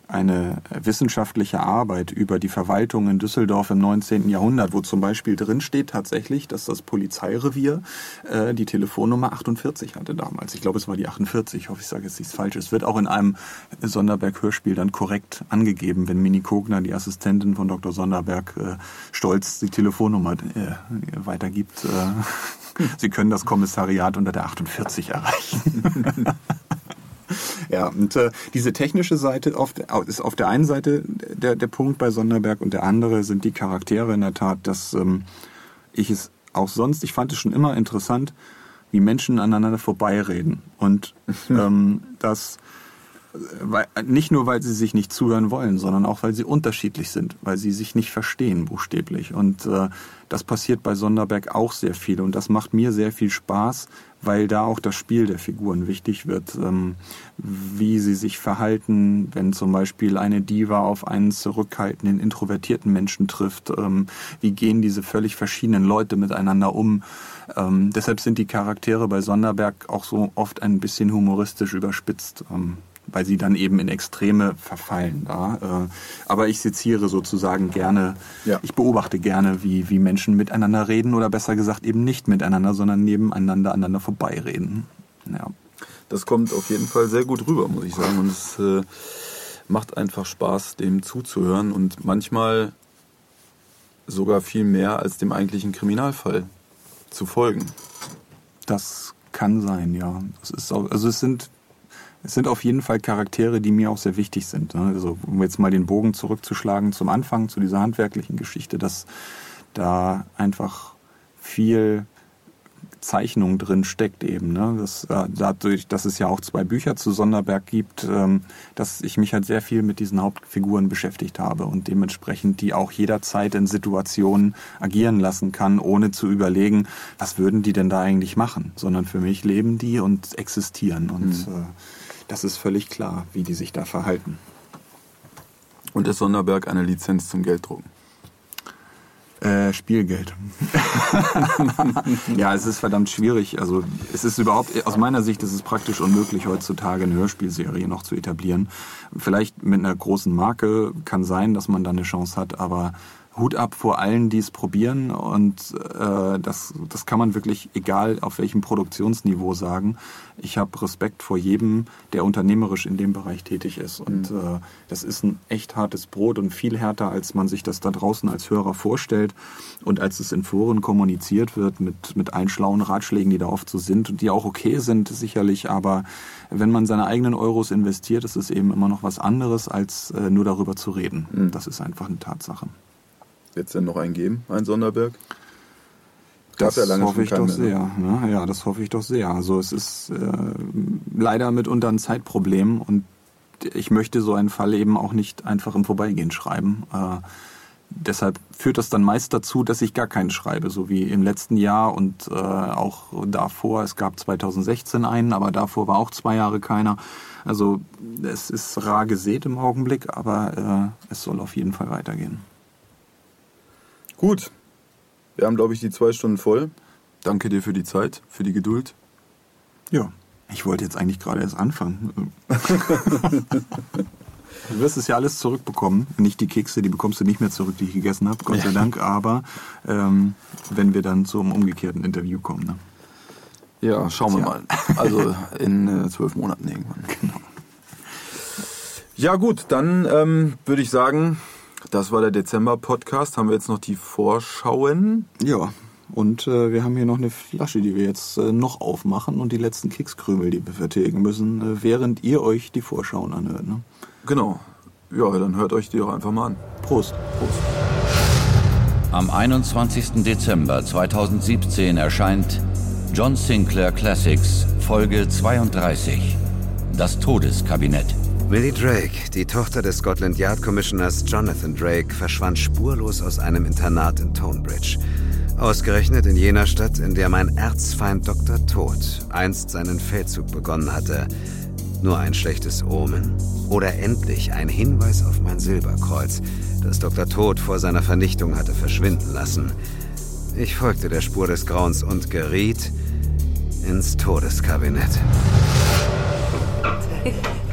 eine wissenschaftliche Arbeit über die Verwaltung in Düsseldorf im 19. Jahrhundert, wo zum Beispiel drin steht tatsächlich, dass das Polizeirevier äh, die Telefonnummer 48 hatte damals. Ich glaube, es war die 48. Ich hoffe, ich sage jetzt nichts Falsches. Es wird auch in einem Sonderberg-Hörspiel dann korrekt angegeben, wenn Mini Kogner, die Assistentin von Dr. Sonderberg, äh, stolz die Telefonnummer äh, weitergibt. Äh, Sie können das Kommissariat unter der 48 erreichen. Ja, und äh, diese technische Seite auf, ist auf der einen Seite der, der Punkt bei Sonderberg und der andere sind die Charaktere in der Tat, dass ähm, ich es auch sonst, ich fand es schon immer interessant, wie Menschen aneinander vorbeireden. Und ähm, das weil, nicht nur, weil sie sich nicht zuhören wollen, sondern auch, weil sie unterschiedlich sind, weil sie sich nicht verstehen, buchstäblich. Und äh, das passiert bei Sonderberg auch sehr viel. Und das macht mir sehr viel Spaß, weil da auch das Spiel der Figuren wichtig wird, ähm, wie sie sich verhalten, wenn zum Beispiel eine Diva auf einen zurückhaltenden, introvertierten Menschen trifft. Ähm, wie gehen diese völlig verschiedenen Leute miteinander um? Ähm, deshalb sind die Charaktere bei Sonderberg auch so oft ein bisschen humoristisch überspitzt. Ähm, weil sie dann eben in Extreme verfallen. Da. Äh, aber ich seziere sozusagen gerne, ja. ich beobachte gerne, wie, wie Menschen miteinander reden oder besser gesagt eben nicht miteinander, sondern nebeneinander aneinander vorbeireden. Ja. Das kommt auf jeden Fall sehr gut rüber, muss ich sagen. Und es äh, macht einfach Spaß, dem zuzuhören und manchmal sogar viel mehr als dem eigentlichen Kriminalfall zu folgen. Das kann sein, ja. Es ist auch, also es sind es sind auf jeden Fall Charaktere, die mir auch sehr wichtig sind. Ne? Also um jetzt mal den Bogen zurückzuschlagen zum Anfang, zu dieser handwerklichen Geschichte, dass da einfach viel Zeichnung drin steckt eben. Ne? Das, äh, dadurch, dass es ja auch zwei Bücher zu Sonderberg gibt, ähm, dass ich mich halt sehr viel mit diesen Hauptfiguren beschäftigt habe und dementsprechend die auch jederzeit in Situationen agieren lassen kann, ohne zu überlegen, was würden die denn da eigentlich machen, sondern für mich leben die und existieren und mhm. äh, das ist völlig klar, wie die sich da verhalten. Und ist Sonderberg eine Lizenz zum Gelddrucken? Äh, Spielgeld. ja, es ist verdammt schwierig. Also es ist überhaupt, aus meiner Sicht ist es praktisch unmöglich, heutzutage eine Hörspielserie noch zu etablieren. Vielleicht mit einer großen Marke kann sein, dass man da eine Chance hat, aber Hut ab vor allen, die es probieren und äh, das, das kann man wirklich, egal auf welchem Produktionsniveau sagen. Ich habe Respekt vor jedem, der unternehmerisch in dem Bereich tätig ist und mhm. äh, das ist ein echt hartes Brot und viel härter, als man sich das da draußen als Hörer vorstellt und als es in Foren kommuniziert wird mit, mit allen schlauen Ratschlägen, die da oft so sind und die auch okay sind sicherlich, aber wenn man seine eigenen Euros investiert, ist es eben immer noch was anderes, als äh, nur darüber zu reden. Mhm. Das ist einfach eine Tatsache. Wird es denn noch einen geben, ein Sonderberg? Das ja hoffe ich doch mehr, sehr. Ne? Ja, das hoffe ich doch sehr. Also es ist äh, leider mitunter ein Zeitproblem und ich möchte so einen Fall eben auch nicht einfach im Vorbeigehen schreiben. Äh, deshalb führt das dann meist dazu, dass ich gar keinen schreibe, so wie im letzten Jahr und äh, auch davor. Es gab 2016 einen, aber davor war auch zwei Jahre keiner. Also es ist rar gesät im Augenblick, aber äh, es soll auf jeden Fall weitergehen. Gut. Wir haben, glaube ich, die zwei Stunden voll. Danke dir für die Zeit, für die Geduld. Ja, ich wollte jetzt eigentlich gerade erst anfangen. Du wirst es ja alles zurückbekommen. Nicht die Kekse, die bekommst du nicht mehr zurück, die ich gegessen habe, Gott sei Dank. Aber ähm, wenn wir dann zum umgekehrten Interview kommen. Ne? Ja, schauen wir ja. mal. Also in äh, zwölf Monaten irgendwann. Genau. Ja gut, dann ähm, würde ich sagen, das war der Dezember-Podcast. Haben wir jetzt noch die Vorschauen? Ja. Und äh, wir haben hier noch eine Flasche, die wir jetzt äh, noch aufmachen und die letzten Kekskrümel, die wir vertilgen müssen, äh, während ihr euch die Vorschauen anhört. Ne? Genau. Ja, dann hört euch die doch einfach mal an. Prost. Prost. Am 21. Dezember 2017 erscheint John Sinclair Classics Folge 32. Das Todeskabinett. Millie Drake, die Tochter des Scotland Yard Commissioners Jonathan Drake, verschwand spurlos aus einem Internat in Tonebridge. Ausgerechnet in jener Stadt, in der mein Erzfeind Dr. Tod einst seinen Feldzug begonnen hatte. Nur ein schlechtes Omen? Oder endlich ein Hinweis auf mein Silberkreuz, das Dr. Tod vor seiner Vernichtung hatte verschwinden lassen? Ich folgte der Spur des Grauens und geriet ins Todeskabinett.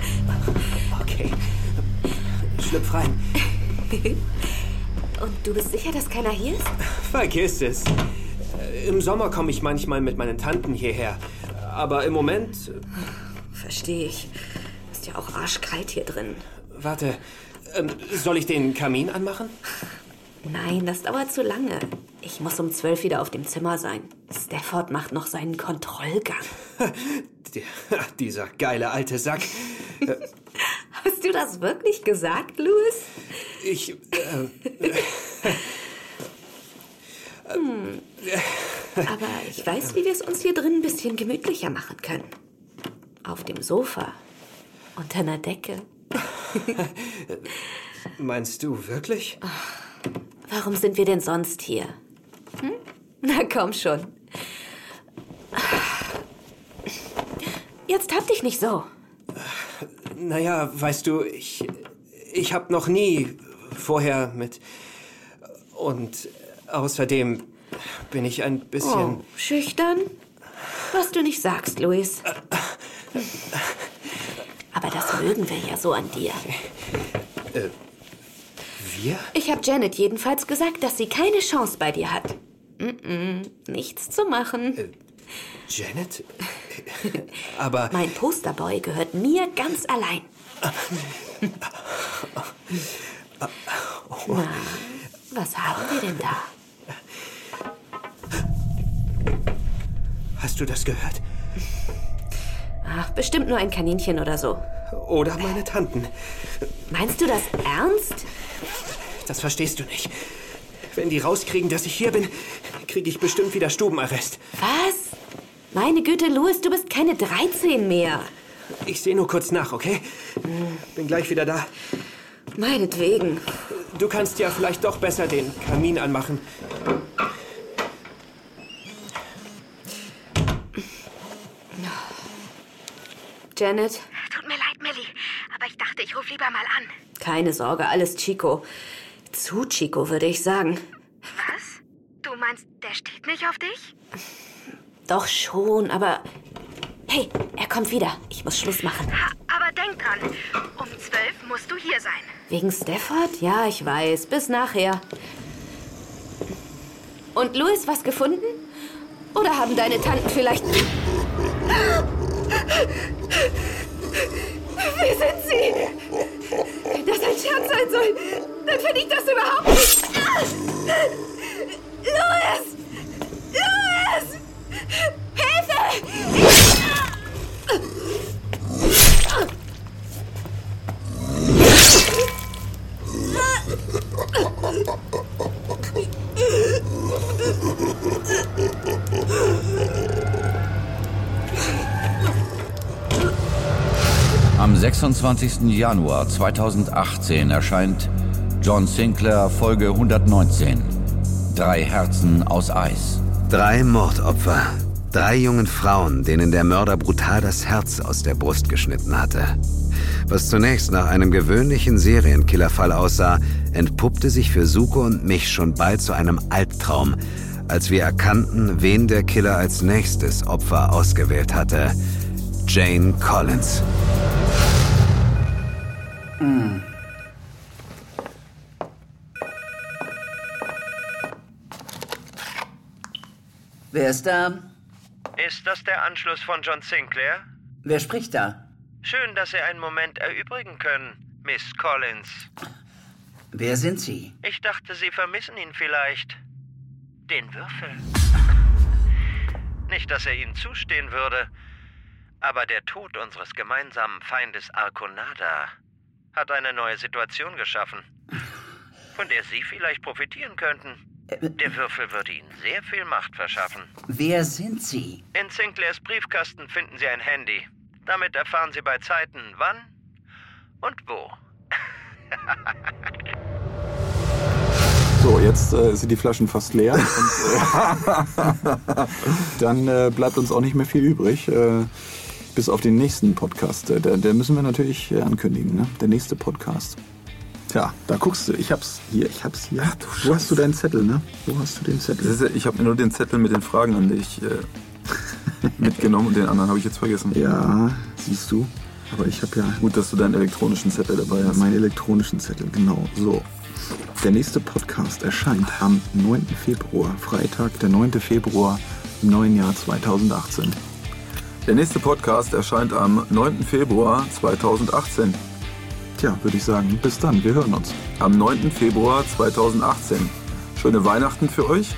schlüpf rein. Und du bist sicher, dass keiner hier ist? Vergiss es. Äh, Im Sommer komme ich manchmal mit meinen Tanten hierher. Aber im Moment. Äh, Verstehe ich. Ist ja auch arschkalt hier drin. Warte, ähm, soll ich den Kamin anmachen? Nein, das dauert zu lange. Ich muss um zwölf wieder auf dem Zimmer sein. Stafford macht noch seinen Kontrollgang. Dieser geile alte Sack. Hast du das wirklich gesagt, Louis? Ich. Äh, hm. Aber ich weiß, wie wir es uns hier drin ein bisschen gemütlicher machen können. Auf dem Sofa. Unter einer Decke. Meinst du wirklich? Warum sind wir denn sonst hier? Hm? Na komm schon. Jetzt hab dich nicht so. Naja, weißt du, ich, ich habe noch nie vorher mit... Und außerdem bin ich ein bisschen... Oh, schüchtern? Was du nicht sagst, Luis. Aber das mögen wir ja so an dir. Äh, wir? Ich habe Janet jedenfalls gesagt, dass sie keine Chance bei dir hat. Mm -mm, nichts zu machen. Äh, Janet? Aber. Mein Posterboy gehört mir ganz allein. Na, was haben wir denn da? Hast du das gehört? Ach, bestimmt nur ein Kaninchen oder so. Oder meine Tanten. Meinst du das ernst? Das verstehst du nicht. Wenn die rauskriegen, dass ich hier bin, kriege ich bestimmt wieder Stubenarrest. Was? Meine Güte, Louis, du bist keine 13 mehr. Ich sehe nur kurz nach, okay? Bin gleich wieder da. Meinetwegen. Du kannst ja vielleicht doch besser den Kamin anmachen. Janet? Tut mir leid, Millie, aber ich dachte, ich rufe lieber mal an. Keine Sorge, alles Chico. Zu Chico, würde ich sagen. Was? Du meinst, der steht nicht auf dich? Doch schon, aber. Hey, er kommt wieder. Ich muss Schluss machen. Aber denk dran, um zwölf musst du hier sein. Wegen Stafford? Ja, ich weiß. Bis nachher. Und Louis was gefunden? Oder haben deine Tanten vielleicht. Wie sind Sie? Wenn das ein Scherz sein soll, dann finde ich das überhaupt nicht. Louis! Louis! Am 26. Januar 2018 erscheint John Sinclair Folge 119. Drei Herzen aus Eis. Drei Mordopfer. Drei jungen Frauen, denen der Mörder brutal das Herz aus der Brust geschnitten hatte. Was zunächst nach einem gewöhnlichen Serienkillerfall aussah, entpuppte sich für Suko und mich schon bald zu einem Albtraum, als wir erkannten, wen der Killer als nächstes Opfer ausgewählt hatte. Jane Collins. Wer ist da? Ist das der Anschluss von John Sinclair? Wer spricht da? Schön, dass Sie einen Moment erübrigen können, Miss Collins. Wer sind Sie? Ich dachte, Sie vermissen ihn vielleicht. Den Würfel. Nicht, dass er Ihnen zustehen würde, aber der Tod unseres gemeinsamen Feindes Arconada hat eine neue Situation geschaffen, von der Sie vielleicht profitieren könnten. Der Würfel würde Ihnen sehr viel Macht verschaffen. Wer sind Sie? In Sinclairs Briefkasten finden Sie ein Handy. Damit erfahren Sie bei Zeiten wann und wo. So, jetzt äh, sind die Flaschen fast leer. und, äh, dann äh, bleibt uns auch nicht mehr viel übrig. Äh, bis auf den nächsten Podcast. Äh, der, der müssen wir natürlich äh, ankündigen, ne? Der nächste Podcast. Tja, da guckst du. Ich hab's hier, ich hab's hier. Ach, du Wo hast du deinen Zettel, ne? Wo hast du den Zettel? Ist, ja- ich habe mir nur den Zettel mit den Fragen an dich äh, mitgenommen und den anderen habe ich jetzt vergessen. Ja, siehst du. Aber ich habe ja Gut, dass du deinen elektronischen Zettel dabei hast. meinen elektronischen Zettel, genau. So. Der nächste Podcast erscheint am 9. Februar, Freitag, der 9. Februar im neuen Jahr 2018. Der nächste Podcast erscheint am 9. Februar 2018. Tja, würde ich sagen, bis dann, wir hören uns. Am 9. Februar 2018. Schöne Weihnachten für euch.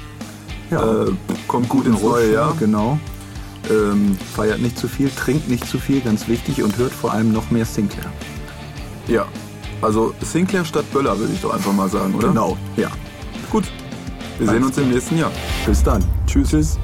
Ja, Äh, kommt gut ins neue Jahr. Genau. Ähm, Feiert nicht zu viel, trinkt nicht zu viel, ganz wichtig, und hört vor allem noch mehr Sinclair. ja, also Sinclair statt Böller würde ich doch einfach mal sagen, oder? Genau, ja. Gut. Wir sehen uns im nächsten Jahr. Bis dann. Tschüss. Tschüss.